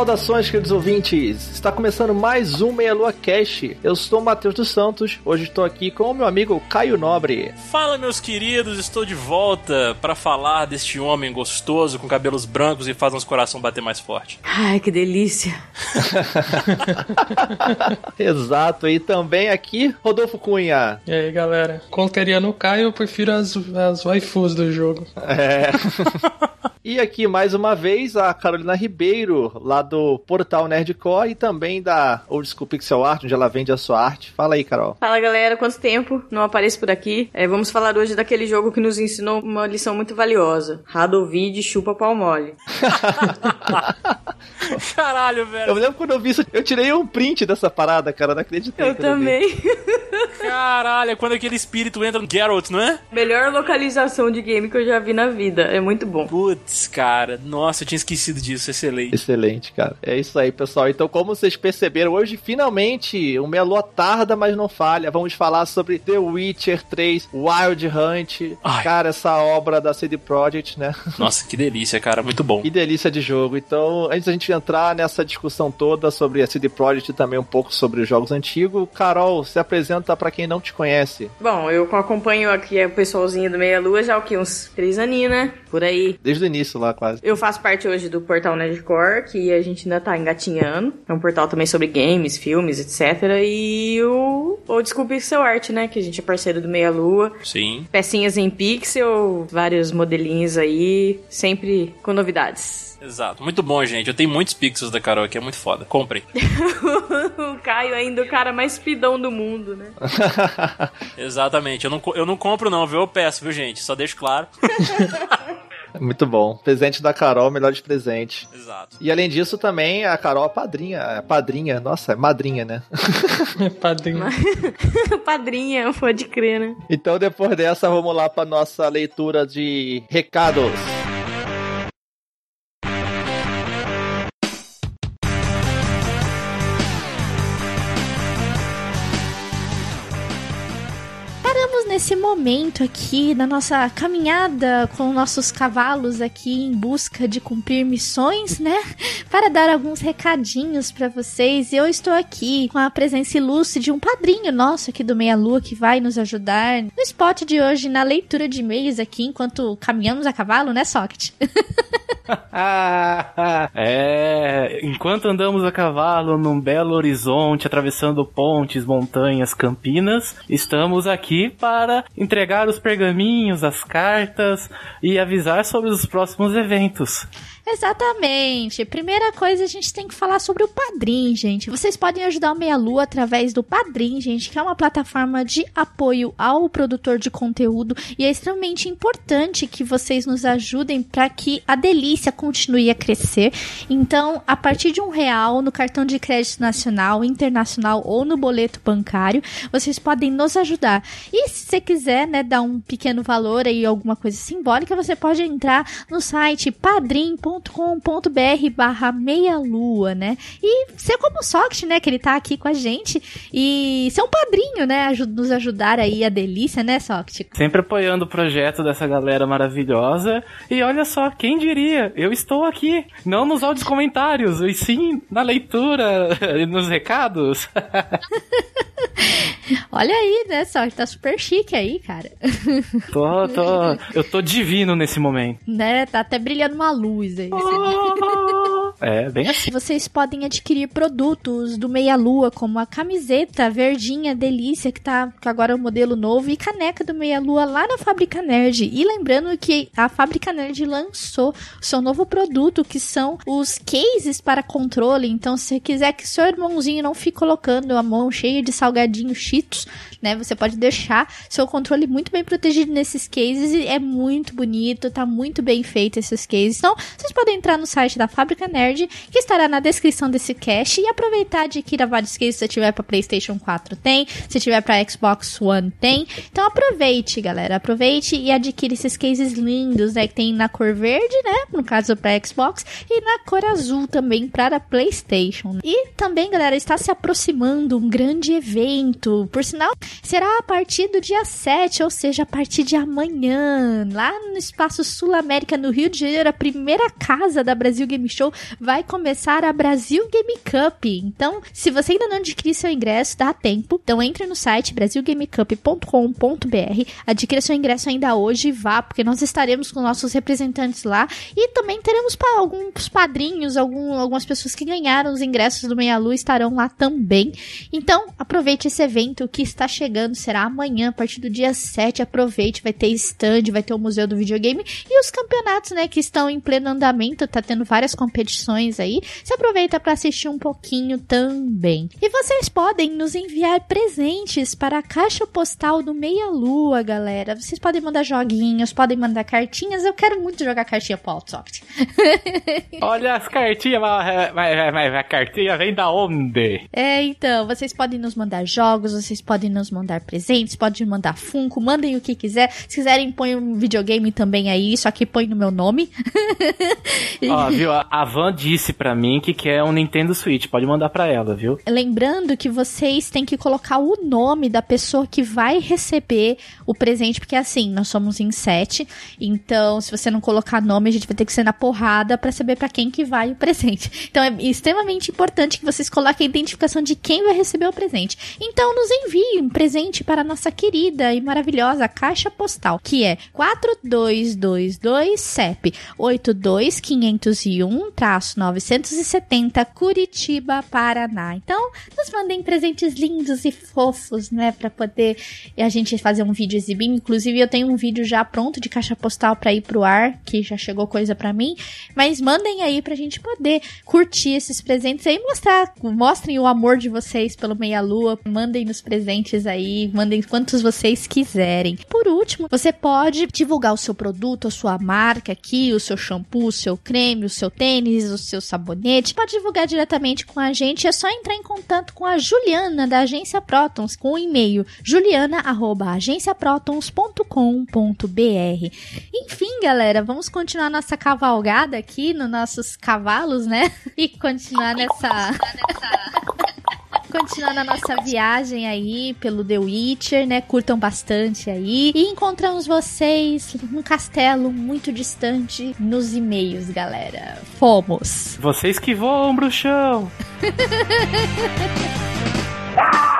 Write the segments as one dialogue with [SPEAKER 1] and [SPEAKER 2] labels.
[SPEAKER 1] Saudações, queridos ouvintes! Está começando mais um Meia Lua Cast. Eu sou o Matheus dos Santos. Hoje estou aqui com o meu amigo Caio Nobre.
[SPEAKER 2] Fala, meus queridos, estou de volta para falar deste homem gostoso com cabelos brancos e faz nosso coração bater mais forte.
[SPEAKER 3] Ai, que delícia!
[SPEAKER 1] Exato, e também aqui Rodolfo Cunha.
[SPEAKER 4] E aí, galera? Conteria no Caio, eu prefiro as, as waifus do jogo.
[SPEAKER 1] É. e aqui mais uma vez a Carolina Ribeiro, lá do Portal Nerdcore e também da Old School Pixel Art, onde ela vende a sua arte. Fala aí, Carol.
[SPEAKER 3] Fala, galera. Quanto tempo não apareço por aqui? É, vamos falar hoje daquele jogo que nos ensinou uma lição muito valiosa. Radovid chupa pau mole.
[SPEAKER 2] Caralho, velho.
[SPEAKER 1] Eu lembro quando eu vi isso, eu tirei um print dessa parada, cara. Não acreditei.
[SPEAKER 3] Eu também.
[SPEAKER 2] Caralho, é quando aquele espírito entra no Geralt, não é?
[SPEAKER 3] Melhor localização de game que eu já vi na vida. É muito bom.
[SPEAKER 2] Putz, cara. Nossa, eu tinha esquecido disso. Excelente.
[SPEAKER 1] Excelente, cara. É isso aí, pessoal. Então, como vocês perceberam, hoje finalmente o Meia Lua tarda, mas não falha. Vamos falar sobre The Witcher 3 Wild Hunt.
[SPEAKER 2] Ai.
[SPEAKER 1] Cara, essa obra da CD Projekt, né?
[SPEAKER 2] Nossa, que delícia, cara. Muito bom.
[SPEAKER 1] Que delícia de jogo. Então, antes da gente entrar nessa discussão toda sobre a CD Projekt e também um pouco sobre os jogos antigos, Carol, se apresenta pra quem não te conhece.
[SPEAKER 3] Bom, eu acompanho aqui o pessoalzinho do Meia Lua já o que? Uns três aninhos, né? Por aí.
[SPEAKER 1] Desde o início lá, quase.
[SPEAKER 3] Eu faço parte hoje do portal Nerdcore, que a gente ainda tá engatinhando. É um portal também sobre games, filmes, etc. E o Old School Pixel Art, né? Que a gente é parceiro do Meia Lua.
[SPEAKER 2] Sim.
[SPEAKER 3] Pecinhas em pixel, vários modelinhos aí, sempre com novidades.
[SPEAKER 2] Exato. Muito bom, gente. Eu tenho muitos pixels da Carol aqui, é muito foda. Comprem.
[SPEAKER 3] o Caio ainda o cara mais pidão do mundo, né?
[SPEAKER 2] Exatamente. Eu não, eu não compro, não, viu? Eu peço, viu, gente? Só deixo claro.
[SPEAKER 1] Muito bom. Presente da Carol, melhor de presente.
[SPEAKER 2] Exato.
[SPEAKER 1] E além disso, também a Carol é padrinha. É padrinha, nossa, é madrinha, né?
[SPEAKER 4] Padrinho.
[SPEAKER 3] Padrinha, pode crer, né?
[SPEAKER 1] Então, depois dessa, vamos lá para nossa leitura de recados.
[SPEAKER 5] Nesse momento aqui na nossa caminhada com nossos cavalos aqui em busca de cumprir missões, né? Para dar alguns recadinhos para vocês. Eu estou aqui com a presença ilustre de um padrinho nosso aqui do Meia Lua que vai nos ajudar no spot de hoje na leitura de e-mails aqui enquanto caminhamos a cavalo, né, Socket?
[SPEAKER 6] É, enquanto andamos a cavalo num belo horizonte, atravessando pontes, montanhas, campinas, estamos aqui para entregar os pergaminhos, as cartas e avisar sobre os próximos eventos.
[SPEAKER 5] Exatamente. Primeira coisa, a gente tem que falar sobre o Padrim, gente. Vocês podem ajudar o Meia Lua através do Padrim, gente, que é uma plataforma de apoio ao produtor de conteúdo e é extremamente importante que vocês nos ajudem para que a delícia continue a crescer. Então, a partir de um real no cartão de crédito nacional, internacional ou no boleto bancário, vocês podem nos ajudar. E se você quiser, né, dar um pequeno valor aí, alguma coisa simbólica, você pode entrar no site padrim.com.br barra meia lua, né? E ser como o Soct, né, que ele tá aqui com a gente e ser um padrinho, né, nos ajudar aí a delícia, né, Soct?
[SPEAKER 6] Sempre apoiando o projeto dessa galera maravilhosa. E olha só, quem diria? Eu estou aqui, não nos áudios comentários, e sim na leitura e nos recados.
[SPEAKER 5] Olha aí, né, Soct? Tá super chique aí, cara.
[SPEAKER 6] tô, tô, eu tô divino nesse momento.
[SPEAKER 5] né? Tá até brilhando uma luz aí.
[SPEAKER 6] É, bem assim.
[SPEAKER 5] Vocês podem adquirir produtos do Meia Lua, como a camiseta verdinha delícia, que tá que agora é o modelo novo, e caneca do Meia Lua lá na Fábrica Nerd. E lembrando que a Fábrica Nerd lançou o seu novo produto, que são os cases para controle. Então, se você quiser que seu irmãozinho não fique colocando a mão cheia de salgadinhos cheetos, né? Você pode deixar seu controle muito bem protegido nesses cases e é muito bonito, tá muito bem feito esses cases. Então, vocês podem entrar no site da Fábrica Nerd, que estará na descrição desse cast, e aproveitar de adquirir vários cases se tiver para PlayStation 4 tem, se tiver para Xbox One tem. Então aproveite, galera, aproveite e adquire esses cases lindos, né, que tem na cor verde, né, no caso para Xbox, e na cor azul também para PlayStation. E também, galera, está se aproximando um grande evento. Por sinal, será a partir do dia 7, ou seja, a partir de amanhã, lá no Espaço Sul América, no Rio de Janeiro, a primeira casa da Brasil Game Show vai começar a Brasil Game Cup. Então, se você ainda não adquirir seu ingresso, dá tempo. Então, entre no site brasilgamecup.com.br, adquira seu ingresso ainda hoje e vá, porque nós estaremos com nossos representantes lá e também teremos alguns padrinhos, algum, algumas pessoas que ganharam os ingressos do Meia Lua estarão lá também. Então, aproveite esse evento que está chegando, será amanhã, a partir do dia 7. Aproveite, vai ter stand, vai ter o Museu do Videogame e os campeonatos, né, que estão em pleno andamento, tá tendo várias competições aí. Se aproveita para assistir um pouquinho também. E vocês podem nos enviar presentes para a caixa postal do Meia Lua, galera. Vocês podem mandar joguinhos, podem mandar cartinhas. Eu quero muito jogar cartinha pro Outsoft.
[SPEAKER 6] Olha as cartinhas, mas, mas- mas a cartinha vem da onde?
[SPEAKER 5] É, então, vocês podem nos mandar jogos, vocês podem nos mandar presentes, podem mandar Funko, mandem o que quiser. Se quiserem, põe um videogame também aí, só que põe no meu nome.
[SPEAKER 6] Ó, viu? A Van disse pra mim que quer um Nintendo Switch. Pode mandar pra ela, viu?
[SPEAKER 5] Lembrando que vocês têm que colocar o nome da pessoa que vai receber o presente, porque assim, nós somos em sete, então se você não colocar nome, a gente vai ter que ser na porrada pra saber pra quem que vai o presente. Então é extremamente importante que vocês coloquem a identificação de quem vai receber o presente. Então nos envie um presente para a nossa querida e maravilhosa caixa postal, que é 4222 CEP 82501-970 Curitiba, Paraná. Então, nos mandem presentes lindos e fofos, né, Pra poder a gente fazer um vídeo exibindo. Inclusive, eu tenho um vídeo já pronto de caixa postal pra ir pro ar, que já chegou coisa pra mim. Mas mandem aí pra gente poder curtir esses presentes aí, mostrar, mostrem o amor de vocês pelo Meia Lua, mandem nos presentes aí, mandem quantos vocês quiserem. Por último, você pode divulgar o seu produto, a sua marca aqui, o seu shampoo, seu creme, o seu tênis, o seu sabonete. Pode divulgar diretamente com a gente, é só entrar em contato com a Juliana da agência Protons com o e-mail juliana@agenciaprotons.com.br. Enfim, galera, vamos continuar nossa cavalgada aqui nos nossos cavalos, né? E continuar nessa continuar na nossa viagem aí pelo The Witcher, né? Curtam bastante aí. E encontramos vocês num castelo muito distante nos e-mails, galera. Fomos!
[SPEAKER 6] Vocês que voam, bruxão!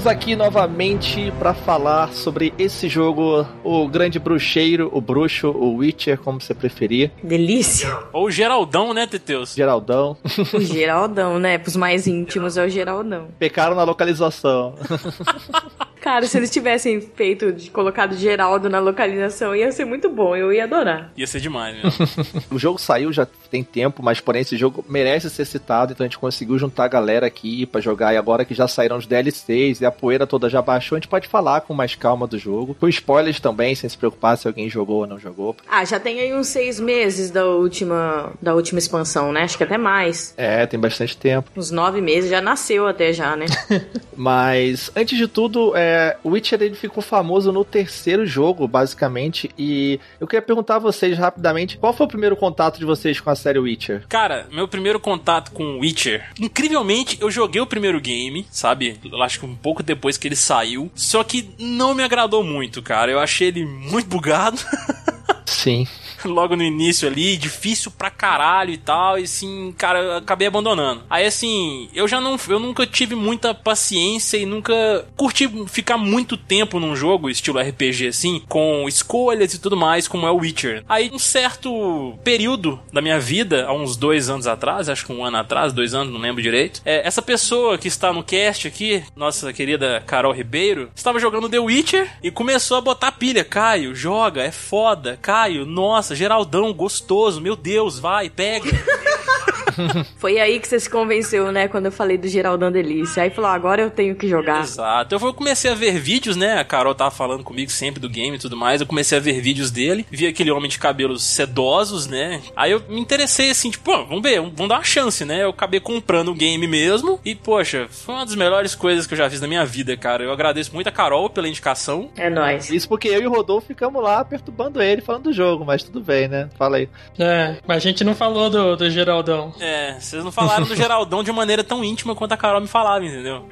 [SPEAKER 1] Estamos aqui novamente para falar sobre esse jogo, o Grande Bruxeiro, o Bruxo, o Witcher, como você preferir,
[SPEAKER 3] Delícia.
[SPEAKER 2] Ou Geraldão, né, Teteus?
[SPEAKER 1] Geraldão.
[SPEAKER 3] O Geraldão, né? Pros mais íntimos é o Geraldão.
[SPEAKER 1] Pecaram na localização.
[SPEAKER 3] Cara, se eles tivessem feito, de, colocado Geraldo na localização, ia ser muito bom, eu ia adorar.
[SPEAKER 2] Ia ser demais, né?
[SPEAKER 1] O jogo saiu já tem tempo, mas porém esse jogo merece ser citado, então a gente conseguiu juntar a galera aqui pra jogar. E agora que já saíram os DLCs e a poeira toda já baixou, a gente pode falar com mais calma do jogo. Com spoilers também, sem se preocupar se alguém jogou ou não jogou.
[SPEAKER 3] Ah, já tem aí uns seis meses da última, da última expansão, né? Acho que até mais.
[SPEAKER 1] É, tem bastante tempo.
[SPEAKER 3] Uns nove meses, já nasceu até já, né?
[SPEAKER 1] Mas, antes de tudo, é, o Witcher ele ficou famoso no terceiro jogo, basicamente. E eu queria perguntar a vocês rapidamente: qual foi o primeiro contato de vocês com a série Witcher?
[SPEAKER 2] Cara, meu primeiro contato com Witcher, incrivelmente, eu joguei o primeiro game, sabe? Eu acho que um pouco depois que ele saiu. Só que não me agradou muito, cara. Eu achei ele muito bugado.
[SPEAKER 1] Sim.
[SPEAKER 2] logo no início ali, difícil pra caralho e tal, e assim, cara, eu acabei abandonando. Aí assim, eu já não, eu nunca tive muita paciência e nunca curti ficar muito tempo num jogo estilo RPG assim, com escolhas e tudo mais, como é o Witcher. Aí um certo período da minha vida, há uns dois anos atrás, acho que um ano atrás, dois anos, não lembro direito, é, essa pessoa que está no cast aqui, nossa querida Carol Ribeiro, estava jogando The Witcher e começou a botar pilha. Caio, joga, é foda. Caio, nossa, Geraldão, gostoso, meu Deus, vai, pega.
[SPEAKER 3] Foi aí que você se convenceu, né? Quando eu falei do Geraldão Delícia. Aí falou, agora eu tenho que jogar.
[SPEAKER 2] Exato. Eu comecei a ver vídeos, né? A Carol tava falando comigo sempre do game e tudo mais. Eu comecei a ver vídeos dele. Vi aquele homem de cabelos sedosos, né? Aí eu me interessei assim, tipo, pô, vamos ver, vamos dar uma chance, né? Eu acabei comprando o game mesmo. E, poxa, foi uma das melhores coisas que eu já fiz na minha vida, cara. Eu agradeço muito a Carol pela indicação.
[SPEAKER 3] É nóis.
[SPEAKER 1] Isso porque eu e o Rodolfo ficamos lá perturbando ele, falando do jogo, mas tudo bem, né? Fala aí.
[SPEAKER 4] É, mas a gente não falou do, do Geraldão.
[SPEAKER 2] É, vocês não falaram do Geraldão de maneira tão íntima quanto a Carol me falava, entendeu?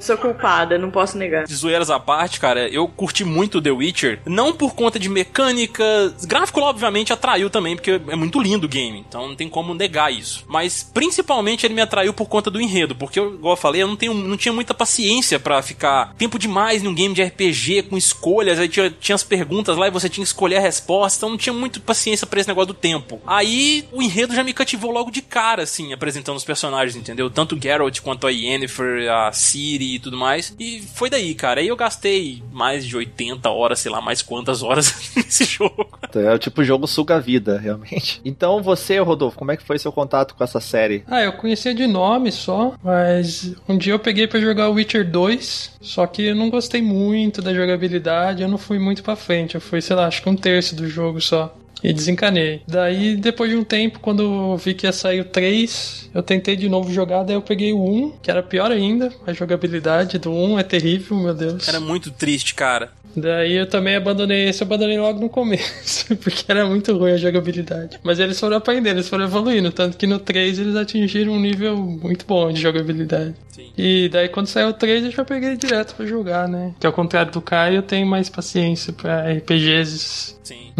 [SPEAKER 3] Sou culpada, não posso negar.
[SPEAKER 2] De zoeiras à parte, cara, eu curti muito The Witcher, não por conta de mecânica. Gráfico, obviamente, atraiu também, porque é muito lindo o game, então não tem como negar isso. Mas principalmente ele me atraiu por conta do enredo, porque, eu, igual eu falei, eu não, tenho, não tinha muita paciência para ficar tempo demais num game de RPG com escolhas, aí tinha, tinha as perguntas lá e você tinha que escolher a resposta, então não tinha muita paciência para esse negócio do tempo. Aí o enredo já me cativou logo de cara, assim, apresentando os personagens, entendeu? Tanto o Geralt quanto a Yennefer, a Ciri e tudo mais. E foi daí, cara. Aí eu gastei mais de 80 horas, sei lá, mais quantas horas nesse jogo.
[SPEAKER 1] É o tipo jogo suga a vida, realmente. Então você, Rodolfo, como é que foi seu contato com essa série?
[SPEAKER 4] Ah, eu conhecia de nome só, mas um dia eu peguei para jogar o Witcher 2, só que eu não gostei muito da jogabilidade, eu não fui muito para frente, eu fui, sei lá, acho que um terço do jogo só e desencanei. Daí, depois de um tempo, quando eu vi que ia sair o 3, eu tentei de novo jogar, daí eu peguei o 1, que era pior ainda. A jogabilidade do 1 é terrível, meu Deus.
[SPEAKER 2] Era muito triste, cara.
[SPEAKER 4] Daí eu também abandonei esse, eu abandonei logo no começo, porque era muito ruim a jogabilidade. Mas eles foram aprendendo, eles foram evoluindo, tanto que no 3 eles atingiram um nível muito bom de jogabilidade.
[SPEAKER 2] Sim.
[SPEAKER 4] E daí quando saiu o 3 eu já peguei direto pra jogar, né? Que ao contrário do Caio, eu tenho mais paciência pra RPGs.
[SPEAKER 2] Sim.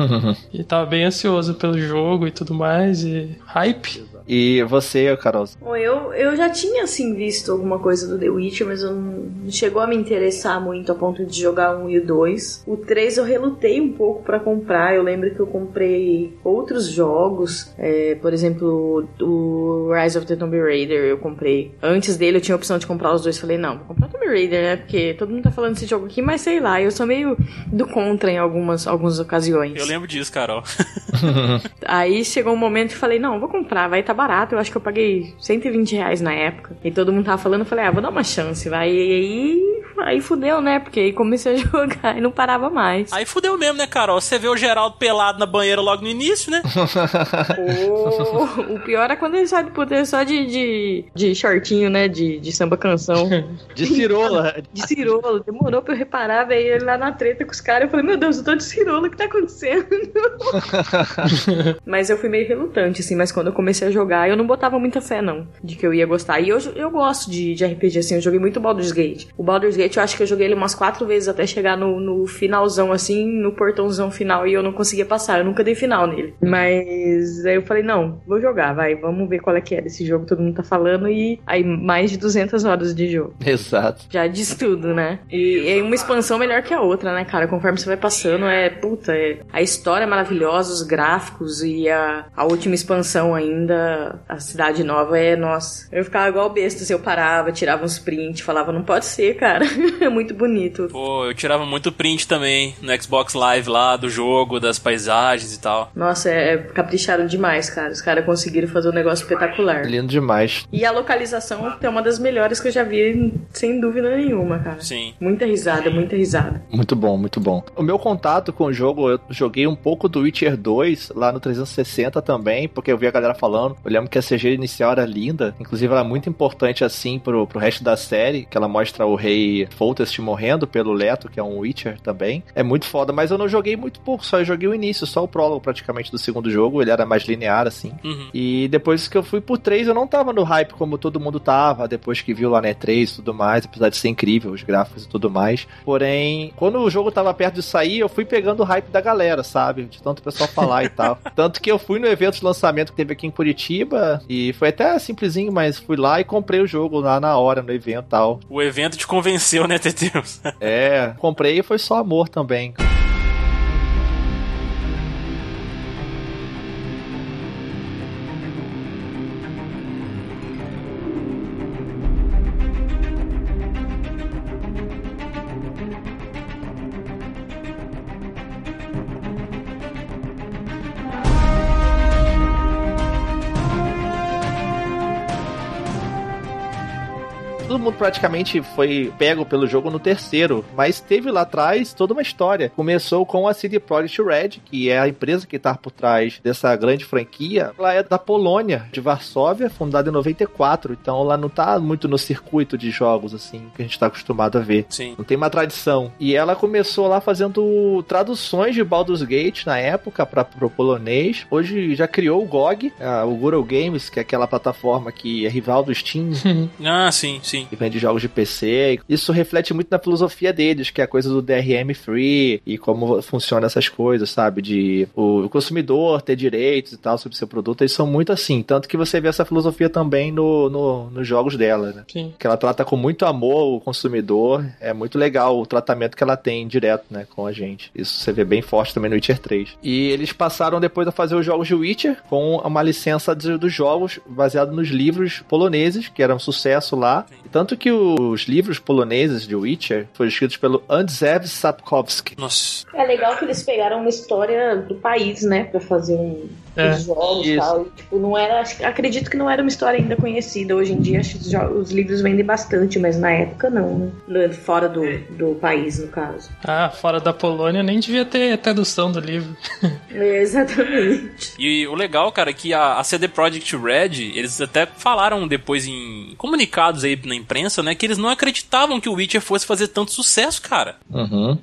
[SPEAKER 4] E tava bem ansioso pelo jogo e tudo mais, e hype.
[SPEAKER 1] E você, Carol?
[SPEAKER 3] Bom, eu, eu já tinha, assim, visto alguma coisa do The Witcher, mas eu não, não chegou a me interessar muito a ponto de jogar um e o dois. O 3 eu relutei um pouco pra comprar. Eu lembro que eu comprei outros jogos, é, por exemplo, o Rise of the Tomb Raider eu comprei. Antes dele eu tinha a opção de comprar os dois. Falei, não, vou comprar Tomb Raider, né? Porque todo mundo tá falando desse jogo aqui, mas sei lá, eu sou meio do contra em algumas, algumas ocasiões.
[SPEAKER 2] Eu lembro disso, Carol.
[SPEAKER 3] Aí chegou um momento que falei, não, vou comprar, vai tá barato. Eu acho que eu paguei 120 reais na época. E todo mundo tava falando, eu falei, ah, vou dar uma chance, vai. E aí, aí fudeu, né? Porque aí comecei a jogar e não parava mais.
[SPEAKER 2] Aí fudeu mesmo, né, Carol? Você vê o Geraldo pelado na banheira logo no início, né?
[SPEAKER 3] o, o pior é quando ele sai do poder só de, de, de shortinho, né? De, de samba canção.
[SPEAKER 1] De cirola.
[SPEAKER 3] De cirola. Demorou pra eu reparar, veio ele lá na treta com os caras. Eu falei, meu Deus, eu tô de cirola, o que tá acontecendo? mas eu fui meio relutante, assim. Mas quando eu comecei a jogar, eu não botava muita fé, não. De que eu ia gostar. E eu, eu gosto de, de RPG, assim. Eu joguei muito Baldur's Gate. O Baldur's Gate, eu acho que eu joguei ele umas quatro vezes até chegar no, no finalzão, assim, no portãozão final. E eu não conseguia passar. Eu nunca dei final nele. Mas aí eu falei, não, vou jogar, vai. Vamos ver qual é que é desse jogo. Todo mundo tá falando. E aí, mais de 200 horas de jogo.
[SPEAKER 1] Exato.
[SPEAKER 3] Já diz tudo, né? E é uma expansão melhor que a outra, né, cara? Conforme você vai passando, é. Puta, é, a história é maravilhosa, os gráficos e a, a última expansão ainda, a cidade nova é, nossa. Eu ficava igual besta se eu parava, tirava uns prints, falava, não pode ser, cara. é muito bonito.
[SPEAKER 2] Pô, eu tirava muito print também no Xbox Live lá do jogo, das paisagens e tal.
[SPEAKER 3] Nossa, é, é capricharam demais, cara. Os caras conseguiram fazer um negócio espetacular.
[SPEAKER 1] Lindo demais.
[SPEAKER 3] E a localização é uma das melhores que eu já vi, sem dúvida nenhuma, cara.
[SPEAKER 2] Sim.
[SPEAKER 3] Muita risada, muita risada.
[SPEAKER 1] Muito bom, muito bom. O meu contato com o jogo, eu joguei um pouco do Witcher 2 lá no 360 também, porque eu vi a galera falando. Eu lembro que a CG inicial era linda, inclusive ela é muito importante assim pro, pro resto da série, que ela mostra o rei Foltest morrendo pelo Leto, que é um Witcher também. É muito foda, mas eu não joguei muito pouco, só eu joguei o início, só o prólogo praticamente do segundo jogo, ele era mais linear assim.
[SPEAKER 2] Uhum.
[SPEAKER 1] E depois que eu fui pro 3, eu não tava no hype como todo mundo tava, depois que viu lá né 3 e tudo mais, apesar de ser incrível, os gráficos e tudo mais. Porém, quando o jogo tava perto de sair, eu fui pegando o hype da galera, sabe? De tanto o pessoal falar e tal. Tanto que eu fui no evento de lançamento que teve aqui em Curitiba, e foi até simplesinho, mas fui lá e comprei o jogo lá na hora, no evento e tal.
[SPEAKER 2] O evento te convenceu, né, Teteus?
[SPEAKER 1] É, comprei e foi só amor também. Praticamente foi pego pelo jogo no terceiro, mas teve lá atrás toda uma história. Começou com a CD Projekt Red, que é a empresa que está por trás dessa grande franquia. Ela é da Polônia, de Varsóvia, fundada em 94, então ela não tá muito no circuito de jogos assim que a gente tá acostumado a ver.
[SPEAKER 2] Sim.
[SPEAKER 1] Não tem uma tradição. E ela começou lá fazendo traduções de Baldur's Gate na época para pro polonês. Hoje já criou o GOG, o Guru Games, que é aquela plataforma que é rival do Steam,
[SPEAKER 2] Ah, sim, sim.
[SPEAKER 1] que vende jogos de PC. Isso reflete muito na filosofia deles, que é a coisa do DRM free e como funciona essas coisas, sabe? De o consumidor ter direitos e tal sobre seu produto. Eles são muito assim. Tanto que você vê essa filosofia também no, no- nos jogos dela, né?
[SPEAKER 4] Sim.
[SPEAKER 1] Que ela trata com muito amor o consumidor. É muito legal o tratamento que ela tem direto, né, com a gente. Isso você vê bem forte também no Witcher 3. E eles passaram depois a fazer os jogos de Witcher com uma licença dos jogos baseado nos livros poloneses, que era um sucesso lá. Tanto que os livros poloneses de Witcher foram escritos pelo Andrzej Sapkowski.
[SPEAKER 2] Nossa.
[SPEAKER 3] É legal que eles pegaram uma história do país, né, pra fazer um,
[SPEAKER 4] É,
[SPEAKER 3] os jogos e
[SPEAKER 1] isso.
[SPEAKER 3] tal. E, tipo, não era. Acredito que não era uma história ainda conhecida. Hoje em dia, acho que os, livros vendem bastante, mas na época não, né? Fora do, do país, no caso.
[SPEAKER 4] Ah, fora da Polônia nem devia ter tradução do livro.
[SPEAKER 3] É, exatamente.
[SPEAKER 2] E o legal, cara, é que a, a CD Projekt Red, eles até falaram depois em comunicados aí na imprensa, né, que eles não acreditavam que o Witcher fosse fazer tanto sucesso, cara.
[SPEAKER 1] Uhum.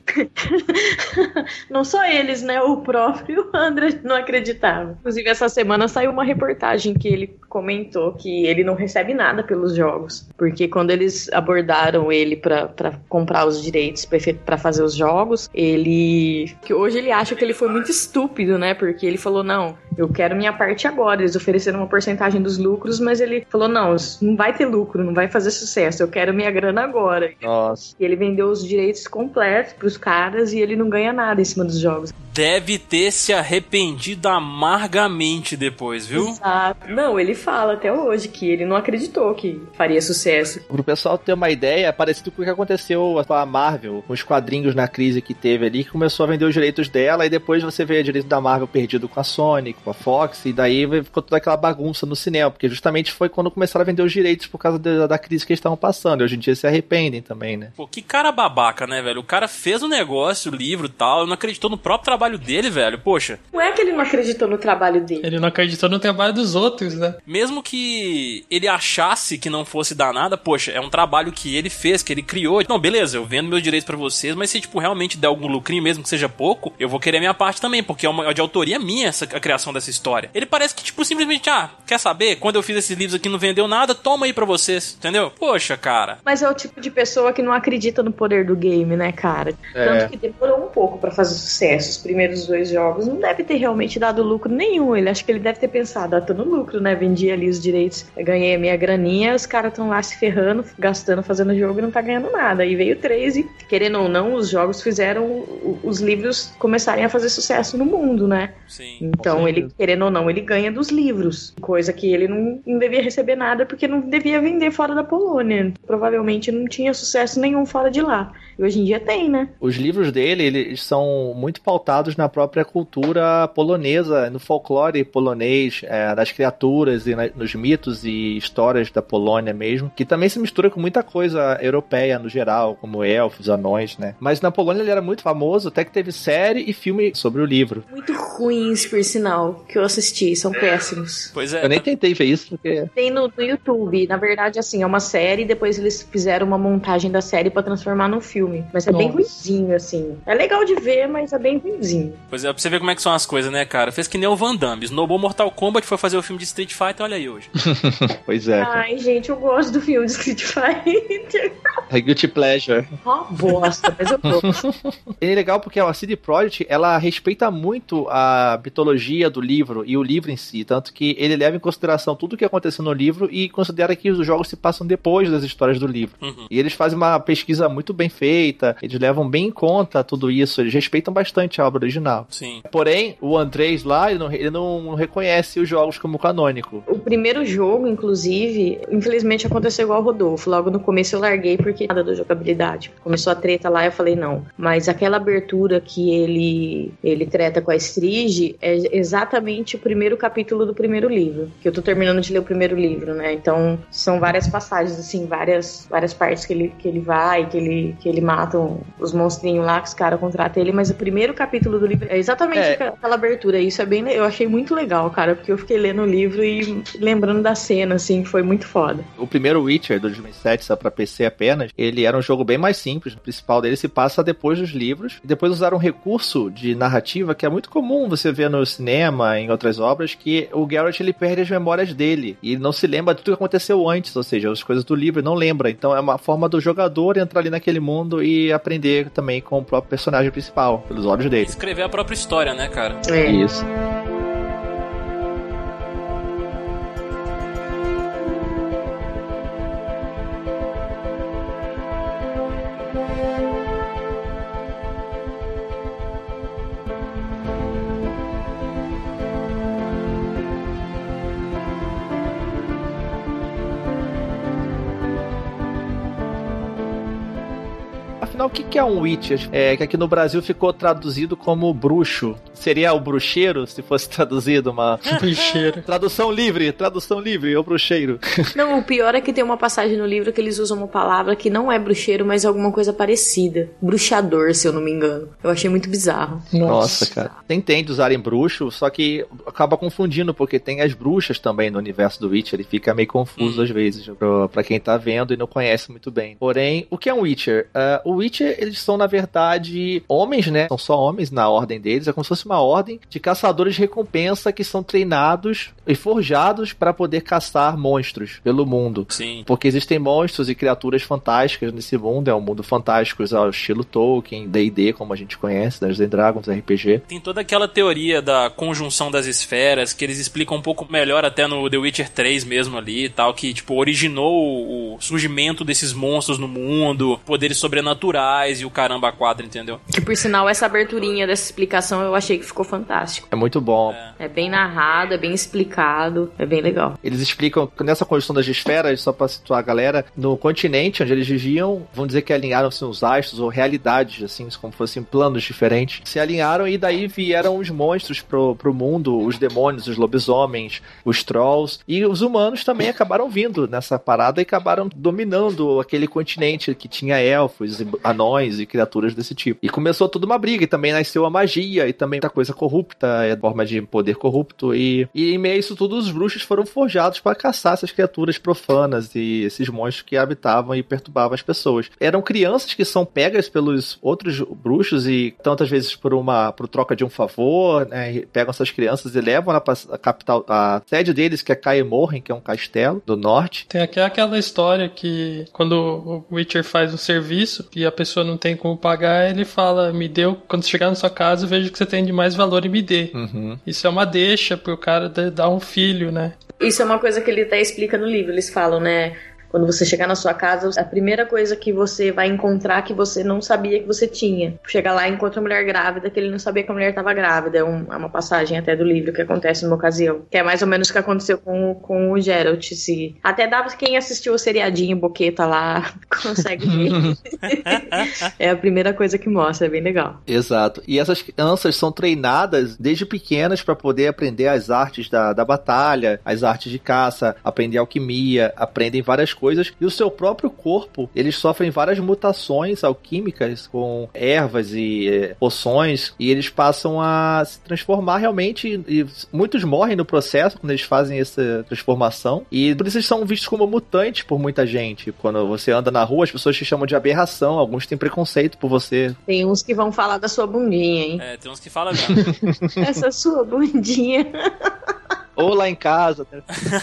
[SPEAKER 3] Não só eles, né? O próprio André não acreditava. Inclusive, essa semana saiu uma reportagem que ele comentou que ele não recebe nada pelos jogos. Porque quando eles abordaram ele pra comprar os direitos para fazer os jogos, ele. que hoje ele acha que ele foi muito estúpido, né? Porque ele falou: não, eu quero minha parte agora. Eles ofereceram uma porcentagem dos lucros, mas ele falou: não, não vai ter lucro, não vai fazer sucesso, eu quero minha grana agora.
[SPEAKER 1] Nossa.
[SPEAKER 3] E ele vendeu os direitos completos pros caras e ele não ganha nada em cima dos jogos.
[SPEAKER 2] Deve ter se arrependido amargamente depois, viu?
[SPEAKER 3] Exato. Não, ele fala até hoje que ele não acreditou que faria sucesso.
[SPEAKER 1] Pro pessoal ter uma ideia, é parecido com o que aconteceu com a Marvel, com os quadrinhos na crise que teve ali, que começou a vender os direitos dela, e depois você vê o direito da Marvel perdido com a Sony, com a Fox, e daí ficou toda aquela bagunça no cinema, porque justamente foi quando começaram a vender os direitos por causa da, da crise que eles estavam passando, e hoje em dia se arrependem também, né?
[SPEAKER 2] Pô, que cara babaca, né, velho? O cara fez o negócio, o livro e tal, não acreditou no próprio trabalho dele, velho. Poxa,
[SPEAKER 3] Não é que ele não acreditou no trabalho dele.
[SPEAKER 4] Ele não acreditou no trabalho dos outros, né?
[SPEAKER 2] mesmo que ele achasse que não fosse dar nada, poxa, é um trabalho que ele fez, que ele criou. Não, beleza, eu vendo meus direitos pra vocês, mas se, tipo, realmente der algum lucrinho, mesmo que seja pouco, eu vou querer minha parte também, porque é uma é de autoria minha essa, a criação dessa história. Ele parece que, tipo, simplesmente, ah, quer saber? Quando eu fiz esses livros aqui não vendeu nada, toma aí pra vocês, entendeu? Poxa, cara.
[SPEAKER 3] Mas é o tipo de pessoa que não acredita no poder do game, né, cara?
[SPEAKER 1] É.
[SPEAKER 3] Tanto que demorou um pouco pra fazer sucesso. Os primeiros dois jogos não deve ter realmente dado lucro nenhum. Ele acho que ele deve ter pensado, ah, tô no lucro, né? Vendi ali os direitos, ganhei a minha graninha, os caras estão lá se ferrando, gastando, fazendo jogo e não tá ganhando nada. Aí veio três e, querendo ou não, os jogos fizeram os livros começarem a fazer sucesso no mundo, né?
[SPEAKER 2] Sim.
[SPEAKER 3] Então ele ele, querendo ou não, ele ganha dos livros. Coisa que ele não, não devia receber nada porque não devia vender fora da Polônia. Provavelmente não tinha sucesso nenhum fora de lá. E hoje em dia tem, né?
[SPEAKER 1] Os livros dele, eles são muito pautados na própria cultura polonesa, no folclore polonês, é, das criaturas e na, nos mitos e histórias da Polônia mesmo, que também se mistura com muita coisa europeia no geral, como elfos, anões, né? Mas na Polônia ele era muito famoso, até que teve série e filme sobre o livro.
[SPEAKER 3] Muito ruins, por sinal, que eu assisti, são péssimos.
[SPEAKER 2] Pois é.
[SPEAKER 1] Eu nem tentei ver isso porque
[SPEAKER 3] Tem no, no YouTube. Na verdade, assim, é uma série, depois eles fizeram uma montagem da série pra transformar num filme. Mas é bem
[SPEAKER 4] Nossa.
[SPEAKER 3] ruizinho, assim. É legal de ver, mas é bem ruizinho.
[SPEAKER 2] Pois é, pra você ver como é que são as coisas, né, cara? Fez que nem o Van Damme. Snowball Mortal Kombat foi fazer o filme de Street Fighter, olha aí hoje.
[SPEAKER 1] Pois é.
[SPEAKER 3] Ai, gente, eu gosto do filme de Street Fighter.
[SPEAKER 1] É Guilty Pleasure.
[SPEAKER 3] Ó, bosta, mas eu gosto.
[SPEAKER 1] Ele é legal porque a CD Projekt, ela respeita muito a mitologia do livro e o livro em si, tanto que ele leva em consideração tudo o que aconteceu no livro e considera que os jogos se passam depois das histórias do livro.
[SPEAKER 2] Uhum.
[SPEAKER 1] E eles fazem uma pesquisa muito bem feita, eles levam bem em conta tudo isso, eles respeitam bastante a obra original.
[SPEAKER 2] Sim.
[SPEAKER 1] Porém, o Andrés lá, ele não, ele não reconhece os jogos como canônico.
[SPEAKER 3] O primeiro jogo, inclusive, infelizmente aconteceu igual ao Rodolfo. Logo no começo eu larguei porque nada da jogabilidade. Começou a treta lá eu falei não. Mas aquela abertura que ele ele treta com a Strige é exatamente o primeiro capítulo do primeiro livro. Que eu tô terminando de ler o primeiro livro, né? Então são várias passagens, assim, várias, várias partes que ele, que ele vai, que ele, que ele mata os monstrinhos lá, que os caras contratam ele. Mas o primeiro capítulo do livro é exatamente
[SPEAKER 1] É.
[SPEAKER 3] aquela abertura. Isso é bem. Eu achei muito legal, cara, porque eu fiquei lendo o livro e lembrando da cena, assim, foi muito foda.
[SPEAKER 1] O primeiro Witcher, do 2007, só pra PC apenas, ele era um jogo bem mais simples. O principal dele se passa depois dos livros. E depois usaram um recurso de narrativa que é muito comum você ver no cinema, em outras obras, que o Geralt ele perde as memórias dele. E ele não se lembra de tudo que aconteceu antes, ou seja, as coisas do livro ele não lembra. Então é uma forma do jogador entrar ali naquele mundo e aprender também com o próprio personagem principal, pelos olhos dele.
[SPEAKER 2] Escrever a própria história, né, cara?
[SPEAKER 3] É.
[SPEAKER 1] Isso. Que que é um Witcher? É, que aqui no Brasil ficou traduzido como bruxo. Seria o bruxeiro, se fosse traduzido uma...
[SPEAKER 4] Bicheiro.
[SPEAKER 1] Tradução livre, tradução livre, o bruxeiro.
[SPEAKER 3] Não, o pior é que tem uma passagem no livro que eles usam uma palavra que não é bruxeiro, mas é alguma coisa parecida. Bruxador, se eu não me engano. Eu achei muito bizarro.
[SPEAKER 1] Nossa, cara. Tem de usarem bruxo, só que acaba confundindo, porque tem as bruxas também no universo do Witcher, e fica meio confuso às vezes pra quem tá vendo e não conhece muito bem. Porém, o que é um Witcher? Ah, o Witcher, eles são, na verdade, homens, né? São só homens na ordem deles, é como se fosse uma ordem de caçadores de recompensa que são treinados e forjados para poder caçar monstros pelo mundo.
[SPEAKER 2] Sim.
[SPEAKER 1] Porque existem monstros e criaturas fantásticas nesse mundo, é um mundo fantástico, ao estilo Tolkien, D&D, como a gente conhece, Dungeons and Dragons, RPG.
[SPEAKER 2] Tem toda aquela teoria da conjunção das esferas, que eles explicam um pouco melhor até no The Witcher 3 mesmo ali e tal, que, tipo, originou o surgimento desses monstros no mundo, poderes sobrenaturais e o caramba quadro, entendeu?
[SPEAKER 3] Que por sinal, essa aberturinha dessa explicação eu achei que ficou fantástico.
[SPEAKER 1] É muito bom.
[SPEAKER 3] É bem narrado, é bem explicado, é bem legal.
[SPEAKER 1] Eles explicam que nessa construção das esferas, só pra situar a galera, no continente onde eles viviam, vão dizer que alinharam-se os astros ou realidades, assim, como fossem planos diferentes. Se alinharam e daí vieram os monstros pro, pro mundo, os demônios, os lobisomens, os trolls. E os humanos também acabaram vindo nessa parada e acabaram dominando aquele continente que tinha elfos, anões e criaturas desse tipo. E começou toda uma briga, e também nasceu a magia, e também muita coisa corrupta, é forma de poder corrupto. E, e em meio isso tudo, os bruxos foram forjados para caçar essas criaturas profanas e esses monstros que habitavam e perturbavam as pessoas. Eram crianças que são pegas pelos outros bruxos e tantas vezes por uma por troca de um favor, né, pegam essas crianças e levam lá para a capital, a sede deles, que é Caemorren, que é um castelo do norte.
[SPEAKER 4] Tem aqui aquela história que quando o Witcher faz um serviço e a pessoa não tem como pagar, ele fala: Me deu, quando chegar na sua casa, eu vejo que você tem de mais valor e me dê.
[SPEAKER 1] Uhum.
[SPEAKER 4] Isso é uma deixa pro cara dar um filho, né?
[SPEAKER 3] Isso é uma coisa que ele até explica no livro. Eles falam, né? Quando você chegar na sua casa, a primeira coisa que você vai encontrar que você não sabia que você tinha. Chega lá e encontra uma mulher grávida que ele não sabia que a mulher estava grávida. É, um, é, uma passagem até do livro que acontece numa ocasião. Que é mais ou menos o que aconteceu com, com o Geralt. Se... Até dava quem assistiu o seriadinho Boqueta lá consegue ver. é a primeira coisa que mostra, é bem legal.
[SPEAKER 1] Exato. E essas crianças são treinadas desde pequenas para poder aprender as artes da, da batalha, as artes de caça, aprender alquimia, aprendem várias coisas. E o seu próprio corpo, eles sofrem várias mutações alquímicas com ervas e eh, poções. E eles passam a se transformar realmente. E muitos morrem no processo quando eles fazem essa transformação. E por isso eles são vistos como mutantes por muita gente. Quando você anda na rua, as pessoas te chamam de aberração. Alguns têm preconceito por você.
[SPEAKER 3] Tem uns que vão falar da sua bundinha, hein?
[SPEAKER 2] É, tem uns que falam mesmo.
[SPEAKER 3] Essa sua bundinha.
[SPEAKER 1] Ou lá em casa. Né?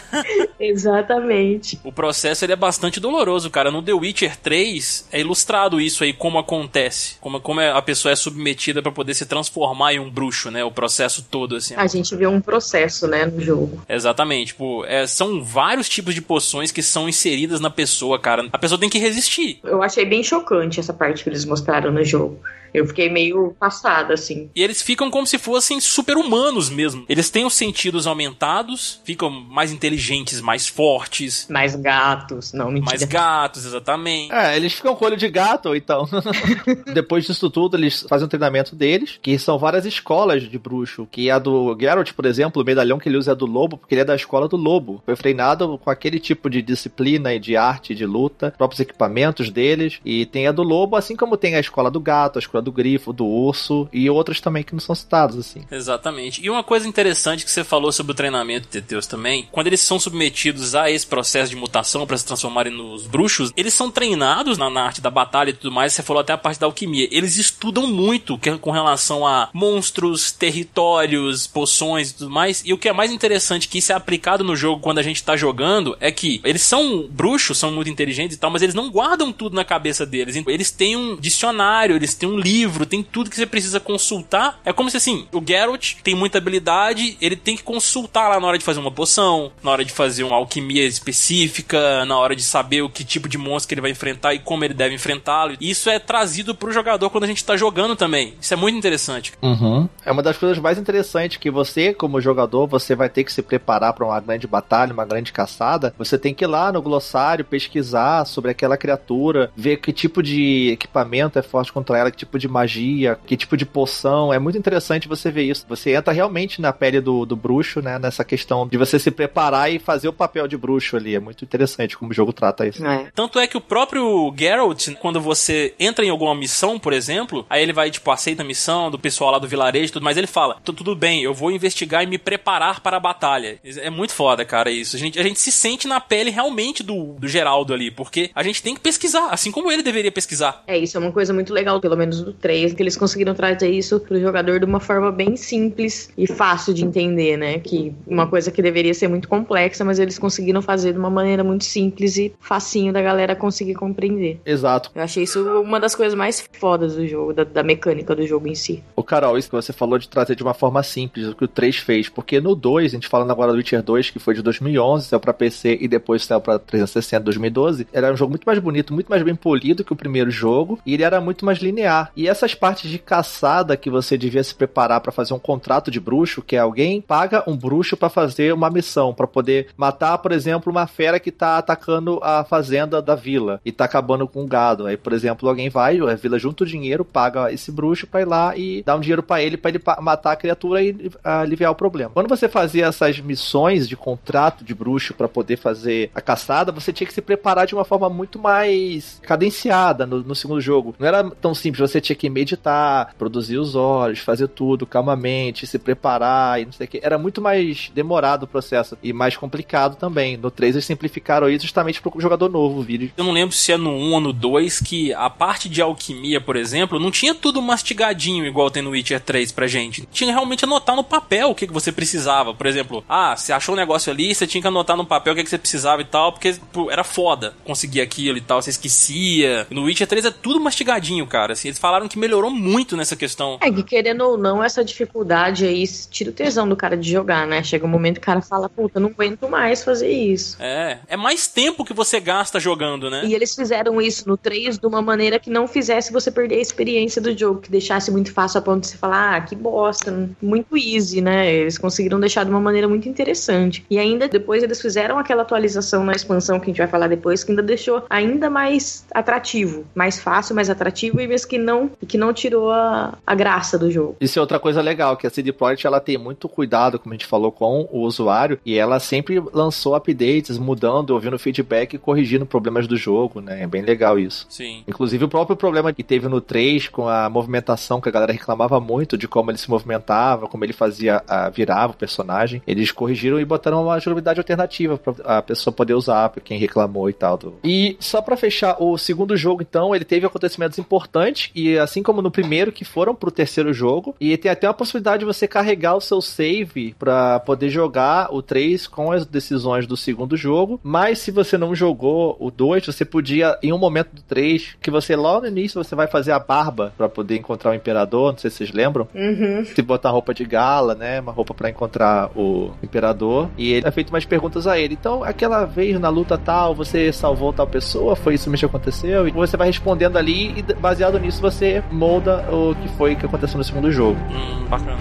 [SPEAKER 3] Exatamente.
[SPEAKER 2] O processo ele é bastante doloroso, cara. No The Witcher 3 é ilustrado isso aí, como acontece. Como, como a pessoa é submetida para poder se transformar em um bruxo, né? O processo todo, assim.
[SPEAKER 3] A gente vê um processo, né, no jogo.
[SPEAKER 2] Exatamente. Tipo, é, são vários tipos de poções que são inseridas na pessoa, cara. A pessoa tem que resistir.
[SPEAKER 3] Eu achei bem chocante essa parte que eles mostraram no jogo. Eu fiquei meio passada, assim.
[SPEAKER 2] E eles ficam como se fossem super-humanos mesmo. Eles têm os sentidos aumentados, ficam mais inteligentes, mais fortes.
[SPEAKER 3] Mais gatos, não, mentira.
[SPEAKER 2] Mais gatos, exatamente.
[SPEAKER 1] É, eles ficam com olho de gato, então. Depois disso tudo, eles fazem um treinamento deles, que são várias escolas de bruxo. Que a do Geralt, por exemplo, o medalhão que ele usa é do lobo, porque ele é da escola do lobo. Foi treinado com aquele tipo de disciplina e de arte, de luta, próprios equipamentos deles. E tem a do lobo, assim como tem a escola do gato, a escola do grifo, do urso e outras também que não são citados, assim.
[SPEAKER 2] Exatamente. E uma coisa interessante que você falou sobre o treinamento de Teteus também, quando eles são submetidos a esse processo de mutação para se transformarem nos bruxos, eles são treinados na, na, arte da batalha e tudo mais, você falou até a parte da alquimia. Eles estudam muito que, com relação a monstros, territórios, poções e tudo mais. E o que é mais interessante que isso é aplicado no jogo quando a gente tá jogando é que eles são bruxos, são muito inteligentes e tal, mas eles não guardam tudo na cabeça deles. Eles têm um dicionário, eles têm um livro, tem tudo que você precisa consultar. É como se assim, o Geralt tem muita habilidade, ele tem que consultar lá na hora de fazer uma poção, na hora de fazer uma alquimia específica, na hora de saber o que tipo de monstro que ele vai enfrentar e como ele deve enfrentá-lo. Isso é trazido pro jogador quando a gente tá jogando também. Isso é muito interessante.
[SPEAKER 1] Uhum. É uma das coisas mais interessantes que você, como jogador, você vai ter que se preparar para uma grande batalha, uma grande caçada. Você tem que ir lá no glossário pesquisar sobre aquela criatura, ver que tipo de equipamento é forte contra ela, que tipo de magia, que tipo de poção. É muito interessante você ver isso. Você entra realmente na pele do, do bruxo, né? Nessa questão de você se preparar e fazer o papel de bruxo ali. É muito interessante como o jogo trata isso.
[SPEAKER 2] É. Tanto é que o próprio Geralt, quando você entra em alguma missão, por exemplo, aí ele vai, tipo, aceita a missão do pessoal lá do vilarejo e tudo, mas ele fala: tudo bem, eu vou investigar e me preparar para a batalha. É muito foda, cara, isso. A gente, a gente se sente na pele realmente do, do Geraldo ali, porque a gente tem que pesquisar, assim como ele deveria pesquisar.
[SPEAKER 3] É, isso é uma coisa muito legal, pelo menos do 3, que eles conseguiram trazer isso pro jogador de uma forma bem simples e fácil de entender, né? Que uma coisa que deveria ser muito complexa, mas eles conseguiram fazer de uma maneira muito simples e facinho da galera conseguir compreender.
[SPEAKER 1] Exato.
[SPEAKER 3] Eu achei isso uma das coisas mais fodas do jogo, da, da mecânica do jogo em si.
[SPEAKER 1] O Carol, isso que você falou de trazer de uma forma simples, o que o 3 fez, porque no 2, a gente falando agora do Witcher 2, que foi de 2011, saiu pra PC e depois saiu pra 360 2012, era um jogo muito mais bonito, muito mais bem polido que o primeiro jogo, e ele era muito mais linear. E essas partes de caçada que você devia se preparar para fazer um contrato de bruxo, que é alguém paga um bruxo para fazer uma missão, para poder matar, por exemplo, uma fera que tá atacando a fazenda da vila e tá acabando com o gado. Aí, por exemplo, alguém vai, a vila junta o dinheiro, paga esse bruxo para ir lá e dar um dinheiro para ele para ele matar a criatura e aliviar o problema. Quando você fazia essas missões de contrato de bruxo para poder fazer a caçada, você tinha que se preparar de uma forma muito mais cadenciada no, no segundo jogo. Não era tão simples, você tinha que meditar, produzir os olhos, fazer tudo calmamente, se preparar e não sei o que. Era muito mais demorado o processo e mais complicado também. No 3 eles simplificaram isso justamente pro jogador novo vir.
[SPEAKER 2] Eu não lembro se é no 1 ou no 2 que a parte de alquimia, por exemplo, não tinha tudo mastigadinho igual tem no Witcher 3 pra gente. Tinha realmente anotar no papel o que, que você precisava. Por exemplo, ah, você achou um negócio ali, você tinha que anotar no papel o que, que você precisava e tal, porque pô, era foda conseguir aquilo e tal, você esquecia. No Witcher 3 é tudo mastigadinho, cara. Assim, eles falaram falaram que melhorou muito nessa questão.
[SPEAKER 3] É que querendo ou não, essa dificuldade aí tira o tesão do cara de jogar, né? Chega um momento que o cara fala, puta, não aguento mais fazer isso.
[SPEAKER 2] É, é mais tempo que você gasta jogando, né?
[SPEAKER 3] E eles fizeram isso no 3 de uma maneira que não fizesse você perder a experiência do jogo, que deixasse muito fácil a ponto de você falar, ah, que bosta, muito easy, né? Eles conseguiram deixar de uma maneira muito interessante. E ainda depois eles fizeram aquela atualização na expansão que a gente vai falar depois, que ainda deixou ainda mais atrativo, mais fácil, mais atrativo, e mesmo que não, que não tirou a, a graça do jogo.
[SPEAKER 1] Isso é outra coisa legal, que a CD Projekt ela tem muito cuidado, como a gente falou, com o usuário, e ela sempre lançou updates, mudando, ouvindo feedback e corrigindo problemas do jogo, né? É bem legal isso.
[SPEAKER 2] Sim.
[SPEAKER 1] Inclusive o próprio problema que teve no 3 com a movimentação, que a galera reclamava muito de como ele se movimentava, como ele fazia, a, virava o personagem, eles corrigiram e botaram uma jogabilidade alternativa para a pessoa poder usar, pra quem reclamou e tal. Do... E só para fechar, o segundo jogo, então, ele teve acontecimentos importantes, e assim como no primeiro, que foram pro terceiro jogo, e tem até a possibilidade de você carregar o seu save para poder jogar o 3 com as decisões do segundo jogo, mas se você não jogou o 2, você podia, em um momento do 3, que você logo no início você vai fazer a barba para poder encontrar o imperador, não sei se vocês lembram.
[SPEAKER 3] Uhum.
[SPEAKER 1] Se botar roupa de gala, né, uma roupa para encontrar o imperador, e ele é feito umas perguntas a ele. Então, aquela vez na luta tal, você salvou tal pessoa, foi isso mesmo que aconteceu, e você vai respondendo ali e baseado nisso você molda o que foi que aconteceu no segundo jogo.
[SPEAKER 2] Hum, bacana.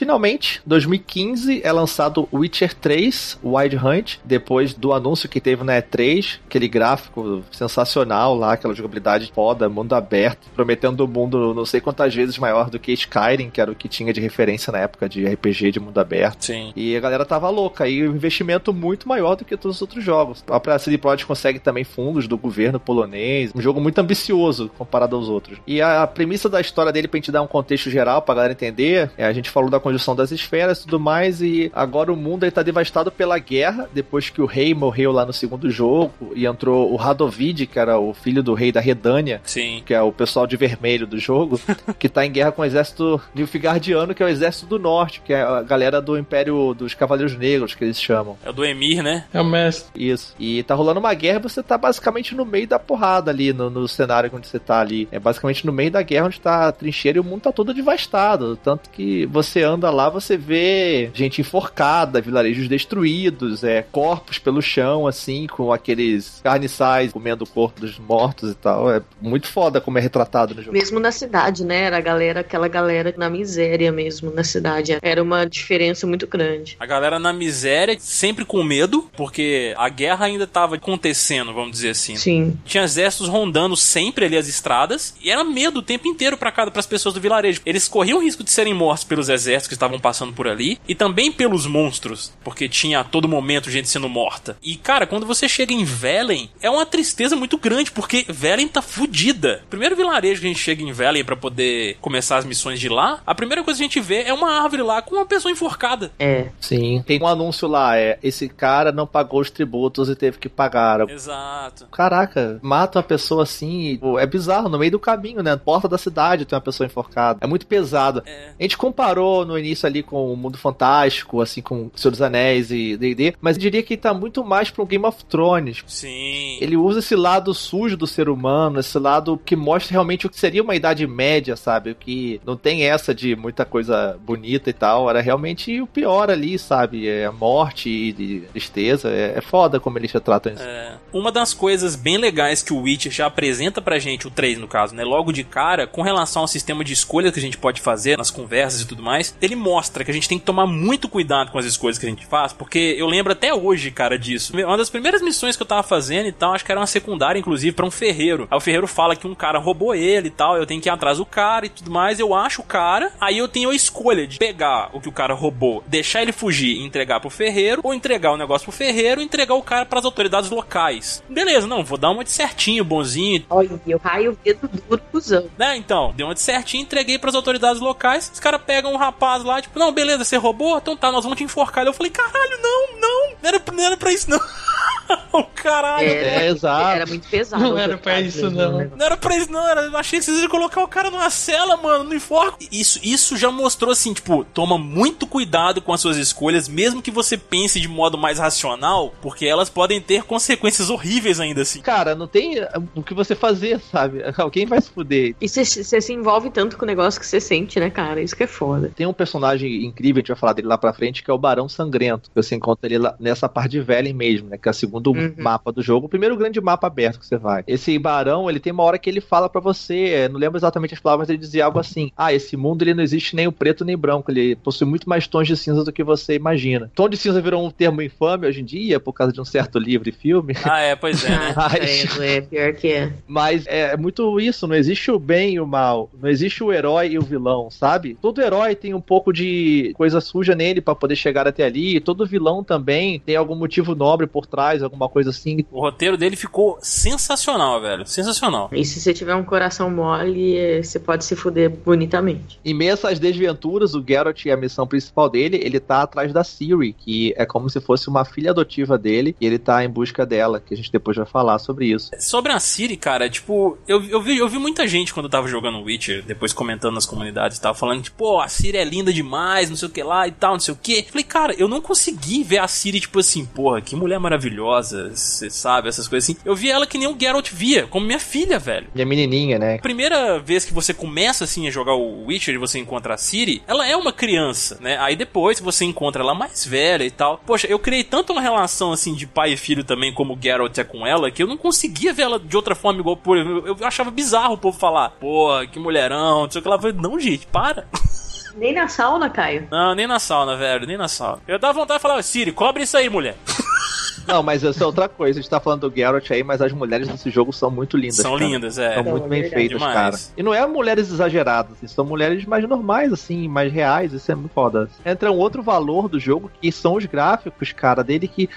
[SPEAKER 1] Finalmente, 2015 é lançado Witcher 3 Wild Hunt, depois do anúncio que teve na E3, aquele gráfico sensacional lá, aquela jogabilidade foda, mundo aberto, prometendo um mundo não sei quantas vezes maior do que Skyrim, que era o que tinha de referência na época de RPG de mundo aberto.
[SPEAKER 2] Sim.
[SPEAKER 1] E a galera tava louca, e o investimento muito maior do que todos os outros jogos. A própria CD Projekt consegue também fundos do governo polonês, um jogo muito ambicioso comparado aos outros. E a, a premissa da história dele, pra gente dar um contexto geral pra galera entender, é, a gente falou da conjunção das esferas e tudo mais, e agora o mundo está devastado pela guerra, depois que o rei morreu lá no segundo jogo, e entrou o Radovid, que era o filho do rei da Redânia,
[SPEAKER 2] Sim.
[SPEAKER 1] que é o pessoal de vermelho do jogo, que tá em guerra com o exército Nilfgaardiano, que é o exército do norte, que é a galera do Império dos Cavaleiros Negros, que eles chamam.
[SPEAKER 2] É o do Emir, né?
[SPEAKER 4] É o mestre.
[SPEAKER 1] Isso. E tá rolando uma guerra e você tá basicamente no meio da porrada ali, no, no cenário onde você tá ali. É basicamente no meio da guerra onde tá a trincheira e o mundo tá todo devastado. Tanto que você anda lá, você vê gente enforcada, vilarejos destruídos, é, corpos pelo chão, assim, com aqueles carniçais comendo o corpo dos mortos e tal. É muito foda como é retratado no jogo.
[SPEAKER 3] Mesmo na cidade, né? Era a galera, aquela galera na miséria mesmo na cidade. Era uma diferença muito grande.
[SPEAKER 2] A galera na miséria, sempre com medo, porque a guerra ainda tava acontecendo, vamos dizer assim.
[SPEAKER 3] Sim.
[SPEAKER 2] Tinha exércitos rondando sempre ali as estradas, e era medo o tempo inteiro para cada para as pessoas do vilarejo. Eles corriam o risco de serem mortos pelos exércitos que estavam passando por ali, e também pelos monstros, porque tinha a todo momento gente sendo morta. E cara, quando você chega em Velen, é uma tristeza muito grande, porque Velen tá fudida. Primeiro vilarejo que a gente chega em Velen para poder começar as missões de lá, a primeira coisa que a gente vê é uma árvore lá com uma pessoa enforcada.
[SPEAKER 3] É.
[SPEAKER 1] Sim. Tem um anúncio lá, é, esse cara não pagou os tributos e teve que pagar.
[SPEAKER 2] Exato.
[SPEAKER 1] Caraca, mata uma pessoa assim, é bizarro, no meio do caminho, né? Porta da cidade tem uma pessoa enforcada. É muito pesado.
[SPEAKER 2] É.
[SPEAKER 1] A gente comparou no início ali com o Mundo Fantástico, assim, com Senhor dos Anéis e D&D, mas eu diria que tá muito mais pro Game of Thrones.
[SPEAKER 2] Sim.
[SPEAKER 1] Ele usa esse lado sujo do ser humano, esse lado que mostra realmente o que seria uma idade média, sabe? O que não tem essa de muita coisa bonita e tal, era realmente o pior ali, sabe? É a morte e tristeza. É, é foda como eles retratam isso.
[SPEAKER 2] É. Uma das coisas bem legais que o Witcher já apresenta pra gente, o 3 no caso, né? Logo de cara, com relação ao sistema de escolha que a gente pode fazer nas conversas e tudo mais, ele mostra que a gente tem que tomar muito cuidado com as escolhas que a gente faz, porque eu lembro até hoje, cara, disso. Uma das primeiras missões que eu tava fazendo e tal, acho que era uma secundária, inclusive, para um ferreiro. Aí o ferreiro fala que um cara roubou ele e tal, eu tenho que ir atrás do cara e tudo mais. Eu acho o cara, aí eu tenho a escolha de pegar o que o cara roubou, deixar ele fugir e entregar pro ferreiro, ou entregar o negócio pro ferreiro e entregar o cara para as autoridades locais. Beleza, não, vou dar uma de certinho, bonzinho.
[SPEAKER 3] Olha, eu raio o dedo duro cuzão.
[SPEAKER 2] Né, então, deu uma de certinho, entreguei para as autoridades locais. Os caras pegam um rapaz lá, tipo, não, beleza, você roubou? Então tá, nós vamos te enforcar. Eu falei, caralho, não, não, não era, não era pra isso, não. Caralho.
[SPEAKER 1] É, exato.
[SPEAKER 3] Era muito pesado.
[SPEAKER 4] Não era pra isso, não.
[SPEAKER 2] Não era pra isso, não. Era, eu achei que vocês iam colocar o cara numa cela, mano, no enforco. Isso, isso já mostrou assim, tipo, toma muito cuidado com as suas escolhas, mesmo que você pense de modo mais racional, porque elas podem ter consequências horríveis ainda assim.
[SPEAKER 1] Cara, não tem o que você fazer, sabe? Alguém vai se fuder.
[SPEAKER 3] E você se envolve tanto com o negócio que você sente, né, cara? Isso que é foda.
[SPEAKER 1] Tem um personagem incrível, a gente vai falar dele lá pra frente, que é o Barão Sangrento. Que você encontra ele lá nessa parte de Velen mesmo, né? Que é o segundo
[SPEAKER 3] Uhum.
[SPEAKER 1] mapa do jogo. O primeiro grande mapa aberto que você vai. Esse Barão, ele tem uma hora que ele fala pra você, é, não lembro exatamente as palavras, ele dizia algo assim: Ah, esse mundo ele não existe nem o preto nem o branco, ele possui muito mais tons de cinza do que você imagina. Tom de cinza virou um termo infame hoje em dia, por causa de um certo livro e filme.
[SPEAKER 2] Ah, é, pois é, né?
[SPEAKER 1] Mas,
[SPEAKER 3] É, é pior que é.
[SPEAKER 1] mas é muito isso, não existe o bem e o mal, não existe o herói e o vilão, sabe? Todo herói tem um pouco de coisa suja nele pra poder chegar até ali, e todo vilão também tem algum motivo nobre por trás, alguma coisa assim.
[SPEAKER 2] O roteiro dele ficou sensacional, velho. Sensacional.
[SPEAKER 3] E se você tiver um coração mole, é, você pode se fuder bonitamente.
[SPEAKER 1] Em meio a essas desventuras, o Geralt e a missão principal dele, ele tá atrás da Ciri, que é como se fosse uma filha adotiva dele, e ele tá em busca dela, que a gente depois vai falar sobre isso.
[SPEAKER 2] Sobre a Siri, cara, tipo, eu, eu, vi, eu vi muita gente quando eu tava jogando Witcher, depois comentando nas comunidades e tal, falando, tipo, pô, a Siri é linda demais, não sei o que lá e tal, não sei o que. Falei, cara, eu não consegui ver a Siri, tipo assim, porra, que mulher maravilhosa, você sabe, essas coisas assim. Eu vi ela que nem o Geralt via, como minha filha, velho.
[SPEAKER 1] E a menininha, né?
[SPEAKER 2] Primeira vez que você começa assim a jogar o Witcher e você encontra a Ciri, ela é uma criança, né? Aí depois você encontra ela mais velha e tal. Poxa, eu criei tanto uma relação assim de pai e filho também como o Geralt é com ela que eu não conseguia ver ela de outra forma igual por eu, eu achava bizarro o povo falar, pô, que mulherão, não sei o que lá. Eu falei, não, gente, para.
[SPEAKER 3] Nem na sauna, Caio.
[SPEAKER 2] Não, nem na sauna, velho, nem na sauna. Eu dava vontade de falar, Siri, cobre isso aí, mulher.
[SPEAKER 1] Não, mas essa é outra coisa. A gente tá falando do Geralt aí, mas as mulheres desse jogo são muito lindas.
[SPEAKER 2] São
[SPEAKER 1] cara.
[SPEAKER 2] lindas, é.
[SPEAKER 1] São muito bem feitas,
[SPEAKER 2] Demais.
[SPEAKER 1] cara. E não é mulheres exageradas, assim, são mulheres mais normais, assim, mais reais, isso é muito foda. Entra um outro valor do jogo, que são os gráficos, cara, dele que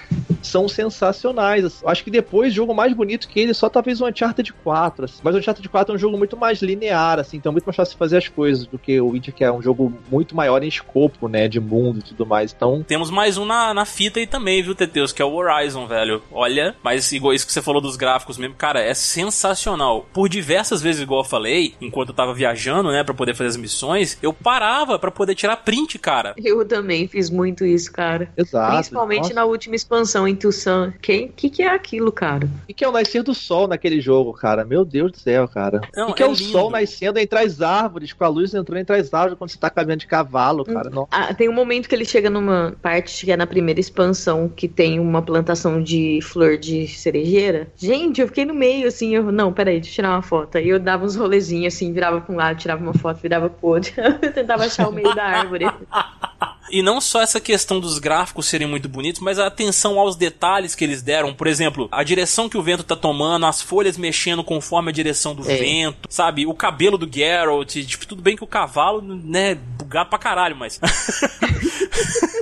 [SPEAKER 1] são sensacionais. assim. Eu Acho que depois, o jogo mais bonito que ele, só talvez o Uncharted 4, assim. Mas o Uncharted 4 é um jogo muito mais linear, assim, então é muito mais fácil de fazer as coisas do que o Witcher, que é um jogo muito maior em escopo, né, de mundo e tudo mais. Então,
[SPEAKER 2] Temos mais um na, na fita aí também, viu, Teteus? Que é o Horizon, velho. Olha, mas igual isso que você falou dos gráficos mesmo, cara, é sensacional. Por diversas vezes, igual eu falei, enquanto eu tava viajando, né, pra poder fazer as missões, eu parava pra poder tirar print, cara.
[SPEAKER 3] Eu também fiz muito isso, cara.
[SPEAKER 1] exato.
[SPEAKER 3] Principalmente
[SPEAKER 1] Nossa.
[SPEAKER 3] na última expansão, em Tucson. Quem que, que é aquilo, cara?
[SPEAKER 1] E que é o nascer do sol naquele jogo, cara? Meu Deus do céu, cara.
[SPEAKER 2] Não,
[SPEAKER 1] e que
[SPEAKER 2] é
[SPEAKER 1] é, o
[SPEAKER 2] lindo.
[SPEAKER 1] sol nascendo entre as árvores, com a luz entrando entre as árvores quando você tá caminhando de cavalo, cara. Nossa.
[SPEAKER 3] Ah, tem um momento que ele chega numa parte que é na primeira expansão, que tem uma plantação de flor de cerejeira. Gente, eu fiquei no meio, assim, eu, não, peraí, deixa eu tirar uma foto. Aí eu dava uns rolezinhos, assim, virava pra um lado, tirava uma foto, virava pro outro. eu tentava achar o meio da árvore.
[SPEAKER 2] E não só essa questão dos gráficos serem muito bonitos, mas a atenção aos detalhes que eles deram. Por exemplo, a direção que o vento tá tomando, as folhas mexendo conforme a direção do
[SPEAKER 3] É.
[SPEAKER 2] vento, sabe? O cabelo do Geralt, tipo, tudo bem que o cavalo, né, bugado pra caralho, mas.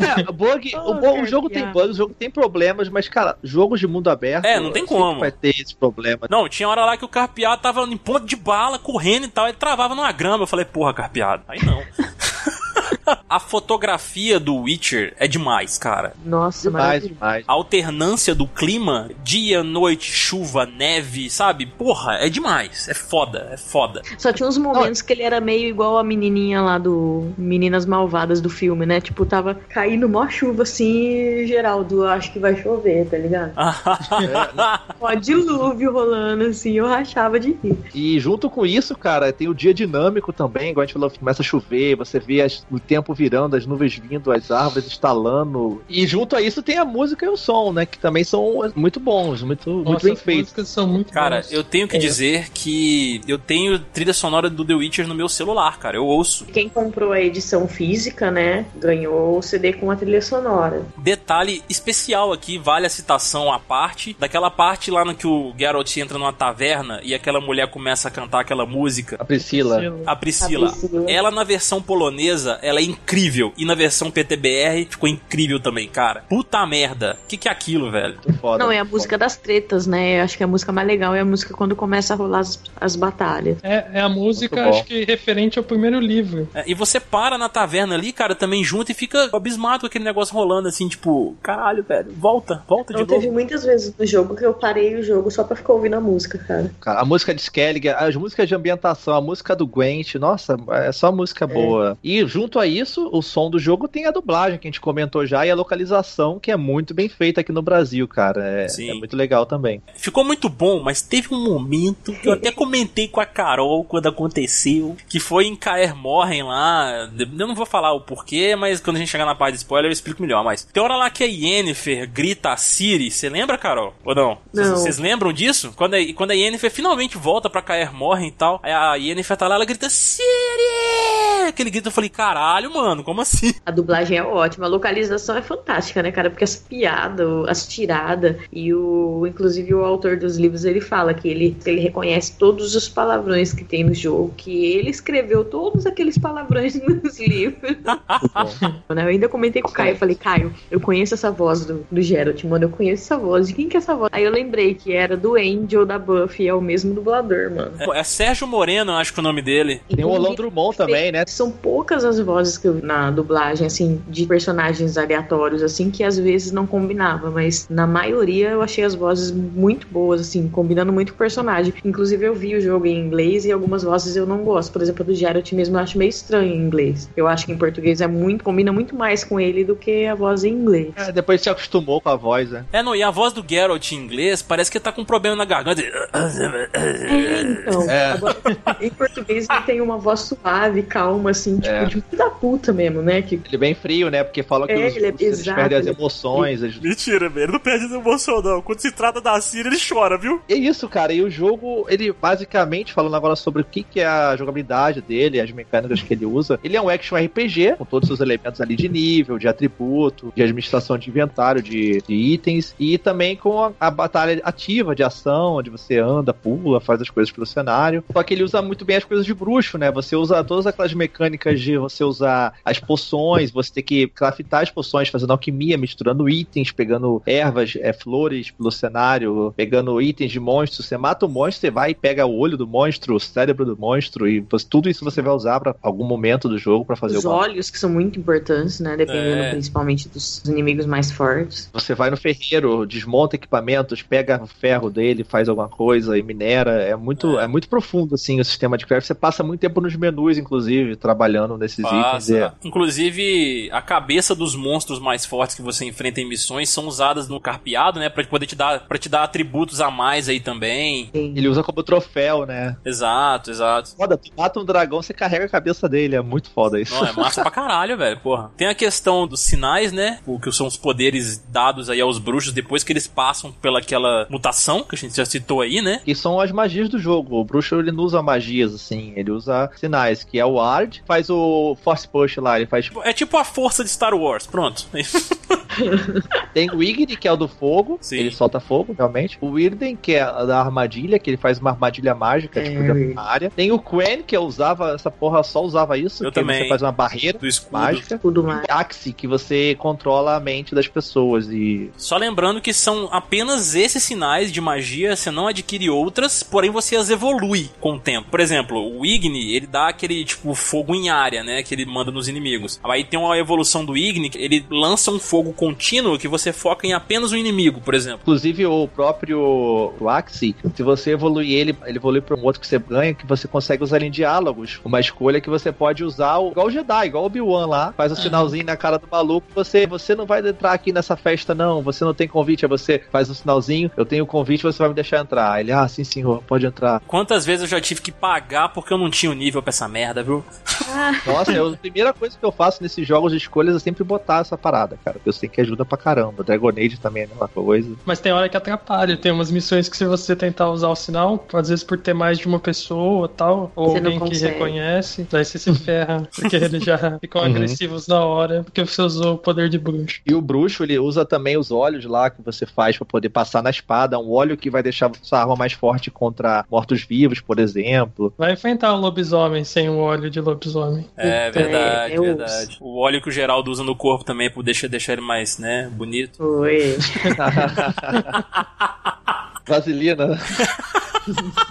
[SPEAKER 1] É, bug,
[SPEAKER 3] Oh,
[SPEAKER 1] o, bo- o
[SPEAKER 3] cara,
[SPEAKER 1] jogo tem bugs, o jogo tem problemas, mas, cara, jogos de mundo aberto.
[SPEAKER 2] É, não tem como.
[SPEAKER 1] Vai ter esse problema.
[SPEAKER 2] Não, tinha hora lá que o carpeado tava em ponto de bala, correndo e tal, ele travava numa grama. Eu falei, porra, carpeado. Aí não. a fotografia do Witcher é demais, cara.
[SPEAKER 3] Nossa,
[SPEAKER 1] Demais, demais.
[SPEAKER 2] A alternância do clima, dia, noite, chuva, neve, sabe? Porra, é demais. É foda, é foda.
[SPEAKER 3] Só tinha uns momentos que ele era meio igual a menininha lá do Meninas Malvadas do filme, né? Tipo, tava caindo mó chuva assim, Geraldo, acho que vai chover, tá ligado? Ó, dilúvio rolando assim, eu rachava de rir.
[SPEAKER 1] E junto com isso, cara, tem o dia dinâmico também, igual a gente falou, começa a chover, você vê as- o tempo virando, as nuvens vindo, as árvores estalando. E junto a isso tem a música e o som, né? Que também são muito bons, muito, muito
[SPEAKER 4] Nossa,
[SPEAKER 1] bem
[SPEAKER 4] as
[SPEAKER 1] feitos.
[SPEAKER 4] músicas são muito
[SPEAKER 2] Cara,
[SPEAKER 4] boas.
[SPEAKER 2] eu tenho que
[SPEAKER 3] É.
[SPEAKER 2] dizer que eu tenho trilha sonora do The Witcher no meu celular, cara. Eu ouço.
[SPEAKER 3] Quem comprou a edição física, né, ganhou o CD com a trilha sonora.
[SPEAKER 2] Detalhe especial aqui, vale a citação à parte, daquela parte lá no que o Geralt entra numa taverna e aquela mulher começa a cantar aquela música.
[SPEAKER 1] A Priscila.
[SPEAKER 2] A Priscila.
[SPEAKER 3] A Priscila.
[SPEAKER 2] Ela na versão polonesa, ela é incrível. E na versão PTBR ficou incrível também, cara. Puta merda. Que que é aquilo, velho?
[SPEAKER 1] Foda.
[SPEAKER 3] Não, é a música das tretas, né? Eu acho que a música mais legal é a música quando começa a rolar as, as batalhas.
[SPEAKER 4] É, é a música, acho que referente ao primeiro livro.
[SPEAKER 2] É, e você para na taverna ali, cara, também junto e fica abismado com aquele negócio rolando assim, tipo, caralho, velho, volta, volta de
[SPEAKER 3] Não
[SPEAKER 2] novo.
[SPEAKER 3] teve muitas vezes no jogo que eu parei o jogo só pra ficar ouvindo a música, cara.
[SPEAKER 1] Cara, a música de Skellig, as músicas de ambientação, a música do Gwent, nossa, é só música boa. E junto a isso, o som do jogo tem a dublagem, que a gente comentou já, e a localização, que é muito bem feita aqui no Brasil, cara. É,
[SPEAKER 2] Sim.
[SPEAKER 1] é muito legal também.
[SPEAKER 2] Ficou muito bom, mas teve um momento que eu até comentei com a Carol quando aconteceu, que foi em Caer Morren lá. Eu não vou falar o porquê, mas quando a gente chegar na parte de spoiler eu explico melhor. Mas tem hora lá que a Yennefer grita a Ciri, você lembra, Carol? Ou não? Vocês-
[SPEAKER 3] Não.
[SPEAKER 2] Vocês lembram disso? Quando a, quando a Yennefer finalmente volta pra Caer Morren e tal, aí a Yennefer tá lá, ela grita Ciri! Aquele grito eu falei, caralho, mano, como assim?
[SPEAKER 3] A dublagem é ótima, a localização é fantástica, né, cara? Porque as piadas, as tiradas e o. Inclusive o autor dos livros ele fala que ele, ele reconhece todos os palavrões que tem no jogo, que ele escreveu todos aqueles palavrões nos livros. né? Eu ainda comentei com o Caio, eu falei, Caio, eu conheço essa voz do, do Geralt, mano, eu conheço essa voz. De quem que é essa voz? Aí eu lembrei que era do Angel da Buffy, é o mesmo dublador, mano.
[SPEAKER 2] Pô, É Sérgio Moreno, acho que é o nome dele.
[SPEAKER 1] Tem o Orlando Drummond também, né?
[SPEAKER 3] São poucas as vozes que eu vi na dublagem, assim, de personagens aleatórios, assim, que às vezes não combinava, mas na maioria eu achei as vozes muito boas, assim, combinando muito com o personagem. Inclusive eu vi o jogo em inglês e algumas vozes eu não gosto. Por exemplo, a do Geralt mesmo eu acho meio estranho em inglês. Eu acho que em português é muito, combina muito mais com ele do que a voz em inglês.
[SPEAKER 1] É, depois se acostumou com a voz, né?
[SPEAKER 2] É, não, e a voz do Geralt em inglês parece que tá com um problema na garganta.
[SPEAKER 3] É, então.
[SPEAKER 1] É.
[SPEAKER 3] Agora, em português ele tem uma voz suave, calma, assim, tipo,
[SPEAKER 1] É.
[SPEAKER 3] de da puta mesmo, né? Que
[SPEAKER 1] Ele é bem frio, né? Porque fala que
[SPEAKER 3] É,
[SPEAKER 1] os,
[SPEAKER 3] ele é-
[SPEAKER 1] eles
[SPEAKER 3] exato,
[SPEAKER 1] perdem as
[SPEAKER 3] ele-
[SPEAKER 1] emoções. eles-
[SPEAKER 2] Mentira, velho. Ele não perde as emoções, não. Quando se trata da Ciri, ele chora, viu?
[SPEAKER 1] E é isso, cara. E o jogo, ele basicamente, falando agora sobre o que, que é a jogabilidade dele, as mecânicas que ele usa, ele é um action RPG, com todos os seus elementos ali de nível, de atributo, de administração de inventário, de, de itens, e também com a, a batalha ativa de ação, onde você anda, pula, faz as coisas pelo cenário. Só que ele usa muito bem as coisas de bruxo, né? Você usa todas aquelas mecânicas de você usar as poções, você ter que craftar as poções, fazendo alquimia, misturando itens, pegando ervas, é, flores pelo cenário, pegando itens de monstros. Você mata o monstro, você vai e pega o olho do monstro, o cérebro do monstro, e você- tudo isso você vai usar para algum momento do jogo para fazer
[SPEAKER 3] os
[SPEAKER 1] alguma
[SPEAKER 3] olhos, que são muito importantes, né? Dependendo
[SPEAKER 2] É.
[SPEAKER 3] principalmente dos inimigos mais fortes.
[SPEAKER 1] Você vai no ferreiro, desmonta equipamentos, pega o ferro dele, faz alguma coisa e minera. É muito, é. muito profundo, assim, o sistema de craft. Você passa muito tempo nos menus, inclusive, trabalhando nesses itens. É.
[SPEAKER 2] Inclusive, a cabeça dos monstros mais fortes que você enfrenta em missões são usadas no carpeado, né? Pra poder te dar, pra te dar atributos a mais aí também.
[SPEAKER 1] ele usa como troféu, né?
[SPEAKER 2] Exato, exato.
[SPEAKER 1] Foda, tu mata um dragão, você carrega a cabeça dele. É muito foda isso.
[SPEAKER 2] Não, é massa pra caralho, velho, porra. Tem a questão dos sinais, né? O que são os poderes dados aí aos bruxos depois que eles passam pelaquela mutação, que a gente já citou aí, né?
[SPEAKER 1] Que são as magias do jogo. O bruxo ele não usa magias, assim, ele usa sinais, que é o Ard, faz o Force Push lá, ele faz.
[SPEAKER 2] É tipo a força de Star Wars, pronto.
[SPEAKER 1] Tem o Igni, que é o do fogo,
[SPEAKER 2] Sim.
[SPEAKER 1] ele solta fogo, realmente. O Irden, que é a da armadilha, que ele faz uma armadilha mágica,
[SPEAKER 3] É,
[SPEAKER 1] tipo, de área. Tem o Quen, que eu usava, essa porra só usava isso,
[SPEAKER 2] Eu
[SPEAKER 1] que
[SPEAKER 2] também.
[SPEAKER 1] você faz uma barreira
[SPEAKER 2] Do escudo.
[SPEAKER 1] mágica.
[SPEAKER 3] Tudo mais.
[SPEAKER 1] Axie, que você controla a mente das pessoas e
[SPEAKER 2] Só lembrando que são apenas esses sinais de magia, você não adquire outras, porém você as evolui com o tempo. Por exemplo, o Igni, ele dá aquele tipo fogo em área, né, que ele manda nos inimigos. Aí tem uma evolução do Igni, que ele lança um fogo contínuo que você foca em apenas um inimigo, por exemplo.
[SPEAKER 1] Inclusive o próprio o Axie, se você evoluir ele, ele evolui para um outro que você ganha, que você consegue usar em diálogos. Uma escolha que você pode usar o- igual o Jedi, igual o Obi-Wan lá, faz o sinalzinho na cara do maluco, você, você não vai entrar aqui nessa festa não, você não tem convite, aí você faz um sinalzinho, eu tenho convite, você vai me deixar entrar. Ele, ah, sim senhor, pode entrar.
[SPEAKER 2] Quantas vezes eu já tive que pagar porque eu não tinha o nível pra essa merda, viu?
[SPEAKER 1] Nossa, eu- primeira coisa que eu faço nesses jogos de escolhas é sempre botar essa parada, cara. Porque eu sei que ajuda pra caramba. Dragon Age também é a mesma coisa.
[SPEAKER 4] Mas tem hora que atrapalha. Tem umas missões que se você tentar usar o sinal, às vezes por ter mais de uma pessoa tal, ou
[SPEAKER 3] Você
[SPEAKER 4] alguém que reconhece, daí você se ferra, porque eles já ficam
[SPEAKER 1] Uhum.
[SPEAKER 4] agressivos na hora, porque você usou o poder de bruxo.
[SPEAKER 1] E o bruxo, ele usa também os olhos lá que você faz pra poder passar na espada. Um óleo que vai deixar sua arma mais forte contra mortos-vivos, por exemplo.
[SPEAKER 4] Vai enfrentar o lobisomem sem o óleo de lobisomem.
[SPEAKER 2] É
[SPEAKER 3] Então,
[SPEAKER 2] verdade,
[SPEAKER 3] é, eu
[SPEAKER 2] verdade. O óleo que o Geraldo usa no corpo também, por deixar, deixar ele mais, né, bonito.
[SPEAKER 3] Foi.
[SPEAKER 1] Vaselina.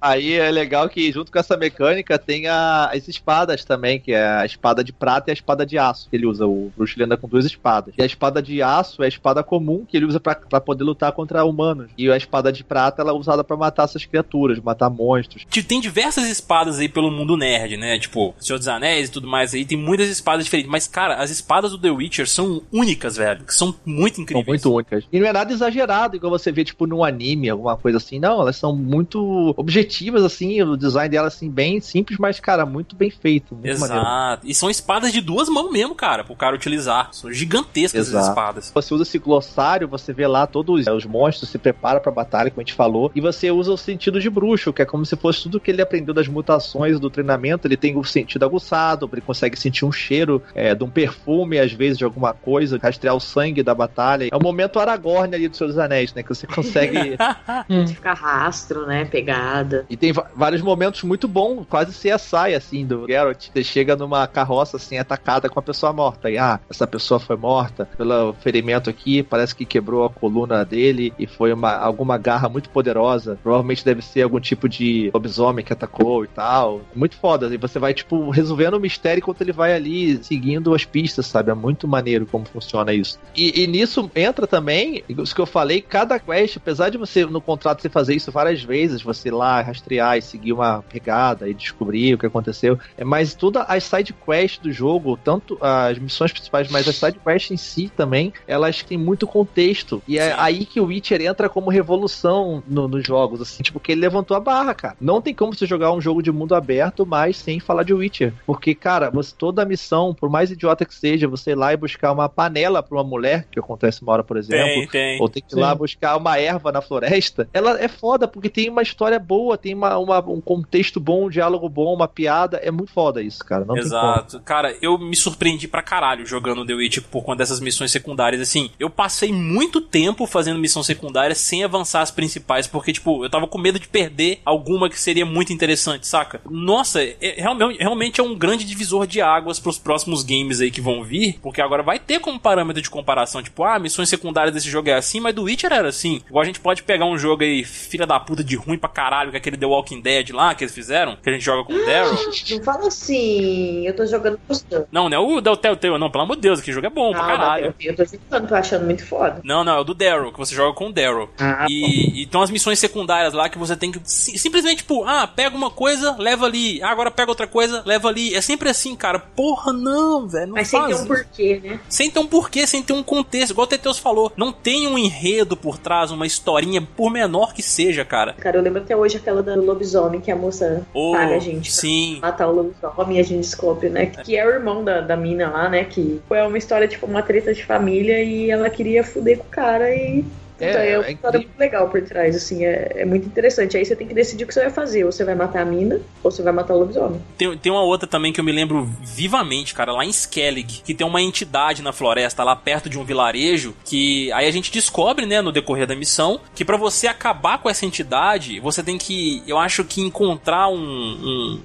[SPEAKER 1] Aí é legal que junto com essa mecânica tem a- as espadas também, que é a espada de prata e a espada de aço que ele usa. O bruxo ele anda com duas espadas. E a espada de aço é a espada comum que ele usa pra pra poder lutar contra humanos. E a espada de prata ela é usada pra matar essas criaturas, matar monstros.
[SPEAKER 2] Tipo, Tem diversas espadas aí pelo mundo nerd, né? Tipo, Senhor dos Anéis e tudo mais aí. Tem muitas espadas diferentes. Mas, cara, as espadas do The Witcher são únicas, velho. São muito
[SPEAKER 1] São
[SPEAKER 2] incríveis.
[SPEAKER 1] muito únicas. E não é nada exagerado, igual você vê, tipo, num anime, alguma coisa assim. Não, elas são muito objetivas, assim. O design delas, assim, bem simples, mas, cara, muito bem feito. Muito maneiro.
[SPEAKER 2] Exato. E são espadas de duas mãos mesmo, cara, pro cara utilizar. São gigantescas as
[SPEAKER 1] Exato.
[SPEAKER 2] espadas.
[SPEAKER 1] Você usa esse glossário, você vê lá todos os monstros, se prepara pra batalha, como a gente falou, e você usa o sentido de bruxo, que é como se fosse tudo que ele aprendeu das mutações do treinamento. Ele tem o sentido aguçado, ele consegue sentir um cheiro é, de um perfume, às vezes, de alguma coisa, rastrear o sangue da batalha. É o momento Aragorn ali dos Anéis, né? Que você consegue.
[SPEAKER 4] Hum.
[SPEAKER 3] Ficar rastro, né? Pegada.
[SPEAKER 1] E tem vários momentos muito bons, quase CSI, assim, do Geralt. Você chega numa carroça, assim, atacada com a pessoa morta. E, ah, essa pessoa foi morta pelo ferimento aqui, parece que quebrou a coluna dele e foi uma, alguma garra muito poderosa. Provavelmente deve ser algum tipo de lobisomem que atacou e tal. Muito foda. E você vai, tipo, resolvendo o mistério enquanto ele vai ali seguindo as pistas, sabe? É muito maneiro como funciona isso. E, e nisso entra também, isso que eu falei, cada quest, apesar de você, no contrato, você fazer isso várias vezes, você ir lá rastrear e seguir uma pegada e descobrir o que aconteceu, é mais todas as side quests do jogo, tanto as missões principais, mas as side quests em si também, elas têm muito contexto. E é
[SPEAKER 2] Sim.
[SPEAKER 1] aí que o Witcher entra como revolução no- nos jogos, assim, tipo, que ele levantou a barra, cara. Não tem como você jogar um jogo de mundo aberto, mas sem falar de Witcher. Porque, cara, você, toda a missão, por mais idiota que seja, você ir lá e buscar uma panela pra uma mulher, que acontece uma hora, por exemplo,
[SPEAKER 2] Tem, tem.
[SPEAKER 1] ou tem que ir lá
[SPEAKER 4] Sim.
[SPEAKER 1] buscar uma erva na floresta, ela é foda, porque tem uma história boa, tem uma, uma- um contexto bom, um diálogo bom, uma piada. É muito foda isso, cara. Não.
[SPEAKER 2] Exato. Cara, eu me surpreendi pra caralho jogando The Witcher por conta dessas missões secundárias. Assim, eu passei muito tempo fazendo missão secundária sem avançar as principais, porque, tipo, eu tava com medo de perder alguma que seria muito interessante, saca? Nossa, é- realmente, realmente é um grande divisor de águas pros próximos games aí que vão vir, porque agora vai ter como parâmetro de comparação, tipo, ah, missões secundárias desse jogo é assim, mas do Witcher era assim. Igual a gente pode pegar um jogo aí, filha da puta de ruim pra caralho, que é aquele The Walking Dead lá que eles fizeram, que a gente joga com o Daryl.
[SPEAKER 3] Não fala assim, eu tô jogando gostando.
[SPEAKER 2] Não, não é o do Telltale, não, pelo amor de Deus, que jogo é bom pra
[SPEAKER 3] Ah,
[SPEAKER 2] caralho.
[SPEAKER 3] Eu tô jogando, tô achando muito foda.
[SPEAKER 2] Não, não, é o do Daryl, que você joga com o Daryl.
[SPEAKER 3] Ah,
[SPEAKER 2] E, e tem umas missões secundárias lá que você tem que si- simplesmente, tipo, ah, pega uma coisa, leva ali. Ah, agora pega outra coisa, leva ali. É sempre assim, cara. Porra, não, velho. Não
[SPEAKER 3] Mas sem
[SPEAKER 2] faz
[SPEAKER 3] ter um porquê, né?
[SPEAKER 2] Sem ter um porquê, sem ter um contexto. Igual o Teteus falou. Não tem um enredo por trás, uma historinha, por menor que seja, cara.
[SPEAKER 3] Cara, eu lembro até hoje aquela da lobisomem que a moça
[SPEAKER 2] Ô,
[SPEAKER 3] paga a gente pra
[SPEAKER 2] sim.
[SPEAKER 3] matar o lobisomem e a gente descobre, né? Que é o irmão da, da mina lá, né? Que foi uma história, tipo, uma treta de família e ela queria fuder com o cara e.
[SPEAKER 1] É,
[SPEAKER 3] então, é, uma
[SPEAKER 1] é
[SPEAKER 3] história
[SPEAKER 1] incrível.
[SPEAKER 3] muito legal por trás, assim, é, é muito interessante. Aí você tem que decidir o que você vai fazer. Ou você vai matar a mina, ou você vai matar o lobisomem.
[SPEAKER 2] Tem, tem uma outra também que eu me lembro vivamente, cara, lá em Skellig, que tem uma entidade na floresta, lá perto de um vilarejo, que aí a gente descobre, né, no decorrer da missão, que pra você acabar com essa entidade, você tem que, eu acho que encontrar um,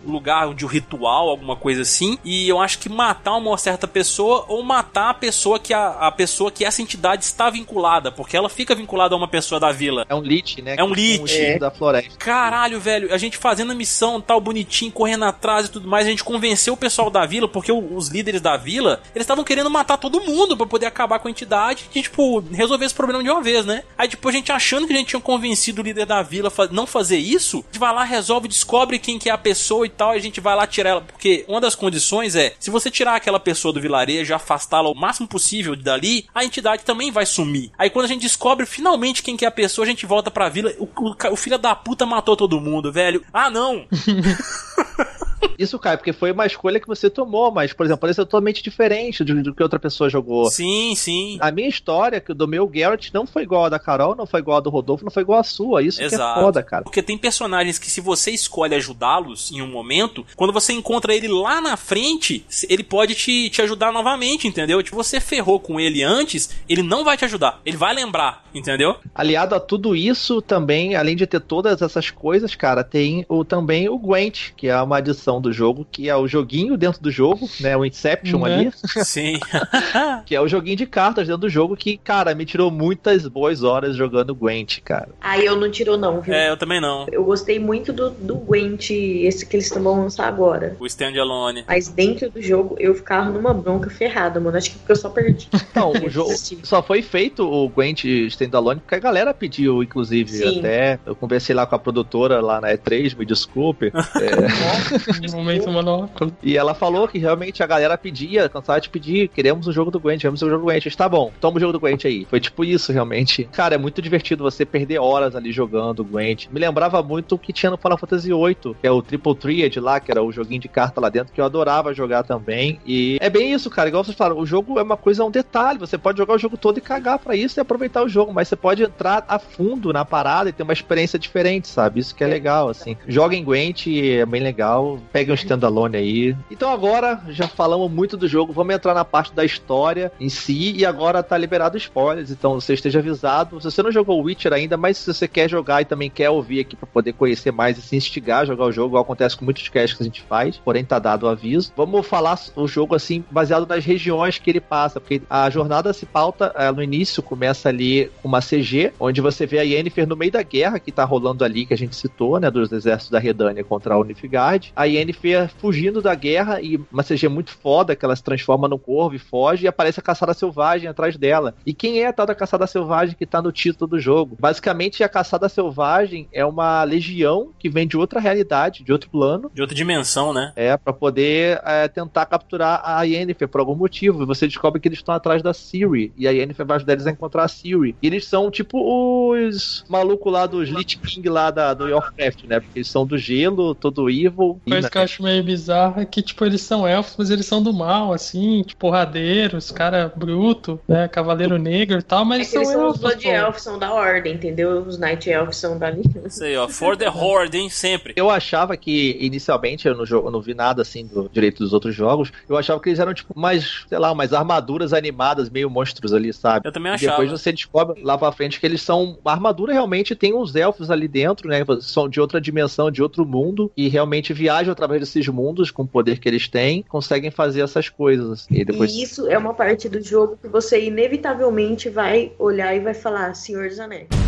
[SPEAKER 2] um lugar de um ritual, alguma coisa assim, e eu acho que matar uma certa pessoa ou matar a pessoa que a, a pessoa que essa entidade está vinculada, porque ela fica vinculada a uma pessoa da vila.
[SPEAKER 1] É um lich, né?
[SPEAKER 2] É um
[SPEAKER 1] o espírito da floresta.
[SPEAKER 2] Caralho, velho, a gente fazendo a missão, tal, bonitinho, correndo atrás e tudo mais, a gente convenceu o pessoal da vila, porque os líderes da vila, eles estavam querendo matar todo mundo pra poder acabar com a entidade e, tipo, resolver esse problema de uma vez, né? Aí, tipo, a gente achando que a gente tinha convencido o líder da vila a não fazer isso, a gente vai lá, resolve, descobre quem que é a pessoa e tal, e a gente vai lá tirar ela, porque uma das condições é, se você tirar aquela pessoa do vilarejo, afastá-la o máximo possível dali, a entidade também vai sumir. Aí quando a gente descobre finalmente quem que é a pessoa, a gente volta pra vila, o, o, o filho da puta matou todo mundo, velho. Ah, não!
[SPEAKER 1] Isso, Caio, porque foi uma escolha que você tomou, mas, por exemplo, parece totalmente diferente do, do que outra pessoa jogou.
[SPEAKER 2] Sim, sim.
[SPEAKER 1] A minha história, que do meu Garrett, não foi igual a da Carol, não foi igual a do Rodolfo, não foi igual a sua. Isso que é
[SPEAKER 2] Exato.
[SPEAKER 1] foda, cara.
[SPEAKER 2] Porque tem personagens que, se você escolhe ajudá-los em um momento, quando você encontra ele lá na frente, ele pode te, te ajudar novamente, entendeu? Tipo, você ferrou com ele antes, ele não vai te ajudar. Ele vai lembrar, entendeu?
[SPEAKER 1] Aliado a tudo isso, também, além de ter todas essas coisas, cara, tem o, também o Gwent, que é uma adição do jogo, que é o joguinho dentro do jogo, né? O Inception
[SPEAKER 4] Né?
[SPEAKER 1] ali,
[SPEAKER 2] Sim.
[SPEAKER 1] que é o joguinho de cartas dentro do jogo que, cara, me tirou muitas boas horas jogando Gwent, cara.
[SPEAKER 3] Aí eu não tirou, não, viu?
[SPEAKER 2] é, eu também não.
[SPEAKER 3] Eu gostei muito do, do Gwent, esse que eles estão vão lançar agora.
[SPEAKER 2] O Standalone.
[SPEAKER 3] Mas dentro do jogo eu ficava numa bronca ferrada, mano. Acho que porque eu só perdi.
[SPEAKER 1] Não, o jogo só foi feito o Gwent Standalone porque a galera pediu, inclusive,
[SPEAKER 3] Sim.
[SPEAKER 1] até. Eu conversei lá com a produtora lá na E3, me desculpe. é,
[SPEAKER 4] Momento monóculo.
[SPEAKER 1] e ela falou que realmente a galera pedia, cansava de pedir, queremos o jogo do Gwent, queremos o jogo do Gwent. Disse, Tá bom, toma o jogo do Gwent aí. Foi tipo isso, realmente. Cara, é muito divertido você perder horas ali jogando o Gwent. Me lembrava muito o que tinha no Final Fantasy VIII, que é o Triple Triad lá, que era o joguinho de carta lá dentro, que eu adorava jogar também. E é bem isso, cara. Igual vocês falaram, o jogo é uma coisa, é um detalhe. Você pode jogar o jogo todo e cagar pra isso e aproveitar o jogo, mas você pode entrar a fundo na parada e ter uma experiência diferente, sabe? Isso que é legal, assim. Joga em Gwent, é bem legal. Pegue um standalone aí. Então agora, já falamos muito do jogo, vamos entrar na parte da história em si e agora tá liberado spoilers, então você esteja avisado. Se você não jogou Witcher ainda, mas se você quer jogar e também quer ouvir aqui pra poder conhecer mais e se instigar a jogar o jogo, acontece com muitos casts que a gente faz, porém tá dado o aviso. Vamos falar o jogo assim, baseado nas regiões que ele passa, porque a jornada se pauta eh, no início, começa ali com uma CG, onde você vê a Yennefer no meio da guerra que tá rolando ali, que a gente citou, né, dos exércitos da Redânia contra a Unifigard. A Yennefer fugindo da guerra e uma CG muito foda, que ela se transforma no corvo e foge, e aparece a caçada selvagem atrás dela. E quem é a tal da caçada selvagem que tá no título do jogo? Basicamente, a caçada selvagem é uma legião que vem de outra realidade, de outro plano,
[SPEAKER 2] De outra dimensão, né?
[SPEAKER 1] é, pra poder é, tentar capturar a Yennefer por algum motivo. E você descobre que eles estão atrás da Siri. E a Yennefer vai ajudar eles a encontrar a Siri. E eles são tipo os malucos lá dos Lich King lá da, do Warcraft, né? Porque eles são do gelo, todo evil. E,
[SPEAKER 4] Coisa que eu acho meio bizarra é que, tipo, eles são elfos, mas eles são do mal, assim, tipo, porradeiros, cara bruto, né? Cavaleiro negro e tal, mas
[SPEAKER 3] É
[SPEAKER 4] eles
[SPEAKER 3] que eles
[SPEAKER 4] são
[SPEAKER 3] são os
[SPEAKER 4] elfos.
[SPEAKER 3] Blood. Elves, são da ordem, entendeu? Os Night Elves são da
[SPEAKER 2] Isso aí, ó. For the Horde, hein? Sempre.
[SPEAKER 1] Eu achava que, inicialmente, eu não, eu não vi nada assim do direito dos outros jogos. Eu achava que eles eram, tipo, mais, sei lá, umas armaduras animadas, meio monstros ali, sabe?
[SPEAKER 2] Eu também
[SPEAKER 1] E
[SPEAKER 2] achava.
[SPEAKER 1] depois você descobre lá pra frente que eles são. A armadura realmente tem uns elfos ali dentro, né? São de outra dimensão, de outro mundo. E realmente viajam através desses mundos com o poder que eles têm. Conseguem fazer essas coisas. assim. E depois.
[SPEAKER 3] E isso é uma parte do jogo que você inevitavelmente vai olhar e vai falar Senhor dos Anéis.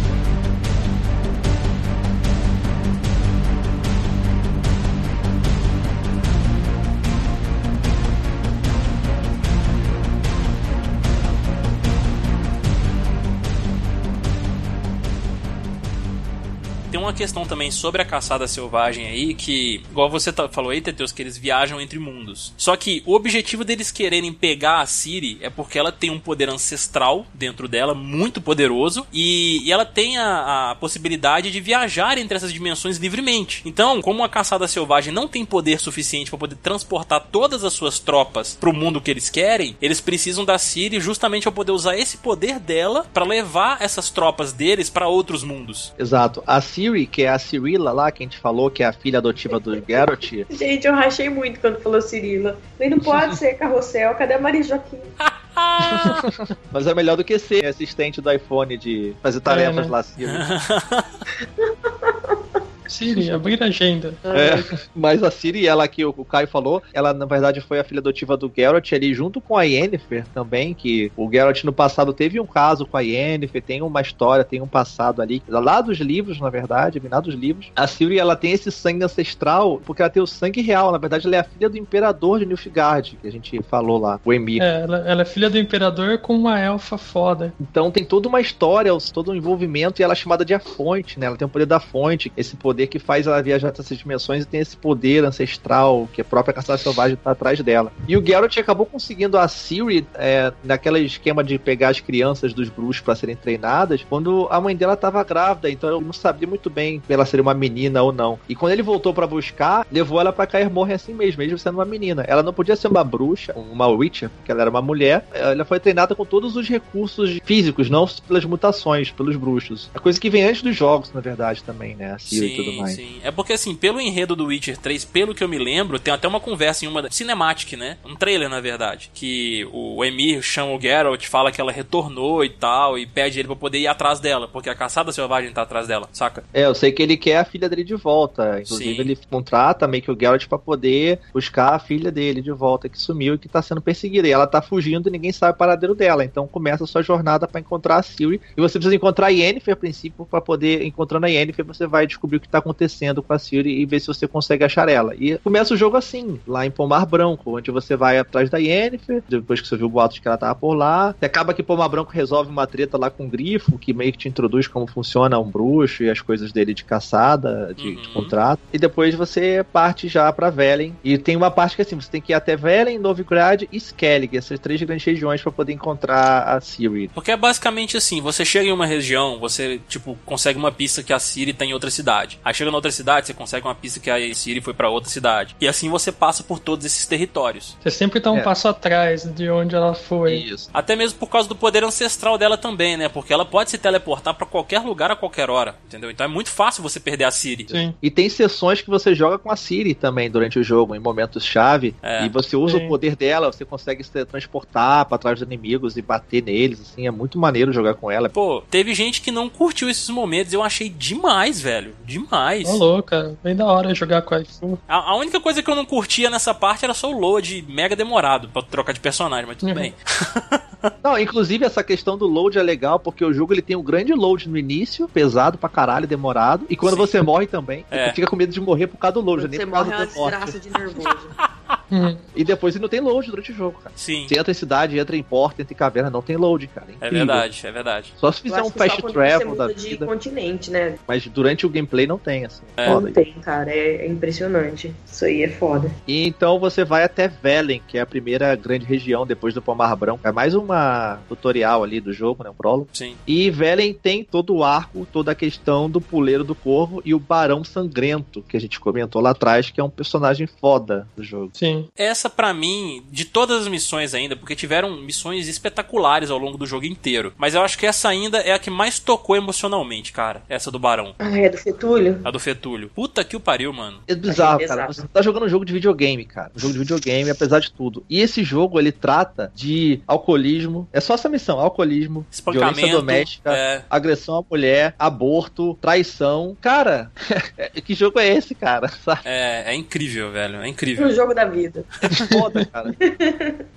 [SPEAKER 2] Uma questão também sobre a caçada selvagem aí, que, igual você tá- falou aí, Teteus, que eles viajam entre mundos. Só que o objetivo deles quererem pegar a Ciri é porque ela tem um poder ancestral dentro dela, muito poderoso, e, e ela tem a, a possibilidade de viajar entre essas dimensões livremente. Então, como a caçada selvagem não tem poder suficiente para poder transportar todas as suas tropas pro mundo que eles querem, eles precisam da Ciri justamente para poder usar esse poder dela para levar essas tropas deles para outros mundos.
[SPEAKER 1] Exato. A Siri, que é a Cirilla lá, que a gente falou, que é a filha adotiva do Garrett.
[SPEAKER 3] Gente, eu rachei muito quando falou Cirila. Falei, não pode ser carrossel, cadê a Maria Joaquim?
[SPEAKER 1] Mas é melhor do que ser assistente do iPhone de fazer tarefas
[SPEAKER 4] né?
[SPEAKER 1] lá, Siri.
[SPEAKER 4] Siri, abrir a agenda.
[SPEAKER 1] É, mas a Ciri, ela que o o Caio falou, ela na verdade foi a filha adotiva do Geralt ali, junto com a Yennefer também, que o Geralt no passado teve um caso com a Yennefer, tem uma história, tem um passado ali, lá dos livros, na verdade, lá dos livros. A Ciri, ela tem esse sangue ancestral, porque ela tem o sangue real, na verdade ela é a filha do imperador de Nilfgaard, que a gente falou lá, o Emir.
[SPEAKER 4] É, ela, ela é filha do imperador com uma elfa foda.
[SPEAKER 1] Então tem toda uma história, todo um envolvimento, e ela é chamada de a fonte, né? Ela tem o poder da fonte, esse poder poder que faz ela viajar até essas dimensões e tem esse poder ancestral que a própria caçada selvagem tá atrás dela. E o Geralt acabou conseguindo a Ciri é, naquele esquema de pegar as crianças dos bruxos para serem treinadas, quando a mãe dela tava grávida, então eu não sabia muito bem se ela seria uma menina ou não. E quando ele voltou para buscar, levou ela para cair morre assim mesmo, mesmo sendo uma menina. Ela não podia ser uma bruxa, uma witcher, porque ela era uma mulher. Ela foi treinada com todos os recursos físicos, não pelas mutações, pelos bruxos. A coisa que vem antes dos jogos, na verdade, também, né? A Ciri e tudo mais.
[SPEAKER 2] Sim, é porque assim, pelo enredo do Witcher 3, pelo que eu me lembro, tem até uma conversa em uma cinematic, né? Um trailer, na verdade, que o Emir chama o Geralt, fala que ela retornou e tal, e pede ele pra poder ir atrás dela, porque a caçada selvagem tá atrás dela, saca?
[SPEAKER 1] É, eu sei que ele quer a filha dele de volta. Inclusive,
[SPEAKER 2] Sim.
[SPEAKER 1] ele contrata meio que o Geralt pra poder buscar a filha dele de volta, que sumiu e que tá sendo perseguida. E ela tá fugindo e ninguém sabe o paradeiro dela. Então começa a sua jornada pra encontrar a Ciri. E você precisa encontrar a Yennefer, a princípio, pra poder, encontrando a Yennefer, você vai descobrir o que tá acontecendo com a Ciri e ver se você consegue achar ela. E começa o jogo assim, lá em Pomar Branco, onde você vai atrás da Yennefer, depois que você viu o boato de que ela tava por lá. Você acaba que Pomar Branco resolve uma treta lá com o Grifo, que meio que te introduz como funciona um bruxo e as coisas dele de caçada, de, de
[SPEAKER 2] Uhum.
[SPEAKER 1] contrato. E depois você parte já pra Velen. E tem uma parte que assim, você tem que ir até Velen, Novigrad e Skellig, essas três grandes regiões pra poder encontrar a Ciri.
[SPEAKER 2] Porque é basicamente assim, você chega em uma região, você, tipo, consegue uma pista que a Siri tá em outra cidade. Aí chega na outra cidade, você consegue uma pista que a Siri foi pra outra cidade. E assim você passa por todos esses territórios.
[SPEAKER 4] Você sempre tá um
[SPEAKER 1] É.
[SPEAKER 4] passo atrás de onde ela foi.
[SPEAKER 1] Isso.
[SPEAKER 2] Até mesmo por causa do poder ancestral dela também, né? Porque ela pode se teleportar pra qualquer lugar a qualquer hora, entendeu? Então é muito fácil você perder a Siri.
[SPEAKER 4] Sim.
[SPEAKER 1] E tem sessões que você joga com a Siri também durante o jogo, em momentos-chave.
[SPEAKER 2] É.
[SPEAKER 1] E você usa
[SPEAKER 4] Sim.
[SPEAKER 1] o poder dela, você consegue se transportar pra trás dos inimigos e bater neles. Assim, é muito maneiro jogar com ela.
[SPEAKER 2] Pô, teve gente que não curtiu esses momentos, eu achei demais, velho. Demais.
[SPEAKER 4] Ô, louca, bem da hora jogar com a.
[SPEAKER 2] A, a única coisa que eu não curtia nessa parte era só o load mega demorado pra trocar de personagem, mas tudo
[SPEAKER 4] Uhum.
[SPEAKER 2] bem.
[SPEAKER 1] Não, inclusive essa questão do load é legal, porque o jogo ele tem um grande load no início, pesado pra caralho, demorado. E quando
[SPEAKER 2] Sim.
[SPEAKER 1] você morre também,
[SPEAKER 2] É.
[SPEAKER 1] fica com medo de morrer por causa do load,
[SPEAKER 3] Quando
[SPEAKER 1] nem
[SPEAKER 3] você
[SPEAKER 1] por
[SPEAKER 3] morre
[SPEAKER 1] causa
[SPEAKER 3] é uma desgraça de nervoso.
[SPEAKER 4] Uhum.
[SPEAKER 1] E depois não tem load durante o jogo, cara.
[SPEAKER 2] Sim,
[SPEAKER 1] Você entra em cidade, entra em porta, entra em caverna, não tem load, cara.
[SPEAKER 2] é
[SPEAKER 1] incrível.
[SPEAKER 2] verdade, é verdade.
[SPEAKER 1] Só se fizer um fast travel da
[SPEAKER 3] de
[SPEAKER 1] vida,
[SPEAKER 3] continente, né?
[SPEAKER 1] mas durante o gameplay não tem, assim.
[SPEAKER 3] É,
[SPEAKER 1] Foda
[SPEAKER 3] não tem, cara. É, é impressionante. Isso aí é foda.
[SPEAKER 1] E então você vai até Velen, que é a primeira grande região depois do Pomar Branco. É mais uma tutorial ali do jogo, né? Um prólogo.
[SPEAKER 2] Sim.
[SPEAKER 1] E Velen tem todo o arco, toda a questão do puleiro do corvo e o Barão Sangrento, que a gente comentou lá atrás, que é um personagem foda do jogo.
[SPEAKER 4] Sim.
[SPEAKER 2] Essa, pra mim, de todas as missões ainda, porque tiveram missões espetaculares ao longo do jogo inteiro. Mas eu acho que essa ainda é a que mais tocou emocionalmente, cara. Essa do Barão.
[SPEAKER 3] Ah, é do Fetúlio?
[SPEAKER 2] A do Fetúlio. Puta que o pariu, mano.
[SPEAKER 1] É bizarro, cara. Você tá jogando um jogo de videogame, cara. Um jogo de videogame, apesar de tudo. E esse jogo, ele trata de alcoolismo. É só essa missão: alcoolismo, violência doméstica,
[SPEAKER 2] É.
[SPEAKER 1] agressão à mulher, aborto, traição. Cara, que jogo é esse, cara?
[SPEAKER 2] É, é incrível, velho. É incrível.
[SPEAKER 3] No jogo da vida.
[SPEAKER 1] É foda, cara.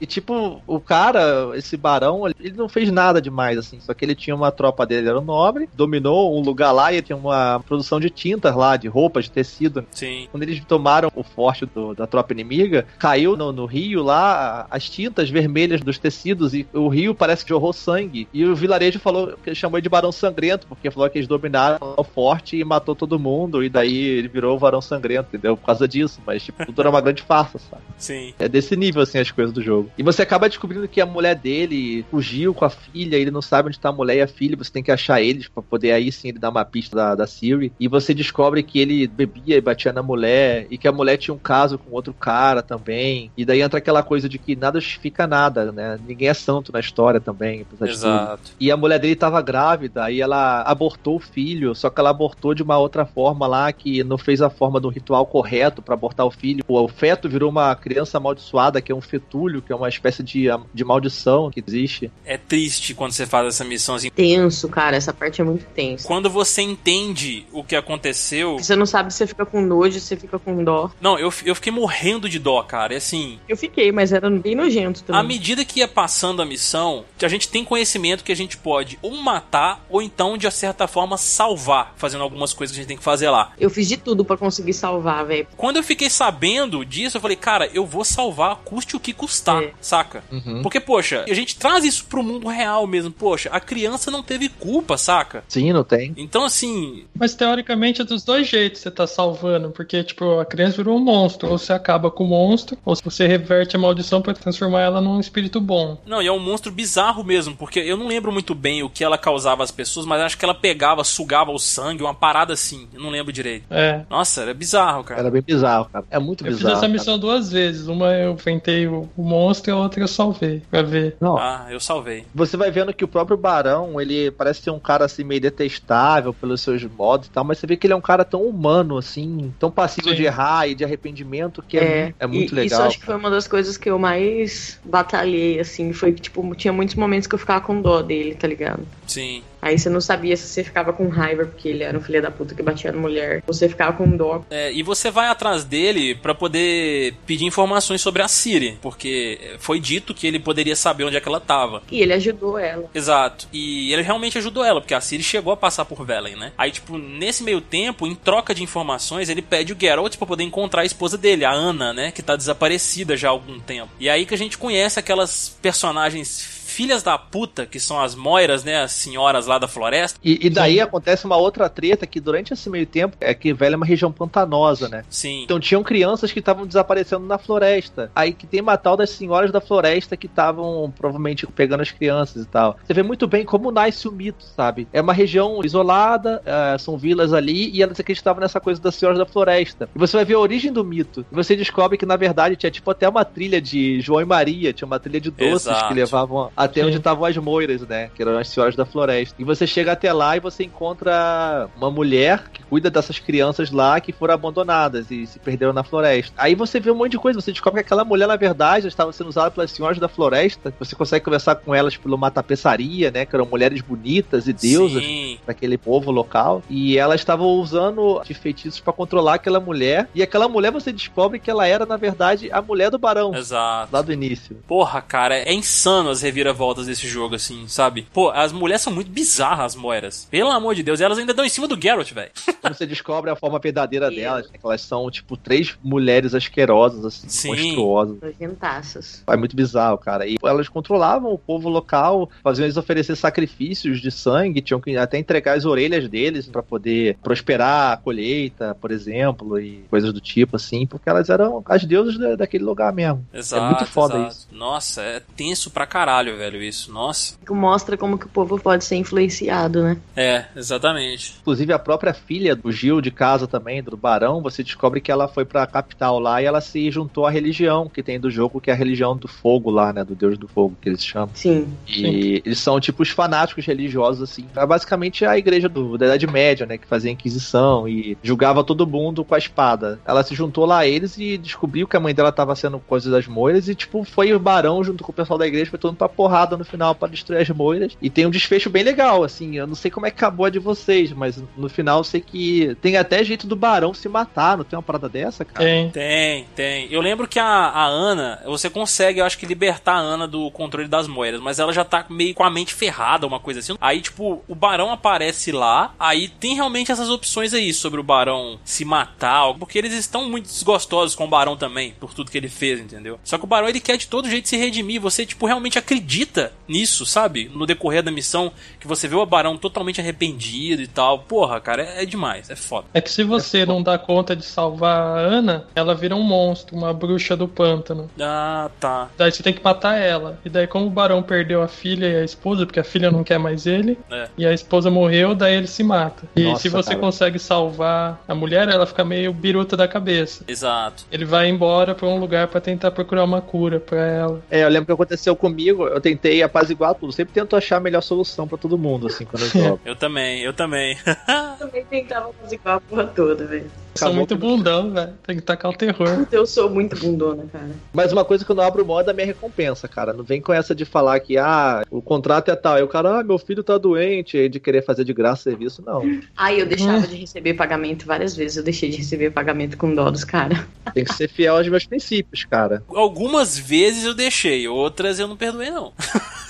[SPEAKER 1] E tipo, o cara, esse barão, ele não fez nada demais, assim. Só que ele tinha uma tropa dele, era um nobre, dominou um lugar lá e tinha uma produção de tintas lá, de roupas, de tecido.
[SPEAKER 2] Sim.
[SPEAKER 1] Quando eles tomaram o forte do- da tropa inimiga, caiu no, no rio lá as tintas vermelhas dos tecidos e o rio parece que jorrou sangue. E o vilarejo falou que ele chamou ele de Barão Sangrento, porque falou que eles dominaram o forte e matou todo mundo. E daí ele virou o Barão Sangrento, entendeu? Por causa disso. Mas, tipo, tudo era uma grande farsa, sabe?
[SPEAKER 2] Sim.
[SPEAKER 1] É desse nível, assim, as coisas do jogo. E você acaba descobrindo que a mulher dele fugiu com a filha, ele não sabe onde tá a mulher e a filha, você tem que achar eles pra poder aí sim ele dar uma pista da, da Siri. E você descobre que ele bebia e batia na mulher, e que a mulher tinha um caso com outro cara também. E daí entra aquela coisa de que nada justifica nada, né? Ninguém é santo na história também.
[SPEAKER 2] Exato.
[SPEAKER 1] E a mulher dele tava grávida, aí ela abortou o filho, só que ela abortou de uma outra forma lá, que não fez a forma do ritual correto pra abortar o filho. O feto virou uma criança amaldiçoada, que é um fetúlio, que é uma espécie de, de maldição que existe.
[SPEAKER 2] É triste quando você faz essa missão assim.
[SPEAKER 3] Tenso, cara. Essa parte é muito tensa.
[SPEAKER 2] Quando você entende o que aconteceu.
[SPEAKER 3] Você não sabe se você fica com nojo, se você fica com dó.
[SPEAKER 2] Não, eu, eu fiquei morrendo de dó, cara. E assim,
[SPEAKER 3] Eu fiquei, mas era bem nojento
[SPEAKER 2] À
[SPEAKER 3] também.
[SPEAKER 2] medida que ia passando a missão, a gente tem conhecimento que a gente pode ou matar ou então, de certa forma, salvar, fazendo algumas coisas que a gente tem que fazer lá.
[SPEAKER 3] Eu fiz de tudo pra conseguir salvar, velho.
[SPEAKER 2] Quando eu fiquei sabendo disso, eu falei, cara, eu vou salvar, custe o que custar,
[SPEAKER 3] É.
[SPEAKER 2] saca?
[SPEAKER 1] Uhum.
[SPEAKER 2] Porque, poxa, a gente traz isso pro mundo real mesmo. Poxa, a criança não teve culpa, saca?
[SPEAKER 1] Sim, não tem.
[SPEAKER 2] Então, assim,
[SPEAKER 4] Mas teoricamente é dos dois jeitos você tá salvando, porque, tipo, a criança virou um monstro. Ou você acaba com o monstro, ou você reverte a maldição pra transformar ela num espírito bom.
[SPEAKER 2] não, e é um monstro bizarro mesmo, porque eu não lembro muito bem o que ela causava às pessoas, mas acho que ela pegava, sugava o sangue, uma parada assim. Eu não lembro direito.
[SPEAKER 4] É.
[SPEAKER 2] Nossa, era bizarro, cara.
[SPEAKER 1] Era bem bizarro, cara. É muito
[SPEAKER 4] Eu fiz
[SPEAKER 1] bizarro.
[SPEAKER 4] essa
[SPEAKER 1] cara.
[SPEAKER 4] missão duas vezes. Uma eu enfrentei o, o monstro e a outra eu salvei. Pra ver.
[SPEAKER 1] Não,
[SPEAKER 2] Ah, eu salvei.
[SPEAKER 1] Você vai vendo que o próprio Barão, ele parece ser um cara assim meio detestável pelos seus modos e tal, mas você vê que ele é um cara tão humano, assim, tão passivo
[SPEAKER 4] Sim.
[SPEAKER 1] de errar e de arrependimento, que é, mu- é muito
[SPEAKER 3] e
[SPEAKER 1] legal.
[SPEAKER 3] Isso acho que foi uma das coisas que eu mais batalhei, assim. Foi que, tipo, tinha muitos momentos que eu ficava com dó dele, tá ligado?
[SPEAKER 2] Sim.
[SPEAKER 3] Aí você não sabia se você ficava com raiva porque ele era um filho da puta que batia na mulher. Ou você ficava com dó.
[SPEAKER 2] É, e você vai atrás dele pra poder pedir informações sobre a Siri, porque foi dito que ele poderia saber onde é que ela tava.
[SPEAKER 3] E ele ajudou ela.
[SPEAKER 2] Exato. E ele realmente ajudou ela, porque a Siri chegou a passar por Velen, né? Aí, tipo, nesse meio tempo, em troca de informações, ele pede o Geralt pra poder encontrar a esposa dele, a Ana, né? Que tá desaparecida já há algum tempo. E aí que a gente conhece aquelas personagens filhas da puta, que são as Moiras, né? As senhoras lá da floresta.
[SPEAKER 1] E, e daí acontece uma outra treta que durante esse meio tempo é que Velha é uma região pantanosa, né?
[SPEAKER 2] Sim.
[SPEAKER 1] Então tinham crianças que estavam desaparecendo na floresta. Aí que tem uma tal das senhoras da floresta que estavam provavelmente pegando as crianças e tal. Você vê muito bem como nasce o mito, sabe? É uma região isolada, eh, são vilas ali, e elas acreditavam nessa coisa das senhoras da floresta. E você vai ver a origem do mito. E você descobre que, na verdade, tinha tipo até uma trilha de João e Maria, tinha uma trilha de doces
[SPEAKER 2] Exato.
[SPEAKER 1] que levavam até
[SPEAKER 4] Sim.
[SPEAKER 1] onde estavam as moiras, né? Que eram as senhoras da floresta. E você chega até lá e você encontra uma mulher que cuida dessas crianças lá que foram abandonadas e se perderam na floresta. Aí você vê um monte de coisa, você descobre que aquela mulher, na verdade, estava sendo usada pelas senhoras da floresta. Você consegue conversar com elas por uma tapeçaria, né? Que eram mulheres bonitas e deusas
[SPEAKER 2] Sim.
[SPEAKER 1] daquele povo local. E elas estavam usando de feitiços pra controlar aquela mulher. E aquela mulher você descobre que ela era, na verdade, a mulher do barão.
[SPEAKER 2] Exato.
[SPEAKER 1] Lá do início.
[SPEAKER 2] Porra, cara, é insano as reviravoltas desse jogo, assim, sabe? Pô, as mulheres são muito bizarras, as moeras. Pelo amor de Deus, elas ainda dão em cima do Geralt, velho.
[SPEAKER 1] Você descobre a forma verdadeira delas, né? Que elas são, tipo, três mulheres asquerosas, assim,
[SPEAKER 2] Sim.
[SPEAKER 1] monstruosas.
[SPEAKER 3] Nojentaças.
[SPEAKER 1] É muito bizarro, cara. E elas controlavam o povo local, faziam eles oferecer sacrifícios de sangue, tinham que até entregar as orelhas deles pra poder prosperar a colheita, por exemplo, e coisas do tipo, assim, porque elas eram as deusas da- daquele lugar mesmo.
[SPEAKER 2] Exato.
[SPEAKER 1] é muito foda
[SPEAKER 2] exato.
[SPEAKER 1] isso.
[SPEAKER 2] Nossa, é tenso pra caralho, velho, isso. Nossa.
[SPEAKER 3] Mostra como que o povo pode ser influenciado, né?
[SPEAKER 2] É, exatamente.
[SPEAKER 1] Inclusive a própria filha do Gil de casa também, do Barão, você descobre que ela foi pra capital lá e ela se juntou à religião que tem do jogo, que é a religião do fogo lá, né? Do Deus do Fogo, que eles chamam.
[SPEAKER 3] Sim.
[SPEAKER 1] E eles são tipo os fanáticos religiosos, assim. É basicamente a igreja do, da Idade Média, né? Que fazia inquisição e julgava todo mundo com a espada. Ela se juntou lá a eles e descobriu que a mãe dela tava sendo coisa das moiras e, tipo, foi o barão junto com o pessoal da igreja, foi todo mundo pra porrada no final pra destruir as moiras. E tem um desfecho bem legal, assim. Eu não sei como é que acabou a de vocês, mas no final eu sei que tem até jeito do barão se matar. Não tem uma parada dessa, cara?
[SPEAKER 4] Tem.
[SPEAKER 2] Tem, tem. Eu lembro que a, a Ana, você consegue, eu acho que, libertar a Ana do controle das moedas, mas ela já tá meio com a mente ferrada, uma coisa assim. Aí, tipo, o Barão aparece lá, aí tem realmente essas opções aí sobre o Barão se matar, porque eles estão muito desgostosos com o Barão também, por tudo que ele fez, entendeu? Só que o Barão, ele quer de todo jeito se redimir, você, tipo, realmente acredita nisso, sabe? No decorrer da missão, que você vê o Barão totalmente arrependido e tal. Porra, cara, é, é demais, é foda.
[SPEAKER 4] É que se você não dá conta de salvar a Ana, ela vira um monstro, uma bruxa do pântano.
[SPEAKER 2] Ah, tá.
[SPEAKER 4] Daí você tem que matar ela. E daí, como o barão perdeu a filha e a esposa, porque a filha não quer mais ele,
[SPEAKER 2] É.
[SPEAKER 4] e a esposa morreu, daí ele se mata. E
[SPEAKER 1] Nossa,
[SPEAKER 4] se você
[SPEAKER 1] cara.
[SPEAKER 4] consegue salvar a mulher, ela fica meio biruta da cabeça.
[SPEAKER 2] Exato.
[SPEAKER 4] Ele vai embora pra um lugar pra tentar procurar uma cura pra ela.
[SPEAKER 1] É, eu lembro que aconteceu comigo, eu tentei apaziguar tudo. Sempre tento achar a melhor solução pra todo mundo, assim, quando eu jogo.
[SPEAKER 2] Eu também, eu também.
[SPEAKER 3] também tentava fazer igual a porra toda, velho.
[SPEAKER 4] Eu sou muito
[SPEAKER 1] que-
[SPEAKER 4] bundão, velho. Tem que tacar o terror.
[SPEAKER 3] Eu sou muito bundona, cara.
[SPEAKER 1] Mas uma coisa que eu não abro mão é da minha recompensa, cara. Não vem com essa de falar que, ah, o contrato é tal. Aí o cara, ah, meu filho tá doente, aí de querer fazer de graça serviço, não.
[SPEAKER 3] Aí eu deixava de receber pagamento várias vezes. Eu deixei de receber pagamento com dó dos caras.
[SPEAKER 1] Tem que ser fiel aos meus princípios, cara.
[SPEAKER 2] Algumas vezes eu deixei, outras eu não perdoei, não.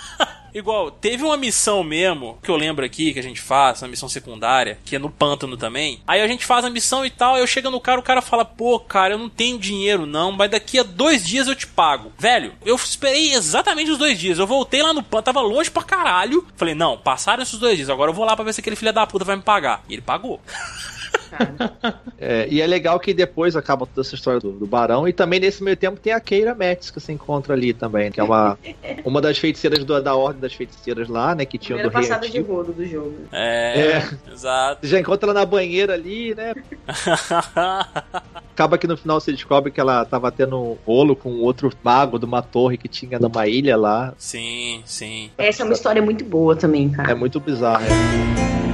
[SPEAKER 2] Igual, teve uma missão mesmo, que eu lembro aqui, que a gente faz, uma missão secundária, que é no pântano também. Aí a gente faz a missão e tal, eu chego no cara, o cara fala, pô, cara, eu não tenho dinheiro não, mas daqui a dois dias eu te pago. Velho, eu esperei exatamente os dois dias. Eu voltei lá no pântano, tava longe pra caralho. Falei, não, passaram esses dois dias, agora eu vou lá pra ver se aquele filho da puta vai me pagar. E ele pagou.
[SPEAKER 1] É, e é legal que depois acaba toda essa história do, do Barão. E também nesse meio tempo tem a Keira Metz que você encontra ali também, que é uma, uma das feiticeiras do- da Ordem das Feiticeiras lá, né? Que tinha do rei
[SPEAKER 3] passada de rodo do jogo.
[SPEAKER 2] É,
[SPEAKER 1] É.
[SPEAKER 2] exato.
[SPEAKER 1] Você já encontra ela na banheira ali, né? Acaba que no final você descobre que ela tava tendo um rolo com outro mago de uma torre que tinha numa ilha lá.
[SPEAKER 2] sim, sim.
[SPEAKER 3] Essa é uma história muito boa também, cara.
[SPEAKER 1] É muito bizarro. é.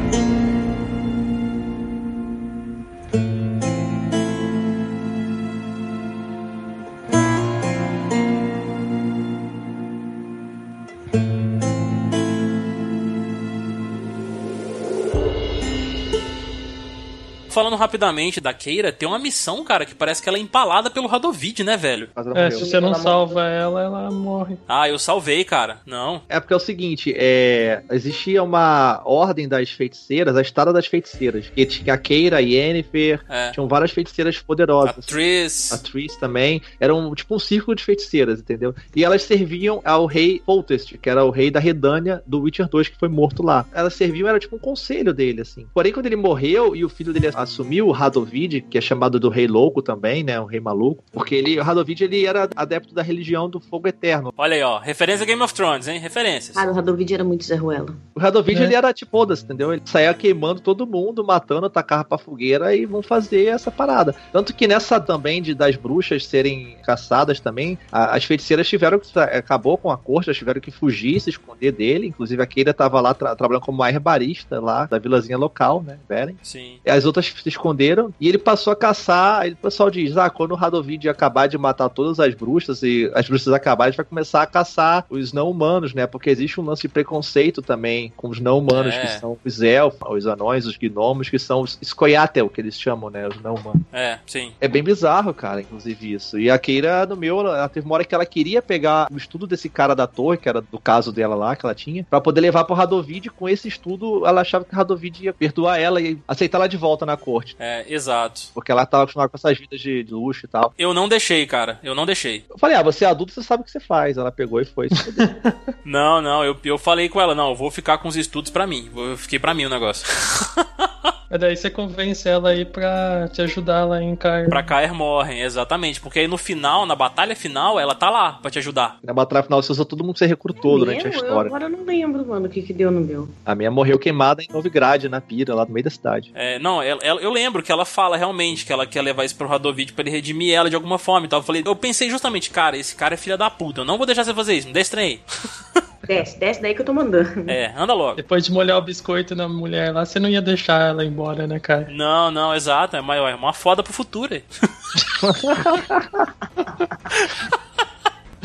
[SPEAKER 2] Falando rapidamente da Keira, tem uma missão, cara, que parece que ela é empalada pelo Radovid, né, velho?
[SPEAKER 4] É, se você não
[SPEAKER 3] Ela
[SPEAKER 4] salva ela, ela morre.
[SPEAKER 2] Ah, eu salvei, cara. Não.
[SPEAKER 1] É porque é o seguinte, é, existia uma ordem das feiticeiras, a estada das feiticeiras. Que tinha a Keira, a Yennefer,
[SPEAKER 2] É.
[SPEAKER 1] tinham várias feiticeiras
[SPEAKER 2] A
[SPEAKER 1] poderosas.
[SPEAKER 2] Triss.
[SPEAKER 1] A Triss também. Era um, tipo um círculo de feiticeiras, entendeu? E elas serviam ao rei Foltest, que era o rei da Redânia do Witcher 2, que foi morto lá. Elas serviam, era tipo um conselho dele, assim. Porém, quando ele morreu e o filho dele assumiu, o Radovid, que é chamado do rei louco também, né? O rei maluco. Porque ele, o Radovid, ele era adepto da religião do fogo eterno.
[SPEAKER 2] Olha aí, ó. Referência a Game of Thrones, hein? Referências.
[SPEAKER 3] Ah, o Radovid era muito Zé Ruela.
[SPEAKER 1] O Radovid,
[SPEAKER 4] É.
[SPEAKER 1] ele era tipo, foda-se, entendeu? Ele saía queimando todo mundo, matando, atacava pra fogueira e vão fazer essa parada. Tanto que nessa também de das bruxas serem caçadas também, a- as feiticeiras tiveram que. Acabou com a corte, elas tiveram que fugir, se esconder dele. Inclusive a Keira tava lá tra- trabalhando como uma herbarista lá da vilazinha local, né? Beren.
[SPEAKER 2] Sim.
[SPEAKER 1] E As outras se esconderam e ele passou a caçar. Aí o pessoal diz: Ah, quando o Radovid acabar de matar todas as bruxas e as bruxas acabarem, a gente vai começar a caçar os não humanos, né? Porque existe um lance de preconceito também com os não humanos,
[SPEAKER 2] É.
[SPEAKER 1] que são os elfos, os anões, os gnomos, que são os Skoyatel, que eles chamam, né? Os não humanos.
[SPEAKER 2] É, sim.
[SPEAKER 1] É bem bizarro, cara, inclusive isso. E a Keira, no meu, ela teve uma hora que ela queria pegar o estudo desse cara da torre, que era do caso dela lá, que ela tinha, pra poder levar pro Radovid. e Com esse estudo, ela achava que o Radovid ia perdoar ela e aceitar ela de volta na corte.
[SPEAKER 2] É, exato.
[SPEAKER 1] Porque ela tava acostumada com essas vidas de, de luxo e tal.
[SPEAKER 2] Eu não deixei, cara. Eu não deixei.
[SPEAKER 1] Eu falei, ah, você é adulto, você sabe o que você faz. Ela pegou e foi.
[SPEAKER 2] Não, não. Eu, eu falei com ela, não, eu vou ficar com os estudos pra mim. Eu fiquei pra mim o negócio.
[SPEAKER 4] Mas daí você convence ela aí pra te ajudar lá em Cair.
[SPEAKER 2] pra cair morrem, exatamente. Porque aí no final, na batalha final, ela tá lá pra te ajudar.
[SPEAKER 1] Na batalha final, você usou todo mundo que você recrutou durante a
[SPEAKER 3] Meu, Eu
[SPEAKER 1] história.
[SPEAKER 3] agora não lembro, mano, o que que deu no meu.
[SPEAKER 1] A minha morreu queimada em Novigrad, na pira, lá no meio da cidade.
[SPEAKER 2] É, não, ela- ela- eu lembro que ela fala realmente que ela quer levar isso pro Radovid pra ele redimir ela de alguma forma e tal. Eu falei, eu pensei justamente, cara, esse cara é filha da puta. Eu não vou deixar você fazer isso, me dê esse trem aí.
[SPEAKER 3] Desce, desce daí que eu tô mandando.
[SPEAKER 2] É, anda logo.
[SPEAKER 4] Depois de molhar o biscoito na mulher lá, você não ia deixar ela embora, né, cara?
[SPEAKER 2] Não, não, exato. É uma, é uma foda pro futuro.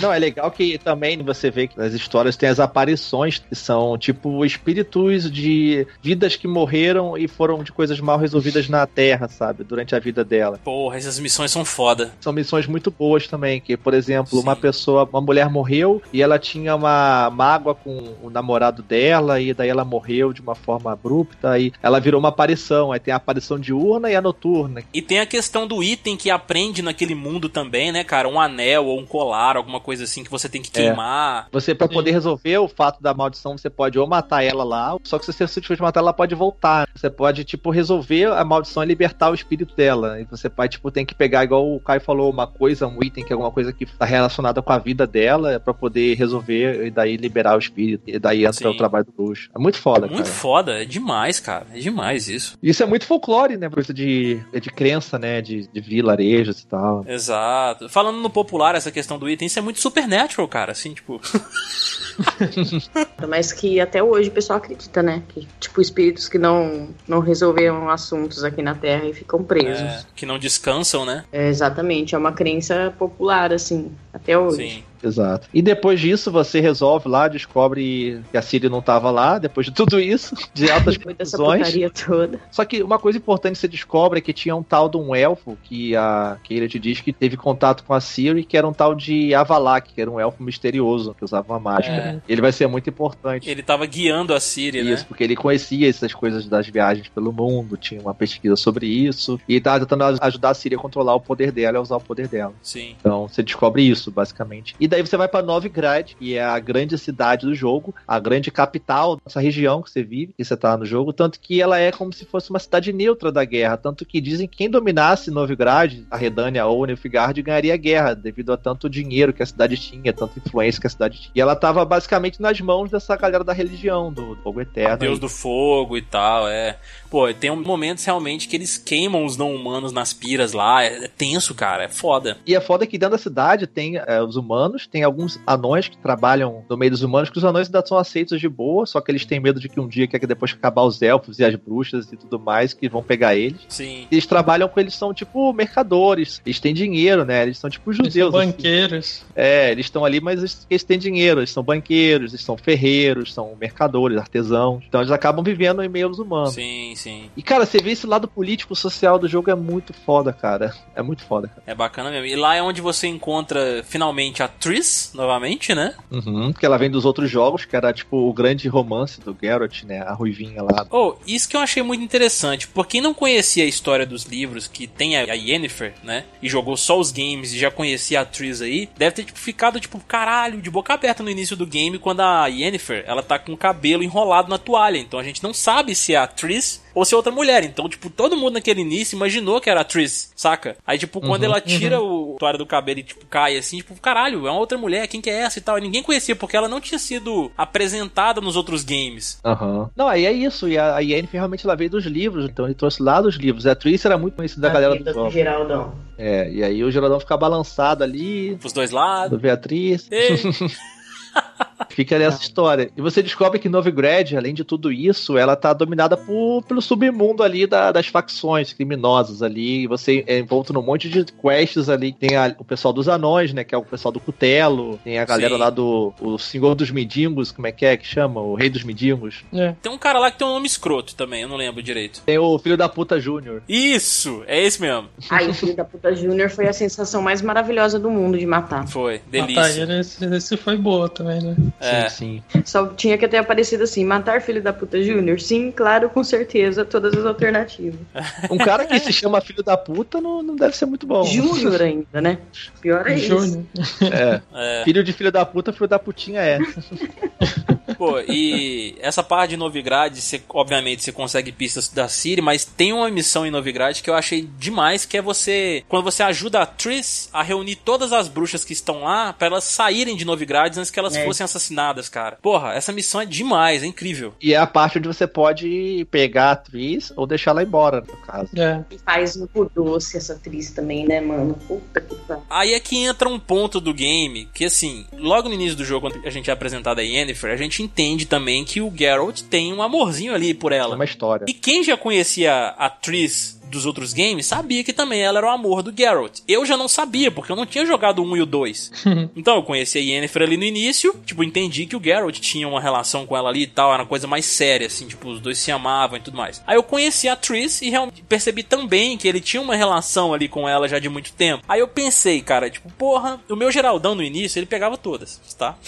[SPEAKER 1] Não, é legal que também você vê que nas histórias tem as aparições que são tipo espíritos de vidas que morreram e foram de coisas mal resolvidas na Terra, sabe? Durante a vida dela.
[SPEAKER 2] Porra, essas missões são foda.
[SPEAKER 1] São missões muito boas também, que, por exemplo,
[SPEAKER 2] Sim.
[SPEAKER 1] uma pessoa, uma mulher morreu e ela tinha uma mágoa com o namorado dela e daí ela morreu de uma forma abrupta e ela virou uma aparição. Aí tem a aparição diurna e a noturna.
[SPEAKER 2] E tem a questão do item que aprende naquele mundo também, né, cara? Um anel ou um colar, alguma coisa assim que você tem que queimar.
[SPEAKER 1] Você, pra
[SPEAKER 4] Sim.
[SPEAKER 1] poder resolver o fato da maldição, você pode ou matar ela lá, só que se você se tiver de matar ela, pode voltar. Você pode, tipo, resolver a maldição e libertar o espírito dela. E você vai, tipo, tem que pegar, igual o Caio falou, uma coisa, um item, que é alguma coisa que tá relacionada com a vida dela, pra poder resolver e daí liberar o espírito. E daí entra
[SPEAKER 2] Sim.
[SPEAKER 1] o trabalho do bruxo. É muito foda,
[SPEAKER 2] Muito
[SPEAKER 1] cara.
[SPEAKER 2] foda, é demais, cara. É demais isso.
[SPEAKER 1] Isso é muito folclore, né? Coisa de, de crença, né? De, de vilarejos e tal.
[SPEAKER 2] Exato. Falando no popular, essa questão do item, isso é muito supernatural, cara. Assim, tipo.
[SPEAKER 3] Mas que até hoje o pessoal acredita, né? Que, tipo, espíritos que não, não resolveram assuntos aqui na Terra e ficam presos.
[SPEAKER 2] é, que não descansam, né?
[SPEAKER 3] É, exatamente, é uma crença popular, assim, até hoje.
[SPEAKER 2] Sim.
[SPEAKER 1] Exato. E depois disso, você resolve lá, descobre que a Siri não tava lá, depois de tudo isso, de altas conclusões.
[SPEAKER 3] toda.
[SPEAKER 1] Só que uma coisa importante que você descobre é que tinha um tal de um elfo que a Keira te diz que teve contato com a Siri, que era um tal de Avalak, que era um elfo misterioso, que usava uma máscara.
[SPEAKER 4] Né?
[SPEAKER 1] Ele vai ser muito importante.
[SPEAKER 2] Ele tava guiando a Siri,
[SPEAKER 1] Isso,
[SPEAKER 2] né?
[SPEAKER 1] porque ele conhecia essas coisas das viagens pelo mundo, tinha uma pesquisa sobre isso, e tava tentando aj- ajudar a Siri a controlar o poder dela e a usar o poder dela.
[SPEAKER 2] Sim.
[SPEAKER 1] Então você descobre isso, basicamente. E daí você vai pra Novigrad, que é a grande cidade do jogo, a grande capital dessa região que você vive, que você tá no jogo, tanto que ela é como se fosse uma cidade neutra da guerra, tanto que dizem que quem dominasse Novigrad, a Redânia ou Nilfgaard, ganharia a guerra, devido a tanto dinheiro que a cidade tinha, tanta influência que a cidade tinha. E ela tava basicamente nas mãos dessa galera da religião, do fogo eterno.
[SPEAKER 2] Deus do fogo e tal, é. Pô, tem momentos realmente que eles queimam os não-humanos nas piras lá. É, é tenso, cara. É foda.
[SPEAKER 1] E é foda que dentro da cidade tem é, os humanos, tem alguns anões que trabalham no meio dos humanos, que os anões ainda são aceitos de boa, só que eles têm medo de que um dia, que é que depois que acabar os elfos e as bruxas e tudo mais, que vão pegar eles.
[SPEAKER 2] Sim.
[SPEAKER 1] Eles trabalham com eles, são tipo mercadores, eles têm dinheiro, né? Eles são tipo
[SPEAKER 4] Eles são
[SPEAKER 1] judeus. assim.
[SPEAKER 4] banqueiros.
[SPEAKER 1] É, eles estão ali, mas eles, eles têm dinheiro, eles são banqueiros, eles são ferreiros, são mercadores, artesãos. Então eles acabam vivendo em meio aos humanos.
[SPEAKER 2] Sim, sim.
[SPEAKER 1] E cara, você vê esse lado político social do jogo é muito foda, cara. É muito foda, cara.
[SPEAKER 2] É bacana mesmo. E lá é onde você encontra finalmente a Triss, novamente, né?
[SPEAKER 1] Uhum, porque ela vem dos outros jogos, que era tipo o grande romance do Geralt, né? A Ruivinha lá.
[SPEAKER 2] Oh, isso que eu achei muito interessante. Por quem não conhecia a história dos livros, que tem a Yennefer, né? E jogou só os games e já conhecia a Triss aí, deve ter tipo, ficado, tipo, caralho, de boca aberta no início do game, quando a Yennefer, ela tá com o cabelo enrolado na toalha. Então a gente não sabe se é a Triss ou se é outra mulher. Então, tipo, todo mundo naquele início imaginou que era a Triss, saca? Aí, tipo, quando ela tira o toalha do cabelo e, tipo, cai assim, tipo, caralho, é uma outra mulher, quem que é essa e tal? E ninguém conhecia, porque ela não tinha sido apresentada nos outros games.
[SPEAKER 1] Aham. Não, aí é isso. E a, a Yennefer realmente ela veio dos livros, então ele trouxe lá dos livros. A Triss era muito conhecida da galera do jogo.
[SPEAKER 3] Geraldão.
[SPEAKER 1] É, e aí o Geraldão fica balançado ali,
[SPEAKER 2] Pros dois lados.
[SPEAKER 1] do Beatriz.
[SPEAKER 2] Ei,
[SPEAKER 1] Fica nessa história. E você descobre que Novigrad, além de tudo isso, ela tá dominada por, pelo submundo ali da- das facções criminosas ali. E você é envolto num monte de quests ali. Tem a- o pessoal dos anões, né? Que é o pessoal do Cutelo. Tem a galera
[SPEAKER 2] Sim.
[SPEAKER 1] lá do o Senhor dos Mendigos, como é que é que chama? O Rei dos Mendigos.
[SPEAKER 4] É.
[SPEAKER 2] tem um cara lá que tem um nome escroto também, eu não lembro direito.
[SPEAKER 1] Tem o Filho da Puta Júnior.
[SPEAKER 2] Isso, é esse mesmo.
[SPEAKER 3] Ai, o filho da puta Júnior foi a sensação mais maravilhosa do mundo de matar.
[SPEAKER 2] Foi,
[SPEAKER 4] Matar
[SPEAKER 2] delícia.
[SPEAKER 4] ele, esse, esse foi boa também, né?
[SPEAKER 2] É.
[SPEAKER 1] Sim,
[SPEAKER 3] Só tinha que ter aparecido assim: matar filho da puta Júnior? Sim, claro, com certeza, todas as alternativas.
[SPEAKER 1] Um cara que se chama Filho da Puta não, não deve ser muito bom.
[SPEAKER 3] Júnior ainda, né? Pior é isso.
[SPEAKER 1] É.
[SPEAKER 2] É.
[SPEAKER 1] Filho de filho da puta, filho da putinha é.
[SPEAKER 2] Pô, e essa parte de Novigrad, você, obviamente você consegue pistas da Siri, mas tem uma missão em Novigrad que eu achei demais, que é você, quando você ajuda a Triss a reunir todas as bruxas que estão lá pra elas saírem de Novigrad antes que elas
[SPEAKER 3] É.
[SPEAKER 2] fossem assassinadas, cara. Porra, essa missão é demais, é incrível.
[SPEAKER 1] E é a parte onde você pode pegar a atriz ou deixar ela embora, no caso.
[SPEAKER 4] É.
[SPEAKER 3] E faz muito doce essa atriz também, né, mano? Puta que pariu.
[SPEAKER 2] Aí é que entra um ponto do game que, assim, logo no início do jogo, quando a gente é apresentado a Yennefer, a gente entende também que o Geralt tem um amorzinho ali por
[SPEAKER 1] É
[SPEAKER 2] ela.
[SPEAKER 1] uma história.
[SPEAKER 2] E quem já conhecia a Triss dos outros games sabia que também ela era o amor do Geralt. Eu já não sabia, porque eu não tinha jogado o 1 e o 2. então eu conheci a Yennefer ali no início, tipo, entendi que o Geralt tinha uma relação com ela ali e tal, era uma coisa mais séria, assim, tipo, os dois se amavam e tudo mais. Aí eu conheci a Triss e realmente percebi também que ele tinha uma relação ali com ela já de muito tempo. Aí eu pensei, cara, tipo, porra, o meu Geraldão no início, ele pegava todas, tá?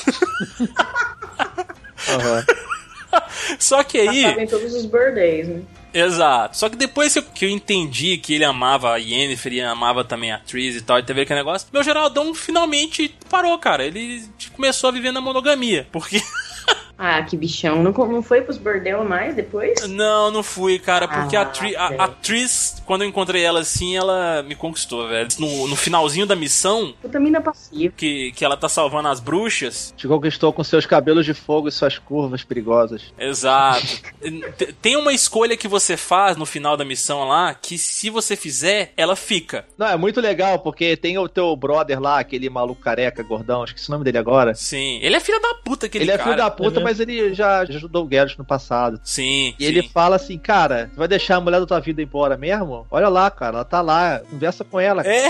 [SPEAKER 1] Aham.
[SPEAKER 2] Só que aí...
[SPEAKER 3] Passava em todos os bordéis, né?
[SPEAKER 2] Exato. Só que depois que eu- entendi que ele amava a Yennefer e amava também a Triss e tal, e teve aquele negócio, meu Geraldão finalmente parou, cara. Ele começou a viver na monogamia. Porque.
[SPEAKER 3] Ah, que bichão. Não, não foi pros bordel mais depois?
[SPEAKER 2] Não, não fui, cara, porque a,
[SPEAKER 3] Ah,
[SPEAKER 2] Tri, a, a Triss, quando eu encontrei ela assim, ela me conquistou, velho. No, no finalzinho da missão,
[SPEAKER 3] Puta mina passiva.
[SPEAKER 2] que, que ela tá salvando as bruxas.
[SPEAKER 1] Te conquistou com seus cabelos de fogo e suas curvas perigosas.
[SPEAKER 2] Exato. Tem uma escolha que você faz no final da missão lá, que se você fizer, ela fica.
[SPEAKER 1] Não, é muito legal, porque tem o teu brother lá, aquele maluco careca, gordão, esqueci o nome dele agora.
[SPEAKER 2] Sim. Ele é filho da puta, aquele
[SPEAKER 1] ele é
[SPEAKER 2] cara.
[SPEAKER 1] filho da puta,
[SPEAKER 4] é-
[SPEAKER 1] mas ele já, já ajudou o Geralt no passado.
[SPEAKER 2] Sim.
[SPEAKER 1] E ele
[SPEAKER 2] sim.
[SPEAKER 1] fala assim, cara, vai deixar a mulher da tua vida embora mesmo? Olha lá, cara, ela tá lá, conversa com ela.
[SPEAKER 2] É.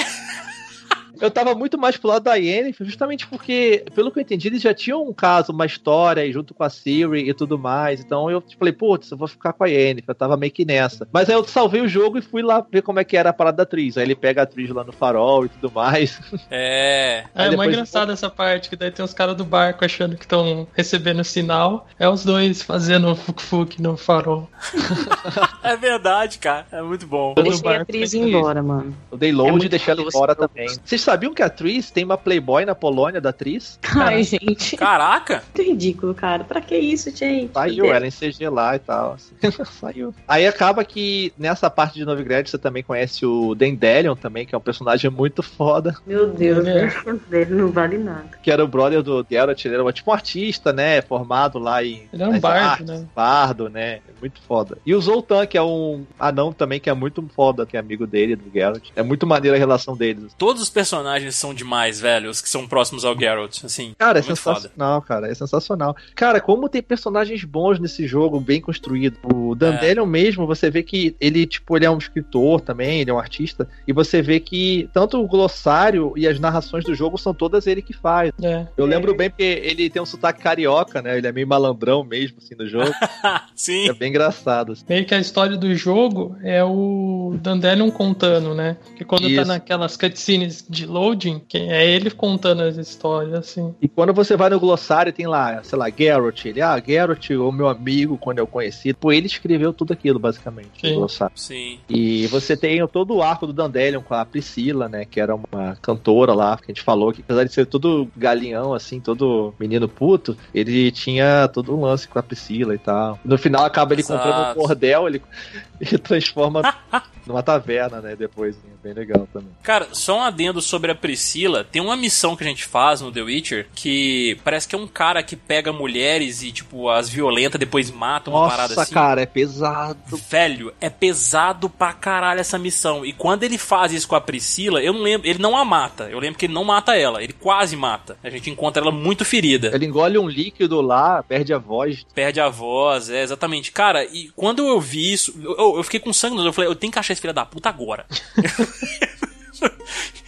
[SPEAKER 1] Eu tava muito mais pro lado da Yennefer, justamente porque, pelo que eu entendi, eles já tinham um caso, uma história aí junto com a Siri e tudo mais. Então eu falei, putz, eu vou ficar com a Yennefer. Eu tava meio que nessa. Mas aí eu salvei o jogo e fui lá ver como é que era a parada da atriz. Aí ele pega a atriz lá no farol e tudo mais.
[SPEAKER 2] É.
[SPEAKER 4] É, é
[SPEAKER 1] depois-
[SPEAKER 4] mais engraçado essa parte, que daí tem os caras do barco achando que estão recebendo sinal. É os dois fazendo fuk-fuk no farol.
[SPEAKER 2] É verdade, cara. É muito bom.
[SPEAKER 4] Todo
[SPEAKER 7] Deixei a atriz ir
[SPEAKER 4] isso.
[SPEAKER 7] embora, mano.
[SPEAKER 1] Eu dei
[SPEAKER 7] É
[SPEAKER 1] load
[SPEAKER 7] muito
[SPEAKER 1] e deixei ela embora
[SPEAKER 7] eu
[SPEAKER 1] também. Vocês sabiam que a atriz tem uma Playboy na Polônia da atriz?
[SPEAKER 7] Ai, gente.
[SPEAKER 2] Caraca!
[SPEAKER 3] Muito ridículo, cara. Pra que isso, gente?
[SPEAKER 1] Saiu ela em CG lá e tal. assim. Saiu. Aí acaba que nessa parte de Novigrad você também conhece o Dendelion também, que é um personagem muito foda,
[SPEAKER 3] Meu Deus,
[SPEAKER 4] É.
[SPEAKER 3] né? dele não vale nada.
[SPEAKER 1] que era o brother do Geralt, ele era tipo um artista, né, formado lá em
[SPEAKER 4] Ele é um bardo,
[SPEAKER 1] artes,
[SPEAKER 4] né?
[SPEAKER 1] Bardo, né? Muito foda. E o Zoltan, que é um anão também, que é muito foda, que é amigo dele, do Geralt. É muito maneira a relação deles.
[SPEAKER 2] Todos os personagens são demais, velho. Os que são próximos ao Geralt. Assim,
[SPEAKER 1] Cara, é
[SPEAKER 2] foda.
[SPEAKER 1] sensacional, cara. É sensacional. Cara, como tem personagens bons nesse jogo, bem construído. O Dandelion mesmo, você vê que ele, tipo, ele é um escritor também, ele é um artista. E você vê que tanto o glossário e as narrações do jogo são todas ele que faz.
[SPEAKER 4] É.
[SPEAKER 1] Eu lembro bem porque ele tem um sotaque carioca, né? Ele é meio malandrão mesmo, assim, no jogo.
[SPEAKER 2] Sim.
[SPEAKER 1] é bem engraçado. assim.
[SPEAKER 4] Meio que a história do jogo é o Dandelion contando, né? Que quando tá
[SPEAKER 1] Isso.
[SPEAKER 4] naquelas cutscenes de loading, que é ele contando as histórias, assim.
[SPEAKER 1] E quando você vai no glossário, tem lá, sei lá, Geralt. Ele, ah, Geralt, o meu amigo, quando eu conheci. Pô, ele escreveu tudo aquilo, basicamente,
[SPEAKER 4] Sim.
[SPEAKER 1] no glossário.
[SPEAKER 2] Sim.
[SPEAKER 1] E você tem todo o arco do Dandelion com a Priscila, né? Que era uma cantora lá, que a gente falou que apesar de ser todo galinhão, assim, todo menino puto, ele tinha todo um lance com a Priscila e tal. No final acaba ele comprando um
[SPEAKER 2] Exato.
[SPEAKER 1] bordel, ele, ele transforma numa taverna, né? Depois, é bem legal também.
[SPEAKER 2] Cara, só um adendo sobre a Priscila. Tem uma missão que a gente faz no The Witcher que parece que é um cara que pega mulheres e, tipo, as violenta, depois mata uma parada
[SPEAKER 1] Nossa,
[SPEAKER 2] assim.
[SPEAKER 1] cara, é pesado.
[SPEAKER 2] Velho, é pesado pra caralho essa missão. E quando ele faz isso com a Priscila, eu não lembro. Ele não a mata. Eu lembro que ele não mata ela. Ele quase mata. A gente encontra ela muito ferida.
[SPEAKER 1] Ele engole um líquido lá, perde a voz.
[SPEAKER 2] Perde a voz, é exatamente. Cara, e quando eu vi isso, eu, eu fiquei com sangue no olho. Eu falei, eu tenho que achar esse filho da puta agora.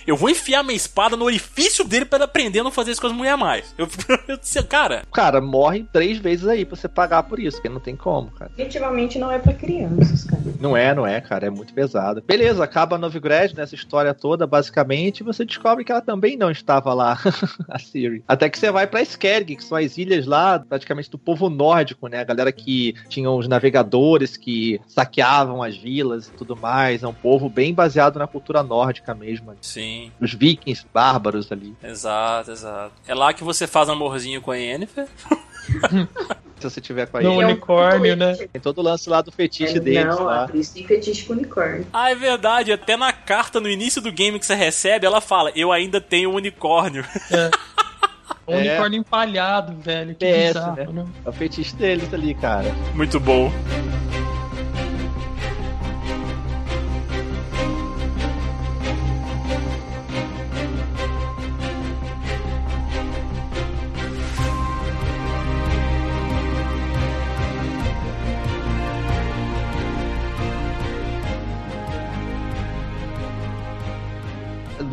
[SPEAKER 2] eu vou enfiar minha espada no orifício dele pra ele aprender a não fazer isso com as mulheres mais. Eu, eu disse, cara,
[SPEAKER 1] Cara, morre três vezes aí pra você pagar por isso, porque não tem como, cara.
[SPEAKER 3] Definitivamente não é pra crianças, cara.
[SPEAKER 1] Não é, não é, cara, é muito pesado. Beleza, acaba Novigrad nessa história toda, basicamente, e você descobre que ela também não estava lá, a Siri. Até que você vai pra Skellig, que são as ilhas lá, praticamente do povo nórdico, né? A galera que tinham os navegadores que saqueavam as vilas e tudo mais. É um povo bem baseado na cultura nórdica mesmo.
[SPEAKER 2] sim,
[SPEAKER 1] Os vikings bárbaros ali.
[SPEAKER 2] exato, exato. É lá que você faz amorzinho com a Yennefer.
[SPEAKER 1] Se você tiver com a
[SPEAKER 4] No
[SPEAKER 3] é
[SPEAKER 4] unicórnio, né?
[SPEAKER 1] Tem todo o lance lá do fetiche
[SPEAKER 3] É,
[SPEAKER 1] deles
[SPEAKER 3] não,
[SPEAKER 1] lá.
[SPEAKER 3] a Tris tem fetiche com unicórnio.
[SPEAKER 2] Ah, é verdade. Até na carta no início do game que você recebe, ela fala: Eu ainda tenho um unicórnio.
[SPEAKER 4] Um unicórnio empalhado, velho. Que
[SPEAKER 1] PS,
[SPEAKER 4] bizarro,
[SPEAKER 1] né?
[SPEAKER 4] né?
[SPEAKER 1] É o fetiche deles ali, cara.
[SPEAKER 2] Muito bom.